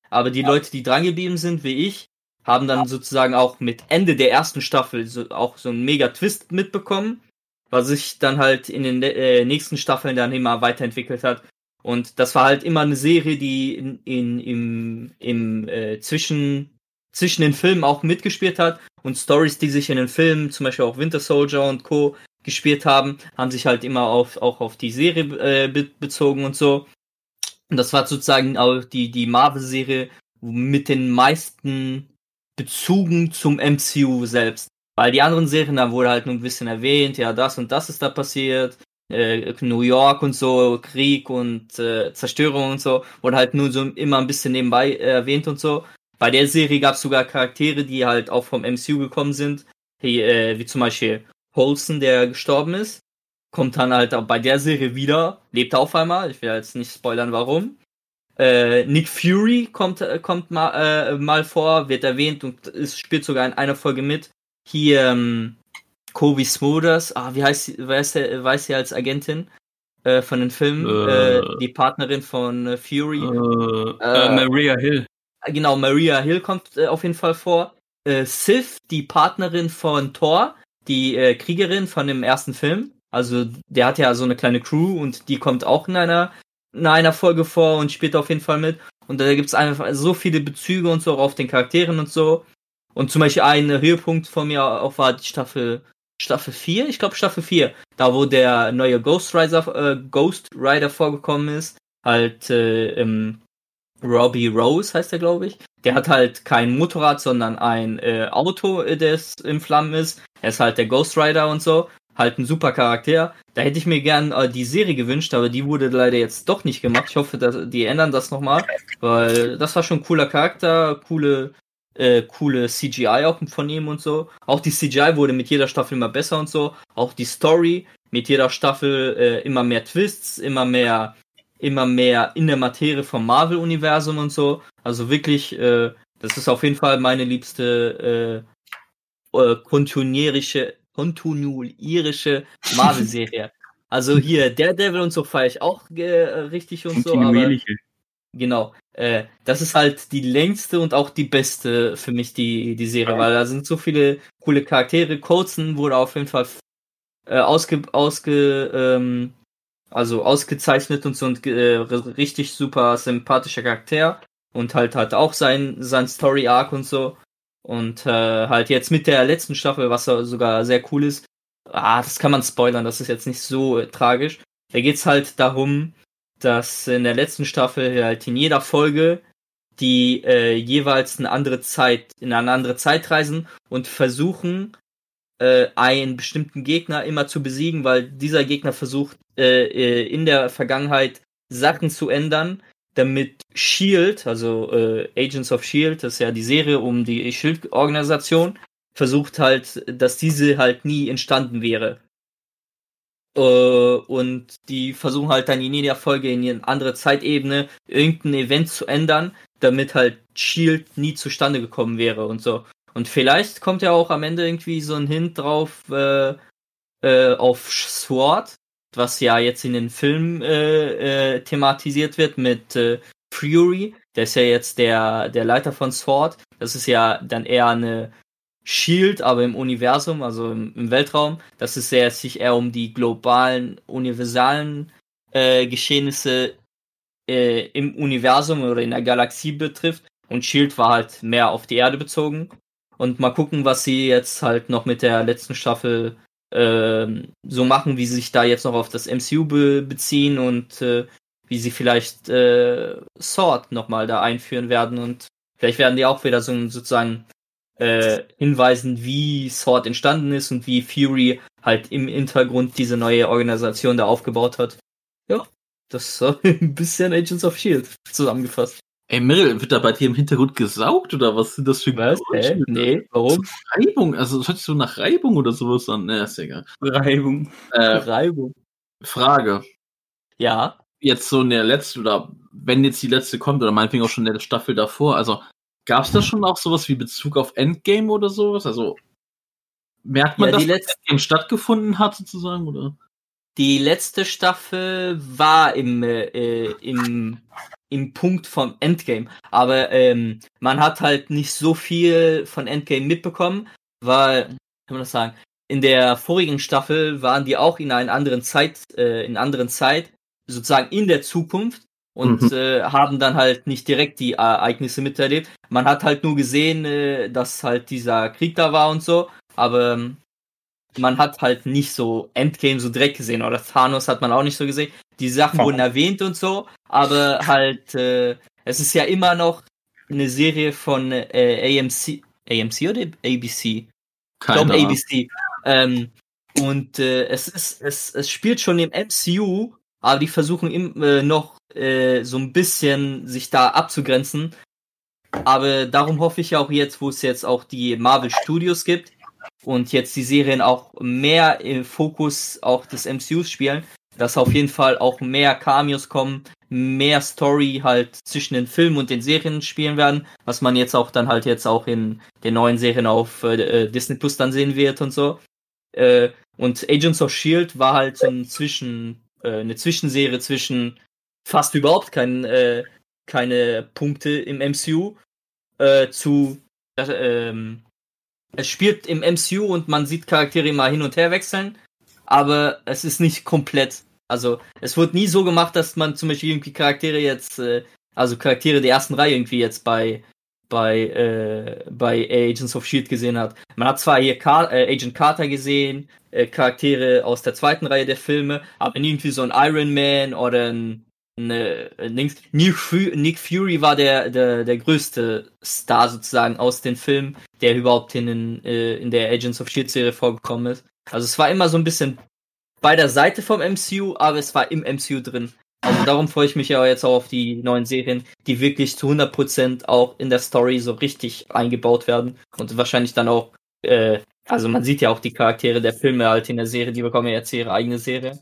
Aber die Leute, die drangeblieben sind, wie ich, haben dann sozusagen auch mit Ende der ersten Staffel so, auch so einen mega Twist mitbekommen, was sich dann halt in den äh, nächsten Staffeln dann immer weiterentwickelt hat. Und das war halt immer eine Serie, die in, in, im, im äh, zwischen zwischen den Filmen auch mitgespielt hat und Stories, die sich in den Filmen, zum Beispiel auch Winter Soldier und Co. gespielt haben, haben sich halt immer auf, auch auf die Serie äh, be bezogen und so. Und das war sozusagen auch die, die Marvel-Serie mit den meisten Bezügen zum MCU selbst. Weil die anderen Serien, da wurde halt nur ein bisschen erwähnt, ja, das und das ist da passiert. Äh, New York und so, Krieg und äh, Zerstörung und so, wurde halt nur so immer ein bisschen nebenbei äh, erwähnt und so. Bei der Serie gab es sogar Charaktere, die halt auch vom MCU gekommen sind, wie, äh, wie zum Beispiel Holson, der gestorben ist, kommt dann halt auch bei der Serie wieder, lebt auf einmal, ich will jetzt nicht spoilern, warum. Äh, Nick Fury kommt, äh, kommt mal, äh, mal vor, wird erwähnt und ist, spielt sogar in einer Folge mit. Hier, ähm, Kobe Smulders, ah, wie heißt sie, weiß, weiß sie als Agentin äh, von den Filmen, Äh. äh, die Partnerin von äh, Fury. Äh, Maria Hill. genau, Maria Hill kommt auf jeden Fall vor. Sif, die Partnerin von Thor, die Kriegerin von dem ersten Film. Also der hat ja so eine kleine Crew und die kommt auch in einer in einer Folge vor und spielt auf jeden Fall mit. Und da gibt's einfach so viele Bezüge und so auf den Charakteren und so. Und zum Beispiel ein Höhepunkt von mir auch war die Staffel Staffel 4, ich glaube Staffel 4, da wo der neue Ghost Rider, äh, Ghost Rider vorgekommen ist, halt äh, im Robbie Rose heißt er, glaube ich. Der hat halt kein Motorrad, sondern ein äh, Auto, äh, das in Flammen ist. Er ist halt der Ghost Rider und so. Halt ein super Charakter. Da hätte ich mir gern äh, die Serie gewünscht, aber die wurde leider jetzt doch nicht gemacht. Ich hoffe, dass die ändern das nochmal, weil das war schon ein cooler Charakter, coole, äh, coole CGI auch von ihm und so. Auch die CGI wurde mit jeder Staffel immer besser und so. Auch die Story mit jeder Staffel äh, immer mehr Twists, immer mehr immer mehr in der Materie vom Marvel-Universum und so. Also wirklich, äh, das ist auf jeden Fall meine liebste äh, äh, kontinuierische, kontinuierische Marvel-Serie. also hier, Daredevil und so feiere ich auch äh, richtig und so, aber Kontinuierliche. genau. Äh, das ist halt die längste und auch die beste für mich, die, die Serie, weil da sind so viele coole Charaktere. Colson wurde auf jeden Fall äh, ausge, ausge, ähm, also ausgezeichnet und so und äh, richtig super sympathischer Charakter und halt hat auch sein, sein Story Arc und so. Und äh, halt jetzt mit der letzten Staffel, was so- sogar sehr cool ist, ah, das kann man spoilern, das ist jetzt nicht so äh, tragisch. Da geht's halt darum, dass in der letzten Staffel halt in jeder Folge die äh, jeweils eine andere Zeit, in eine andere Zeit reisen und versuchen, äh, einen bestimmten Gegner immer zu besiegen, weil dieser Gegner versucht, äh, äh, in der Vergangenheit Sachen zu ändern, damit Shield, also äh, Agents of Shield, das ist ja die Serie um die Shield-Organisation, versucht halt, dass diese halt nie entstanden wäre. Äh, und die versuchen halt dann in jeder Folge in eine andere Zeitebene irgendein Event zu ändern, damit halt Shield nie zustande gekommen wäre und so. Und vielleicht kommt ja auch am Ende irgendwie so ein Hint drauf äh, äh, auf Sword, was ja jetzt in den Film äh, äh, thematisiert wird mit äh, Fury. Der ist ja jetzt der, der Leiter von Sword. Das ist ja dann eher eine Shield, aber im Universum, also im, Weltraum. Das ist ja sich eher um die globalen, universalen äh, Geschehnisse äh, im Universum oder in der Galaxie betrifft. Und Shield war halt mehr auf die Erde bezogen. Und mal gucken, was sie jetzt halt noch mit der letzten Staffel ähm, so machen, wie sie sich da jetzt noch auf das MCU be beziehen und äh, wie sie vielleicht äh, Sword nochmal da einführen werden und vielleicht werden die auch wieder so sozusagen äh, hinweisen, wie Sword entstanden ist und wie Fury halt im Hintergrund diese neue Organisation da aufgebaut hat. Ja, das ist ein bisschen Agents of Shield zusammengefasst. Ey, Meryl, wird da bei dir im Hintergrund gesaugt oder was sind das für Was? Hä? Nee, warum? Reibung, also das hört sich so nach Reibung oder sowas an. Ne, ist egal. Reibung. Äh, Reibung. Frage. Ja, Jetzt so in der letzten, oder wenn jetzt die letzte kommt, oder meinetwegen auch schon in der Staffel davor, also gab es da schon auch sowas wie Bezug auf Endgame oder sowas? Also merkt man, Ja, dass die letzte- Endgame stattgefunden hat sozusagen, oder? die letzte Staffel war im, äh, im, im Punkt vom Endgame. Aber ähm, man hat halt nicht so viel von Endgame mitbekommen, weil, kann man das sagen, in der vorigen Staffel waren die auch in einer anderen Zeit, äh, in anderen Zeit, sozusagen in der Zukunft und Mhm. äh, haben dann halt nicht direkt die Ereignisse miterlebt. Man hat halt nur gesehen, äh, dass halt dieser Krieg da war und so, aber ähm, man hat halt nicht so Endgame so direkt gesehen oder Thanos hat man auch nicht so gesehen. Die Sachen Oh. wurden erwähnt und so, aber halt äh, es ist ja immer noch eine Serie von äh, AMC AMC oder ABC? Ich glaube Ahnung. ABC. Ähm, Und äh, es ist, es, es spielt schon im MCU, aber die versuchen im, äh, noch äh, so ein bisschen sich da abzugrenzen. Aber darum hoffe ich auch jetzt, wo es jetzt auch die Marvel Studios gibt und jetzt die Serien auch mehr im Fokus auch des MCUs spielen, dass auf jeden Fall auch mehr Cameos kommen, mehr Story halt zwischen den Filmen und den Serien spielen werden, was man jetzt auch dann halt jetzt auch in den neuen Serien auf äh, Disney Plus dann sehen wird und so. Äh, und Agents of Shield war halt so ein Zwischen, äh, eine Zwischenserie zwischen fast überhaupt kein, äh, keine Punkte im MCU äh, zu ähm, es spielt im MCU und man sieht Charaktere immer hin und her wechseln, aber es ist nicht komplett. Also es wird nie so gemacht, dass man zum Beispiel irgendwie Charaktere jetzt, äh, also Charaktere der ersten Reihe irgendwie jetzt bei bei äh, bei Agents of Shield gesehen hat. Man hat zwar hier Car äh, Agent Carter gesehen, äh, Charaktere aus der zweiten Reihe der Filme, aber irgendwie so ein Iron Man oder ein eine. Nick, Nick Fury war der, der, der größte Star sozusagen aus den Filmen, der überhaupt in, in, äh, in der Agents of Shield Serie vorgekommen ist. Also es war immer so ein bisschen bei der Seite vom MCU, aber es war im MCU drin. Also darum freue ich mich ja jetzt auch auf die neuen Serien, die wirklich zu 100% auch in der Story so richtig eingebaut werden und wahrscheinlich dann auch, äh, also man sieht ja auch die Charaktere der Filme halt in der Serie, die bekommen ja jetzt ihre eigene Serie.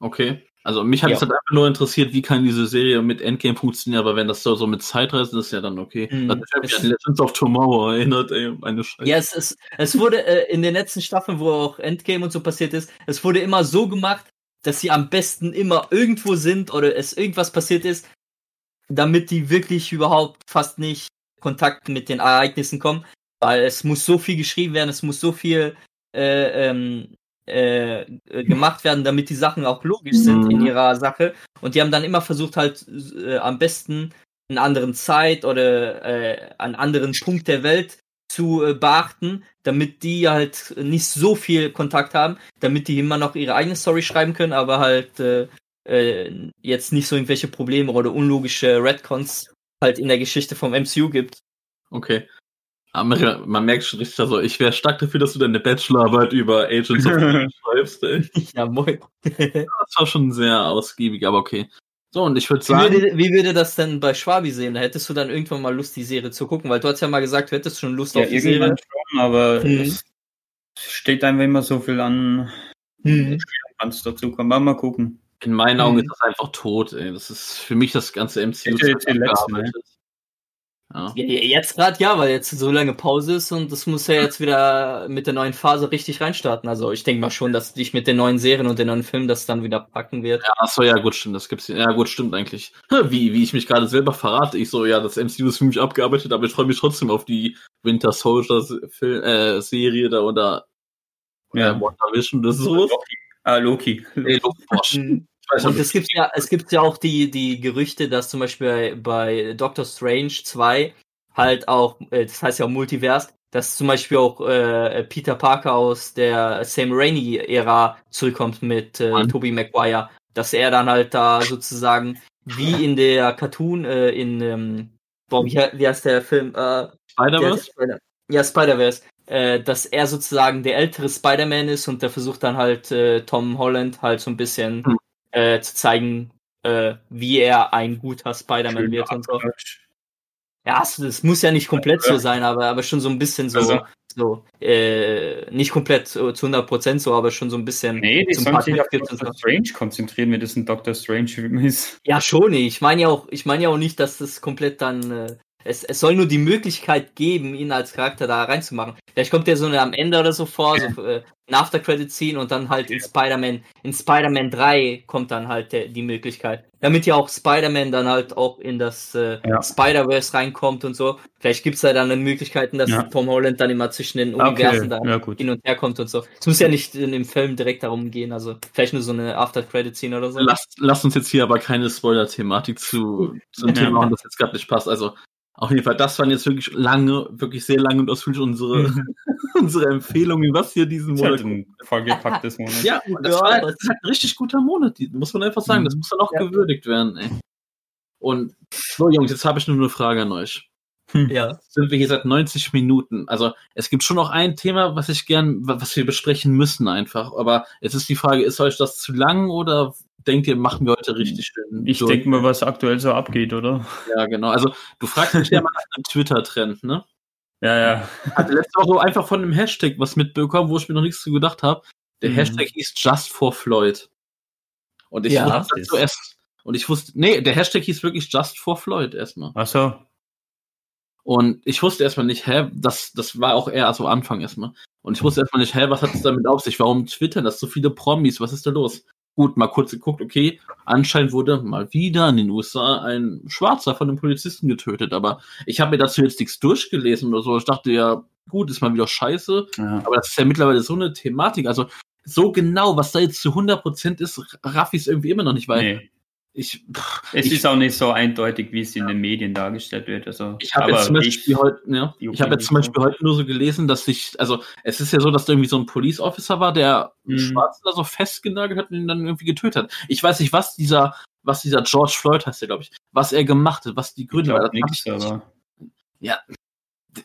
Okay. Also mich hat es halt einfach nur interessiert, wie kann diese Serie mit Endgame funktionieren, aber wenn das so, so mit Zeitreisen ist, ja dann okay. Also ich habe mich an Legends of Tomorrow erinnert, ey, meine Scheiße. Ja, es, ist, es wurde äh, in den letzten Staffeln, wo auch Endgame und so passiert ist, es wurde immer so gemacht, dass sie am besten immer irgendwo sind oder es irgendwas passiert ist, damit die wirklich überhaupt fast nicht Kontakt mit den Ereignissen kommen, weil es muss so viel geschrieben werden, es muss so viel äh, ähm, äh, gemacht werden, damit die Sachen auch logisch sind in mhm. ihrer Sache. Und die haben dann immer versucht, halt äh, am besten einen anderen Zeit oder äh, einen anderen Punkt der Welt zu äh, beachten, damit die halt nicht so viel Kontakt haben, damit die immer noch ihre eigene Story schreiben können, aber halt äh, äh, jetzt nicht so irgendwelche Probleme oder unlogische Redcons halt in der Geschichte vom MCU gibt. Okay. Amerika, man merkt schon richtig, also ich wäre stark dafür, dass du deine Bachelorarbeit über Agents of schreibst, ey. Ja, moin. das war schon sehr ausgiebig, aber okay. So, und ich würde sagen. Wie würde, wie würde das denn bei Schwabi sehen? Da hättest du dann irgendwann mal Lust, die Serie zu gucken, weil du hast ja mal gesagt, du hättest schon Lust ja, auf die Serie. Schon, aber mhm. es steht einfach immer so viel an, mhm. wann es dazu kommt. Aber mal gucken. In meinen Augen mhm. ist das einfach tot, ey. Das ist für mich das ganze MCU. Ja. Jetzt gerade ja, weil jetzt so lange Pause ist und das muss ja jetzt wieder mit der neuen Phase richtig reinstarten. Also ich denke mal schon, dass dich mit den neuen Serien und den neuen Filmen das dann wieder packen wird. Ja, achso, ja gut, stimmt, das gibt's. Ja gut, stimmt eigentlich. Wie, wie ich mich gerade selber verrate, ich so, ja, das MCU ist für mich abgearbeitet, aber ich freue mich trotzdem auf die Winter Soldier Film, äh, Serie da oder ja. äh, WandaVision, das ist so. Ah, Loki. Ey, Loki. Und es gibt ja, es gibt ja auch die, die Gerüchte, dass zum Beispiel bei, bei Doctor Strange 2 halt auch, äh, das heißt ja auch Multiverse, dass zum Beispiel auch äh, Peter Parker aus der Sam Raimi-Ära zurückkommt mit äh, Tobey Maguire, dass er dann halt da sozusagen wie in der Cartoon, äh, in, ähm, boah, wie, wie heißt der Film? Äh, Spider-Verse? Spider ja, Spider-Verse. Äh, dass er sozusagen der ältere Spider-Man ist und der versucht dann halt äh, Tom Holland halt so ein bisschen hm äh, zu zeigen, äh, wie er ein guter Spider-Man wird und so. Ja, es, es, muss ja nicht komplett so sein, aber, aber schon so ein bisschen so, also, so äh, nicht komplett zu 100% so, aber schon so ein bisschen. Nee, die sollen sich auf Doctor Strange konzentrieren, wenn das ein Doctor Strange ist. Ja, schon, ich meine ja auch, ich meine ja auch nicht, dass das komplett dann äh, es, es soll nur die Möglichkeit geben, ihn als Charakter da reinzumachen. Vielleicht kommt der so eine am Ende oder so vor, so äh, ein After-Credit-Scene und dann halt in Spider-Man, in Spider-Man 3 kommt dann halt der, die Möglichkeit. Damit ja auch Spider-Man dann halt auch in das äh, ja. Spider-Verse reinkommt und so. Vielleicht gibt's da dann Möglichkeiten, dass ja. Tom Holland dann immer zwischen den Universen okay. da ja, hin und her kommt und so. Es muss ja nicht in dem Film direkt darum gehen, also vielleicht nur so eine After-Credit-Scene oder so. Lass, lass uns jetzt hier aber keine Spoiler-Thematik zu, zum Thema machen, das jetzt gerade nicht passt. Also auf jeden Fall, das waren jetzt wirklich lange, wirklich sehr lange und ausführlich unsere, unsere Empfehlungen, was hier diesen Monat. Ein vollgepacktes Monat. Ja, das, ja, war, das ist halt ein richtig guter Monat, muss man einfach sagen. Das mhm. muss dann auch ja. gewürdigt werden, ey. Und so, Jungs, jetzt habe ich nur eine Frage an euch. Ja. sind wir hier seit 90 Minuten. Also es gibt schon noch ein Thema, was ich gern, was wir besprechen müssen einfach. Aber jetzt ist die Frage, ist euch das zu lang oder denkt ihr, machen wir heute richtig schön? Ich denke mal, was aktuell so abgeht, oder? Ja, genau. Also du fragst mich ja mal nach einem Twitter-Trend, ne? Ja, ja. Hatte letzte Woche einfach von einem Hashtag was mitbekommen, wo ich mir noch nichts zu gedacht habe. Der Mhm. Hashtag hieß Just for Floyd. Und ich Ja. wusste zuerst, und ich wusste, nee, der Hashtag hieß wirklich Just for Floyd erstmal. Ach so. Und ich wusste erstmal nicht, hä, das, das war auch eher so Anfang erstmal. Und ich wusste erstmal nicht, hä, was hat es damit auf sich? Warum twittern das so viele Promis? Was ist da los? Gut, mal kurz geguckt, okay, anscheinend wurde mal wieder in den USA ein Schwarzer von einem Polizisten getötet, aber ich habe mir dazu jetzt nichts durchgelesen oder so. Ich dachte ja, gut, ist mal wieder scheiße, Ja. aber das ist ja mittlerweile so eine Thematik. Also so genau, was da jetzt zu 100% ist, raff ich es irgendwie immer noch nicht, weil Nee. Ich, pff, Es ich, ist auch nicht so eindeutig, wie es in den Medien dargestellt wird. Also, Ich habe jetzt zum ich- Beispiel heute, ja, juckt ich mich jetzt zum Beispiel heute nur so gelesen, dass sich, also es ist ja so, dass da irgendwie so ein Police Officer war, der einen Mhm. Schwarzen da so festgenagelt hat und ihn dann irgendwie getötet hat. Ich weiß nicht, was dieser, was dieser George Floyd heißt der, glaube ich, was er gemacht hat, was die Ich Gründe waren. Hab ich. Ja.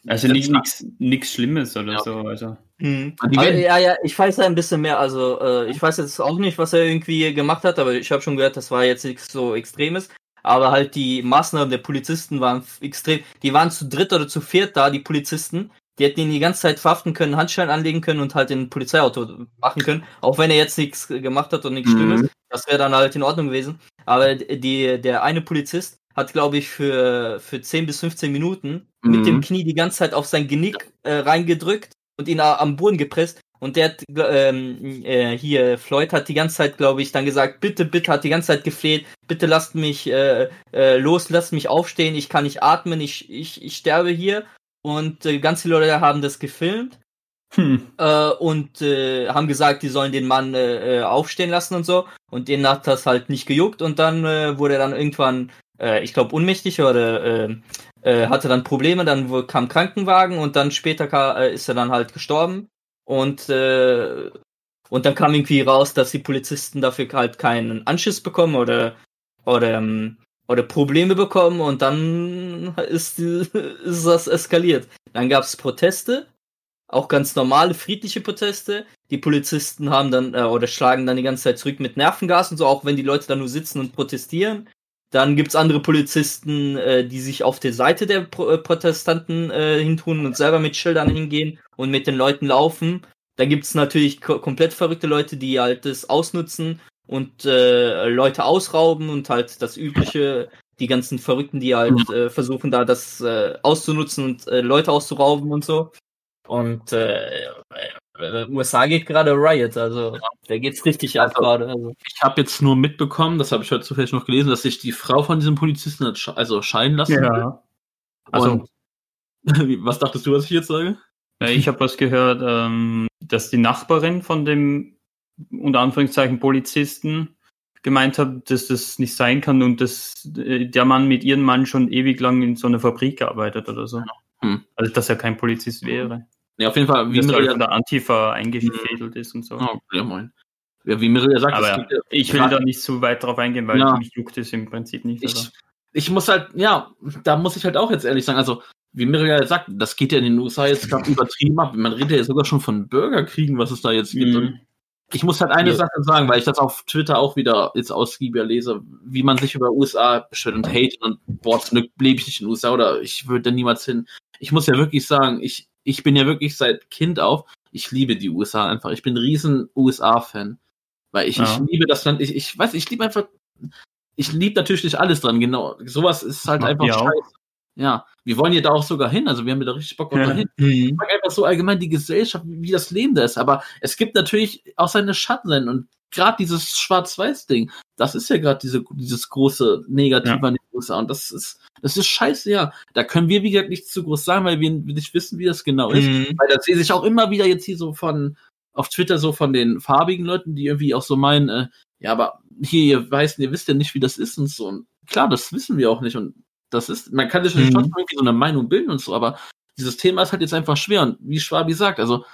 Also Das- nichts nichts Schlimmes oder Ja. so. Also. Mhm. Werden- ja, ja, ich weiß ja ein bisschen mehr. Also, äh, ich weiß jetzt auch nicht, was er irgendwie gemacht hat, aber ich habe schon gehört, das war jetzt nichts so Extremes. Aber halt die Maßnahmen der Polizisten waren extrem. Die waren zu dritt oder zu viert da, die Polizisten. Die hätten ihn die ganze Zeit verhaften können, Handschellen anlegen können und halt in ein Polizeiauto machen können. Auch wenn er jetzt nichts gemacht hat und nichts Mhm. Schlimmes. Das wäre dann halt in Ordnung gewesen. Aber die, der eine Polizist hat, glaube ich, für, für 10 bis 15 Minuten mit Mhm. dem Knie die ganze Zeit auf sein Genick äh, reingedrückt und ihn am Boden gepresst. Und der hat, ähm, äh, hier, Floyd hat die ganze Zeit, glaube ich, dann gesagt, bitte, bitte, hat die ganze Zeit gefleht, bitte lasst mich äh, äh, los, lasst mich aufstehen, ich kann nicht atmen, ich, ich, ich sterbe hier. Und äh, ganz viele Leute haben das gefilmt Hm. äh, und äh, haben gesagt, die sollen den Mann äh, äh, aufstehen lassen und so. Und denen hat das halt nicht gejuckt und dann äh, wurde er dann irgendwann, äh, ich glaube, unmächtig oder äh, äh, hatte dann Probleme. Dann kam Krankenwagen und dann später ka äh, ist er dann halt gestorben. Und äh, und dann kam irgendwie raus, dass die Polizisten dafür halt keinen Anschiss bekommen oder oder ähm, oder Probleme bekommen und dann ist, ist das eskaliert. Dann gab es Proteste auch ganz normale, friedliche Proteste. Die Polizisten haben dann äh, oder schlagen dann die ganze Zeit zurück mit Nervengas und so, auch wenn die Leute da nur sitzen und protestieren. Dann gibt's andere Polizisten, äh, die sich auf der Seite der Pro äh, Protestanten äh, hintun und selber mit Schildern hingehen und mit den Leuten laufen. Da gibt's natürlich ko komplett verrückte Leute, die halt das ausnutzen und äh, Leute ausrauben und halt das übliche, die ganzen Verrückten, die halt äh, versuchen da das äh, auszunutzen und äh, Leute auszurauben und so. Und äh, USA geht gerade Riot, also da geht's richtig ab Also, gerade. Also. Ich habe jetzt nur mitbekommen, das habe ich heute zufällig noch gelesen, dass sich die Frau von diesem Polizisten hat sche- also scheiden lassen. will. Ja. Also, Und was dachtest du, was ich jetzt sage? Ja, ich habe was gehört, ähm, dass die Nachbarin von dem unter Anführungszeichen Polizisten gemeint hat, dass das nicht sein kann und dass äh, der Mann mit ihrem Mann schon ewig lang in so einer Fabrik gearbeitet oder so. Hm. Also dass er kein Polizist wäre. Ja, auf jeden Fall, Wie halt Mirilla, von der Antifa eingefädelt ist und so. oh, ja, moin. Ja, wie Mirilla sagt, Aber ja- Ich will da nicht zu weit drauf eingehen, weil Ja. mich juckt es im Prinzip nicht. ich, ich muss halt, ja, da muss ich halt auch jetzt ehrlich sagen, also, wie Mirja sagt, das geht ja in den USA jetzt gerade übertrieben ab. Man redet ja sogar schon von Bürgerkriegen, was es da jetzt gibt. Mhm. Ich muss halt eine Ja. Sache sagen, weil ich das auf Twitter auch wieder jetzt ausgiebiger lese, wie man sich über USA beschwert und hate und boah, zum Glück lebe ich nicht in den USA oder ich würde da niemals hin. Ich muss ja wirklich sagen, ich, ich bin ja wirklich seit Kind auf, ich liebe die USA einfach. Ich bin ein riesen USA-Fan. Weil ich, Ja. ich liebe das Land, ich, ich weiß, ich liebe einfach, ich liebe natürlich nicht alles dran, genau. Sowas ist halt Mag einfach scheiße. Ja, wir wollen ja da auch sogar hin, also wir haben ja da richtig Bock auf Ja. dahin. Ich mag einfach so allgemein die Gesellschaft, wie das Leben da ist. Aber es gibt natürlich auch seine Schattenseiten und gerade dieses Schwarz-Weiß-Ding, das ist ja gerade diese, dieses große Negative Ja. an den USA und das ist, das ist scheiße, ja. Da können wir, wie gesagt, nichts zu groß sagen, weil wir nicht wissen, wie das genau ist. Mhm. Weil das sehe ich auch immer wieder jetzt hier so von, auf Twitter so von den farbigen Leuten, die irgendwie auch so meinen, äh, ja, aber hier, ihr weißt, ihr wisst ja nicht, wie das ist und so. Und klar, das wissen wir auch nicht und das ist, man kann sich Mhm. schon irgendwie so eine Meinung bilden und so, aber dieses Thema ist halt jetzt einfach schwer und wie Schwabi sagt, also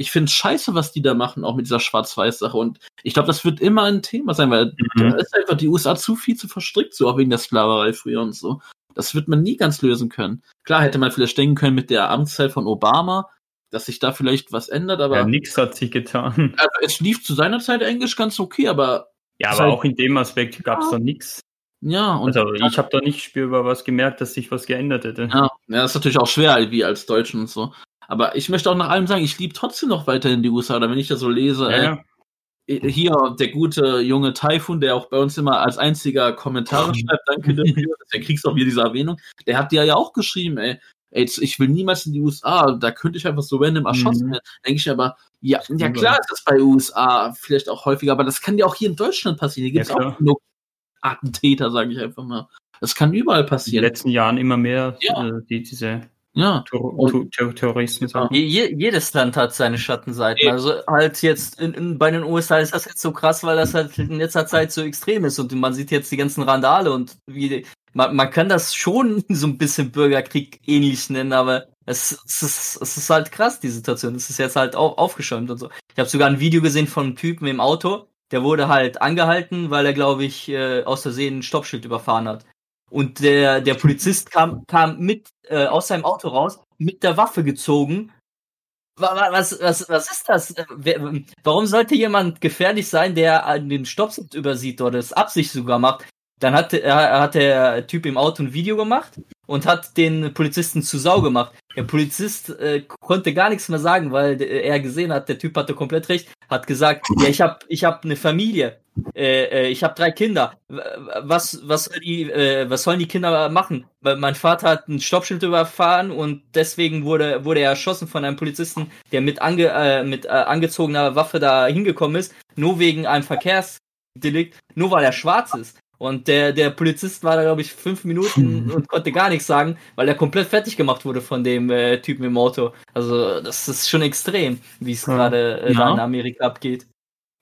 ich finde scheiße, was die da machen, auch mit dieser Schwarz-Weiß-Sache und ich glaube, das wird immer ein Thema sein, weil Mhm. da ist einfach die USA zu viel zu verstrickt, so auch wegen der Sklaverei früher und so. Das wird man nie ganz lösen können. Klar hätte man vielleicht denken können mit der Amtszeit von Obama, dass sich da vielleicht was ändert, aber Ja, nix hat sich getan. also es lief zu seiner Zeit Englisch ganz okay, aber Ja, aber halt- auch in dem Aspekt gab es da nichts. ja, und Also ich habe da nicht spürbar was gemerkt, dass sich was geändert hätte. Ja, ja, das ist natürlich auch schwer, wie als Deutschen und so. Aber ich möchte auch nach allem sagen, ich liebe trotzdem noch weiterhin die USA. Oder wenn ich das so lese, Ja, äh, ja. hier der gute junge Typhoon, der auch bei uns immer als einziger Kommentare schreibt, danke dafür, der kriegst auch wieder diese Erwähnung, der hat dir ja auch geschrieben, ey, ey, ich will niemals in die USA, da könnte ich einfach so random erschossen Mhm. werden. Denke ich aber, ja, ja klar ist das bei USA vielleicht auch häufiger, aber das kann ja auch hier in Deutschland passieren. Hier gibt es Ja, auch genug Attentäter, sage ich einfach mal. Das kann überall In den passieren. letzten Jahren immer mehr Ja. äh, die, diese Ja. Ter Ter Terroristen. Je, je, jedes Land hat seine Schattenseiten. Eben. Also halt jetzt in, in, bei den USA ist das jetzt so krass, weil das halt in letzter Zeit so extrem ist und man sieht jetzt die ganzen Randale und wie man, man kann das schon so ein bisschen Bürgerkrieg ähnlich nennen, aber es, es, ist, es ist halt krass, die Situation. Es ist jetzt halt auch aufgeschäumt und so. Ich habe sogar ein Video gesehen von einem Typen im Auto, der wurde halt angehalten, weil er, glaube ich, äh, aus Versehen ein Stoppschild überfahren hat. Und der, der Polizist kam, kam mit äh, aus seinem Auto raus, mit der Waffe gezogen. Wa- wa- Was, was, was ist das? Äh, wer- Warum sollte jemand gefährlich sein, der den Stoppschild übersieht oder das Absicht sogar macht? Dann hat, er, hat der Typ im Auto ein Video gemacht und hat den Polizisten zu Sau gemacht. Der Polizist äh, konnte gar nichts mehr sagen, weil äh, er gesehen hat, der Typ hatte komplett recht, hat gesagt, ja, ich habe ich hab eine Familie, äh, äh, ich habe drei Kinder. Was, was, soll die, äh, was sollen die Kinder machen? Weil mein Vater hat ein Stoppschild überfahren und deswegen wurde, wurde er erschossen von einem Polizisten, der mit, ange, äh, mit äh, angezogener Waffe da hingekommen ist, nur wegen einem Verkehrsdelikt, nur weil er schwarz ist. Und der, der Polizist war da, glaube ich, fünf Minuten und konnte gar nichts sagen, weil er komplett fertig gemacht wurde von dem äh, Typen im Auto. Also, das ist schon extrem, wie es Ja. gerade äh, Ja. in Amerika abgeht.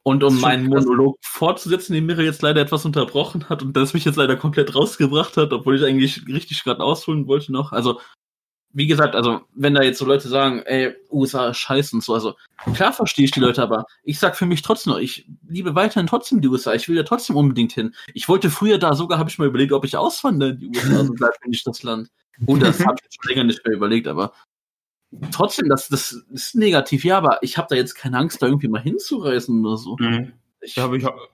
Und um meinen. Monolog fortzusetzen, den Mira jetzt leider etwas unterbrochen hat und das mich jetzt leider komplett rausgebracht hat, obwohl ich eigentlich richtig gerade ausholen wollte noch. Also, wie gesagt, also, wenn da jetzt so Leute sagen, ey, USA ist scheiße und so, also, klar verstehe ich die Leute, aber ich sag für mich trotzdem noch, ich liebe weiterhin trotzdem die USA. Ich will ja trotzdem unbedingt hin. Ich wollte früher da sogar, habe ich mal überlegt, ob ich auswandere in die USA, also bleibt mir nicht das Land. Und das habe ich schon länger nicht mehr überlegt, aber trotzdem, das, das ist negativ, ja, aber ich habe da jetzt keine Angst, da irgendwie mal hinzureisen oder so. Mhm. Ich habe ich auch.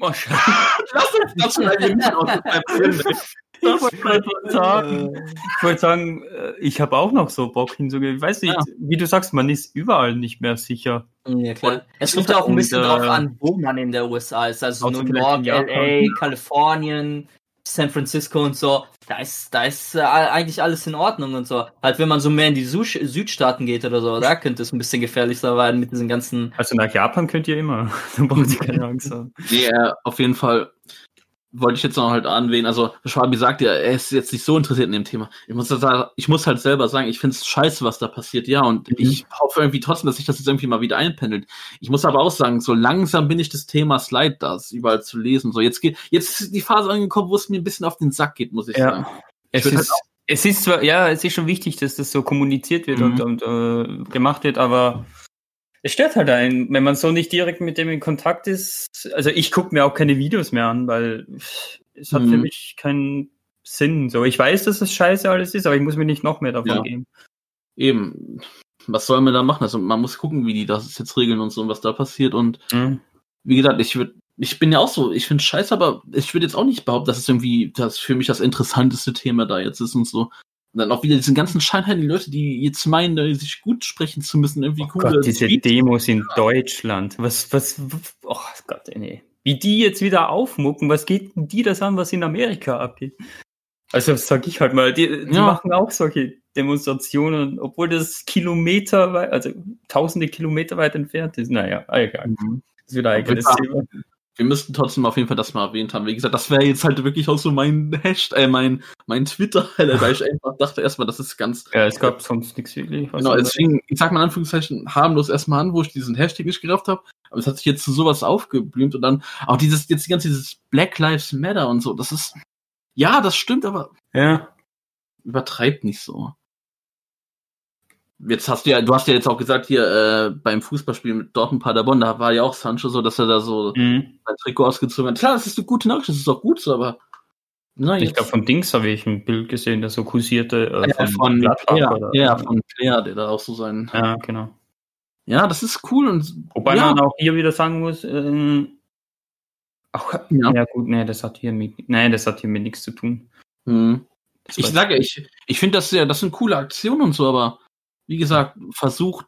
Oh, Scheiße. Lass uns das ey. Ich wollte sagen, ich wollte sagen, äh, ich habe auch noch so Bock hinzugehen. Ich weiß nicht, Ja. wie du sagst, man ist überall nicht mehr sicher. Ja, klar. Und- Es kommt ja auch ein und, bisschen äh, drauf an, wo man in der USA ist. Also New York. LA, Kalifornien, San Francisco und so. Da ist, da ist äh, eigentlich alles in Ordnung und so. Halt, wenn man so mehr in die Su Südstaaten geht oder so, da könnte es ein bisschen gefährlicher werden mit diesen ganzen. Also nach Japan könnt ihr immer. Da braucht ihr keine Angst haben. Nee, äh, auf jeden Fall wollte ich jetzt noch halt anwählen. Also, Schwabi sagt ja, er ist jetzt nicht so interessiert in dem Thema. Ich muss, sagen, ich muss halt selber sagen, ich finde es scheiße, was da passiert, ja. Und Mhm. ich hoffe irgendwie trotzdem, dass sich das jetzt irgendwie mal wieder einpendelt. Ich muss aber auch sagen, so langsam bin ich des Themas leid, das überall zu lesen. So, jetzt geht, jetzt ist die Phase angekommen, wo es mir ein bisschen auf den Sack geht, muss ich sagen. Es würd ist, es ist zwar, ja, es ist schon wichtig, dass das so kommuniziert wird Mhm. und, und äh, gemacht wird, aber es stört halt einen, wenn man so nicht direkt mit dem in Kontakt ist. Also ich gucke mir auch keine Videos mehr an, weil es hat für Mhm. mich keinen Sinn. So, ich weiß, dass das scheiße alles ist, aber ich muss mir nicht noch mehr davon Ja. geben. Eben, was soll man da machen? Also, man muss gucken, wie die das jetzt regeln und so und was da passiert und Mhm. wie gesagt, ich würde, ich bin ja auch so, ich finde scheiße, aber ich würde jetzt auch nicht behaupten, dass es irgendwie das für mich das interessanteste Thema da jetzt ist und so. Und dann auch wieder diesen ganzen scheinheiligen Leute, die jetzt meinen, sich gut sprechen zu müssen, irgendwie Oh coole Gott, diese Tweets- Demos in Deutschland. Was, was, oh Gott, nee. Wie die jetzt wieder aufmucken, was geht denn die das an, was in Amerika abgeht? Also, sag ich halt mal, die, die Ja. machen auch solche Demonstrationen, obwohl das Kilometer weit, also tausende Kilometer weit entfernt ist. Naja, egal. Mhm. Das ist wieder ein eigenes. Thema. Wir müssten trotzdem auf jeden Fall das mal erwähnt haben. Wie gesagt, das wäre jetzt halt wirklich auch so mein Hashtag, äh, mein, mein Twitter-Highlight, weil ich einfach dachte erstmal, das ist ganz, Ja, es gab sonst nichts wirklich. Genau, fing, ich sag mal in Anführungszeichen, harmlos erstmal an, wo ich diesen Hashtag nicht gerafft habe. Aber es hat sich jetzt zu sowas aufgeblüht und dann auch dieses, jetzt die ganze dieses Black Lives Matter und so, das ist, ja, das stimmt, aber ja. übertreibt nicht so. Jetzt hast du ja, du hast ja jetzt auch gesagt, hier äh, beim Fußballspiel mit Dortmund Paderborn, da war ja auch Sancho so, dass er da so Mhm. sein Trikot ausgezogen hat. Klar, das ist eine gute Nachricht, das ist auch gut so, aber Na, Ich glaube, von Dings habe ich ein Bild gesehen, das so kursierte. Äh, ja, von Player, oder- ja, von Player, der da auch so sein. Ja, genau. Ja, das ist cool und Wobei ja, man auch hier wieder sagen muss, ähm, auch, Ja. ja. gut, nee, das hat hier mit, nee, das hat hier mit nichts zu tun. hm. Ich sage, ich, ich finde das ja, das sind coole Aktionen und so, aber wie gesagt, versucht,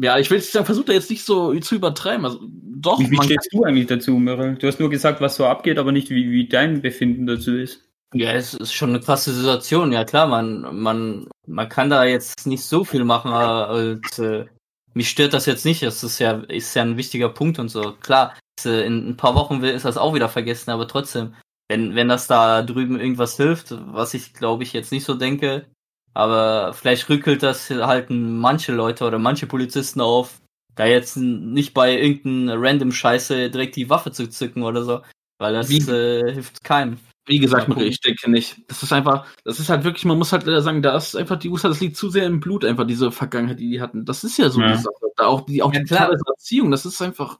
ja, ich will jetzt nicht sagen, versucht da jetzt nicht so zu übertreiben. Also doch, Wie, wie stehst du eigentlich dazu, Meryl? Du hast nur gesagt, was so abgeht, aber nicht, wie, wie dein Befinden dazu ist. Ja, es ist schon eine krasse Situation. Ja klar, man, man, man kann da jetzt nicht so viel machen, aber und, äh, mich stört das jetzt nicht. Das ist ja, ist ja ein wichtiger Punkt und so. Klar, äh, in ein paar Wochen will- ist das auch wieder vergessen, aber trotzdem, wenn, wenn das da drüben irgendwas hilft, was ich glaube ich jetzt nicht so denke, aber vielleicht rückelt das halt manche Leute oder manche Polizisten auf, da jetzt nicht bei irgendeinem random Scheiße direkt die Waffe zu zücken oder so, weil das Wie- äh, hilft keinem. Wie gesagt, Marie, ich denke nicht. Das ist einfach, das ist halt wirklich, man muss halt leider sagen, da ist einfach die USA, das liegt zu sehr im Blut, einfach diese Vergangenheit, die die hatten. Das ist ja so Ja. die Sache. Da auch die, auch Ja, die Erziehung, das ist einfach,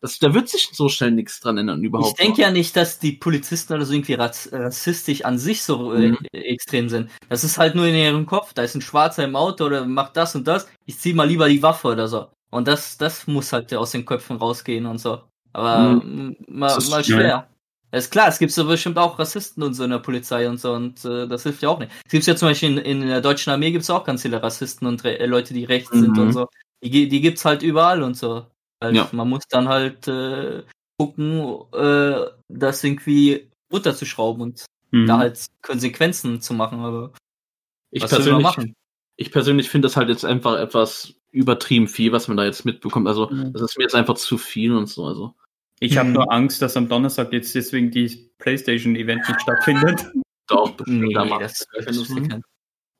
das, da wird sich so schnell nichts dran ändern überhaupt. Ich denke ja nicht, dass die Polizisten oder so irgendwie ras- rassistisch an sich so äh, Mhm. extrem sind. Das ist halt nur in ihrem Kopf. Da ist ein Schwarzer im Auto oder macht das und das. Ich zieh mal lieber die Waffe oder so. Und das, das muss halt aus den Köpfen rausgehen und so. Aber Mhm. mal, Das mal schwer. Ja, ist klar, es gibt so bestimmt auch Rassisten und so in der Polizei und so und äh, das hilft ja auch nicht. Es gibt ja zum Beispiel in, in der deutschen Armee gibt's auch ganz viele Rassisten und Re äh, Leute, die rechts sind Mhm. und so. Die, die gibt's halt überall und so. Halt, Ja. Man muss dann halt äh, gucken, äh, das irgendwie runterzuschrauben und Mhm. da halt Konsequenzen zu machen. Aber ich was will man persönlich, machen? ich persönlich finde das halt jetzt einfach etwas übertrieben viel, was man da jetzt mitbekommt. Also, Mhm. das ist mir jetzt einfach zu viel und so. Also, Ich habe Mhm. nur Angst, dass am Donnerstag jetzt deswegen die PlayStation-Event nicht stattfindet. doch, Nee, da das, das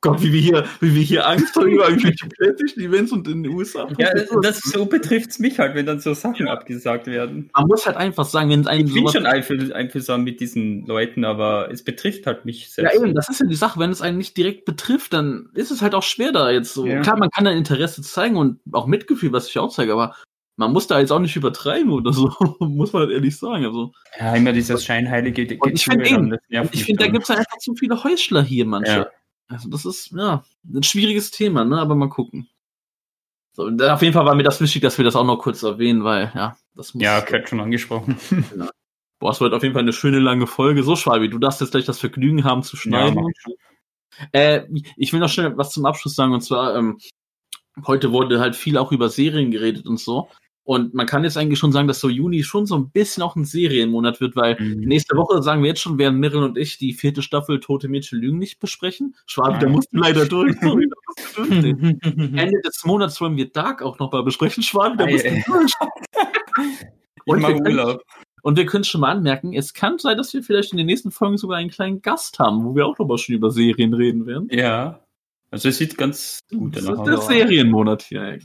Gott, wie wir hier, wie wir hier Angst haben über irgendwelche PlayStation-Events und in den USA. Ja, das so betrifft's mich halt, wenn dann so Sachen abgesagt werden. man muss halt einfach sagen, wenn es einen Ich bin schon einfühl- einfühlsam mit diesen Leuten, aber es betrifft halt mich Ja, selbst. eben, das ist ja die Sache. Wenn es einen nicht direkt betrifft, dann ist es halt auch schwer da jetzt so. Ja. Klar, man kann da Interesse zeigen und auch Mitgefühl, was ich auch zeige, aber man muss da jetzt auch nicht übertreiben oder so, muss man halt ehrlich sagen. Also, Ja, immer dieses scheinheilige Und ich finde ich finde, da gibt es einfach zu viele Heuchler hier, manche. Ja. Also, das ist, ja, ein schwieriges Thema, ne, aber mal gucken. So, auf jeden Fall war mir das wichtig, dass wir das auch noch kurz erwähnen, weil, ja, das muss. Ja, Kurt schon angesprochen. Boah, es wird auf jeden Fall eine schöne lange Folge. So, Schwabi, du darfst jetzt gleich das Vergnügen haben zu schneiden. schon. Äh, ich will noch schnell was zum Abschluss sagen, und zwar, ähm, heute wurde halt viel auch über Serien geredet und so. Und man kann jetzt eigentlich schon sagen, dass so Juni schon so ein bisschen auch ein Serienmonat wird, weil Mhm. nächste Woche sagen wir jetzt schon, werden Meryl und ich die vierte Staffel Tote Mädchen Lügen nicht besprechen. Schwabi, Ja. da musst du leider durch. Sorry, da musst du durchstehen. Ende des Monats wollen wir Dark auch noch mal besprechen. Schwabi, da Ei, musst du ey. durch. Und wir können-. Und wir können schon mal anmerken, es kann sein, dass wir vielleicht in den nächsten Folgen sogar einen kleinen Gast haben, wo wir auch noch mal schon über Serien reden werden. Ja. Also es sieht ganz gut Das danach ist der aus. Serienmonat hier. ey.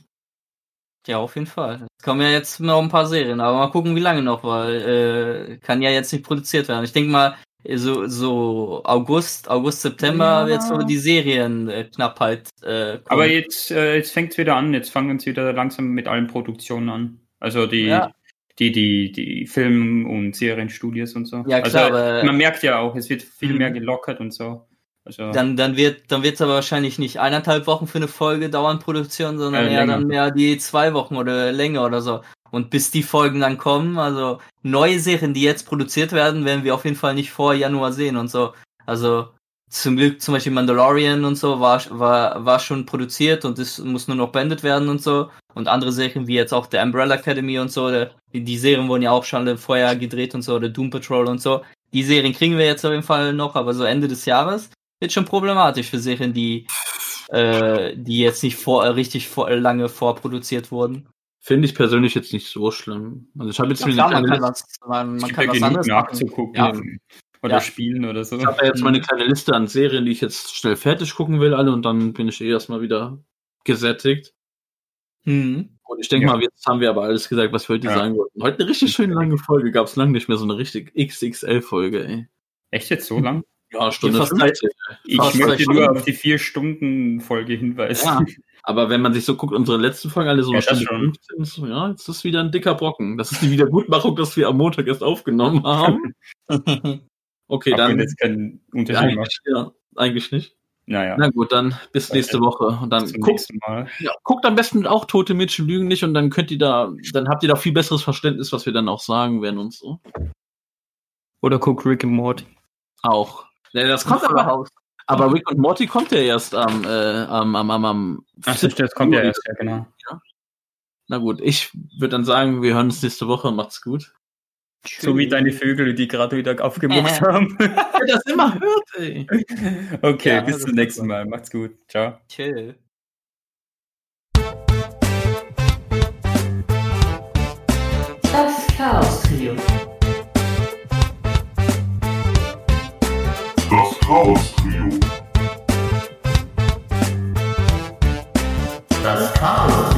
Ja, auf jeden Fall. Es kommen ja jetzt noch ein paar Serien, aber mal gucken, wie lange noch, weil äh, kann ja jetzt nicht produziert werden. Ich denke mal, so, so August, August, September Ja. wird so die Serienknappheit äh, kommen. Aber jetzt, äh, jetzt fängt es wieder an, jetzt fangen sie wieder langsam mit allen Produktionen an. Also die, Ja. die, die, die Film- und Serienstudios und so. Ja, klar, also, aber- man merkt ja auch, es wird viel Mhm. mehr gelockert und so. Also, Dann, dann wird dann wird's aber wahrscheinlich nicht eineinhalb Wochen für eine Folge dauern, Produktion, sondern Äh, eher länger. dann mehr die zwei Wochen oder länger oder so. Und bis die Folgen dann kommen, also neue Serien, die jetzt produziert werden, werden wir auf jeden Fall nicht vor Januar sehen und so. Also zum Glück zum Beispiel Mandalorian und so war, war, war schon produziert und es muss nur noch beendet werden und so. Und andere Serien wie jetzt auch der Umbrella Academy und so, die, die Serien wurden ja auch schon alle vorher gedreht und so, der Doom Patrol und so. Die Serien kriegen wir jetzt auf jeden Fall noch, aber so Ende des Jahres wird schon problematisch für Serien, die, äh, die jetzt nicht vor, äh, richtig vor, äh, lange vorproduziert wurden. Finde ich persönlich jetzt nicht so schlimm. Also ich habe jetzt Ja, klar, eine man kleine kann man, man kann genug anderes nachzugucken Ja. oder Ja. spielen oder so. ich habe ja jetzt meine kleine Liste an Serien, die ich jetzt schnell fertig gucken will, alle, und dann bin ich eh erstmal wieder gesättigt. Hm. Und ich denke Ja. mal, jetzt haben wir aber alles gesagt, was wir heute Ja. sagen wollten. Heute eine richtig schöne lange Folge, gab es lange nicht mehr so eine richtig XXL-Folge, ey. Echt jetzt so lang? Ja, Stunde fast 50. Ich Fast möchte zwei nur Stunden. auf die Vier-Stunden-Folge hinweisen. Ja, aber wenn man sich so guckt, unsere letzten Folgen alle so Ja, Stunde schon. 15, ist so, ja, jetzt ist wieder ein dicker Brocken. Das ist die Wiedergutmachung, dass wir am Montag erst aufgenommen haben. Okay, Ob wir dann jetzt keinen Unterschied eigentlich, ja, eigentlich nicht. Naja, Na gut, dann bis nächste Woche. Und dann zum guckt, nächsten Mal. ja, guckt am besten auch Tote Mädchen lügen nicht und dann könnt ihr da, dann habt ihr da viel besseres Verständnis, was wir dann auch sagen werden und so. Oder guck Rick and Morty. Auch. Ja, das kommt aber raus. Aber Rick und Morty kommt ja erst am, äh, am, am, am, am Ach, das, das kommt ja erst, ja, genau. Na gut, ich würde dann sagen, wir hören uns nächste Woche. Macht's gut. So wie deine Vögel, die gerade wieder aufgemuckt haben. Wer das immer hört, ey. okay, Ja, bis das zum ist nächsten. Mal. Macht's gut. Ciao. Chill. Das Chaos Trio. Chaos Trio. Das Chaos.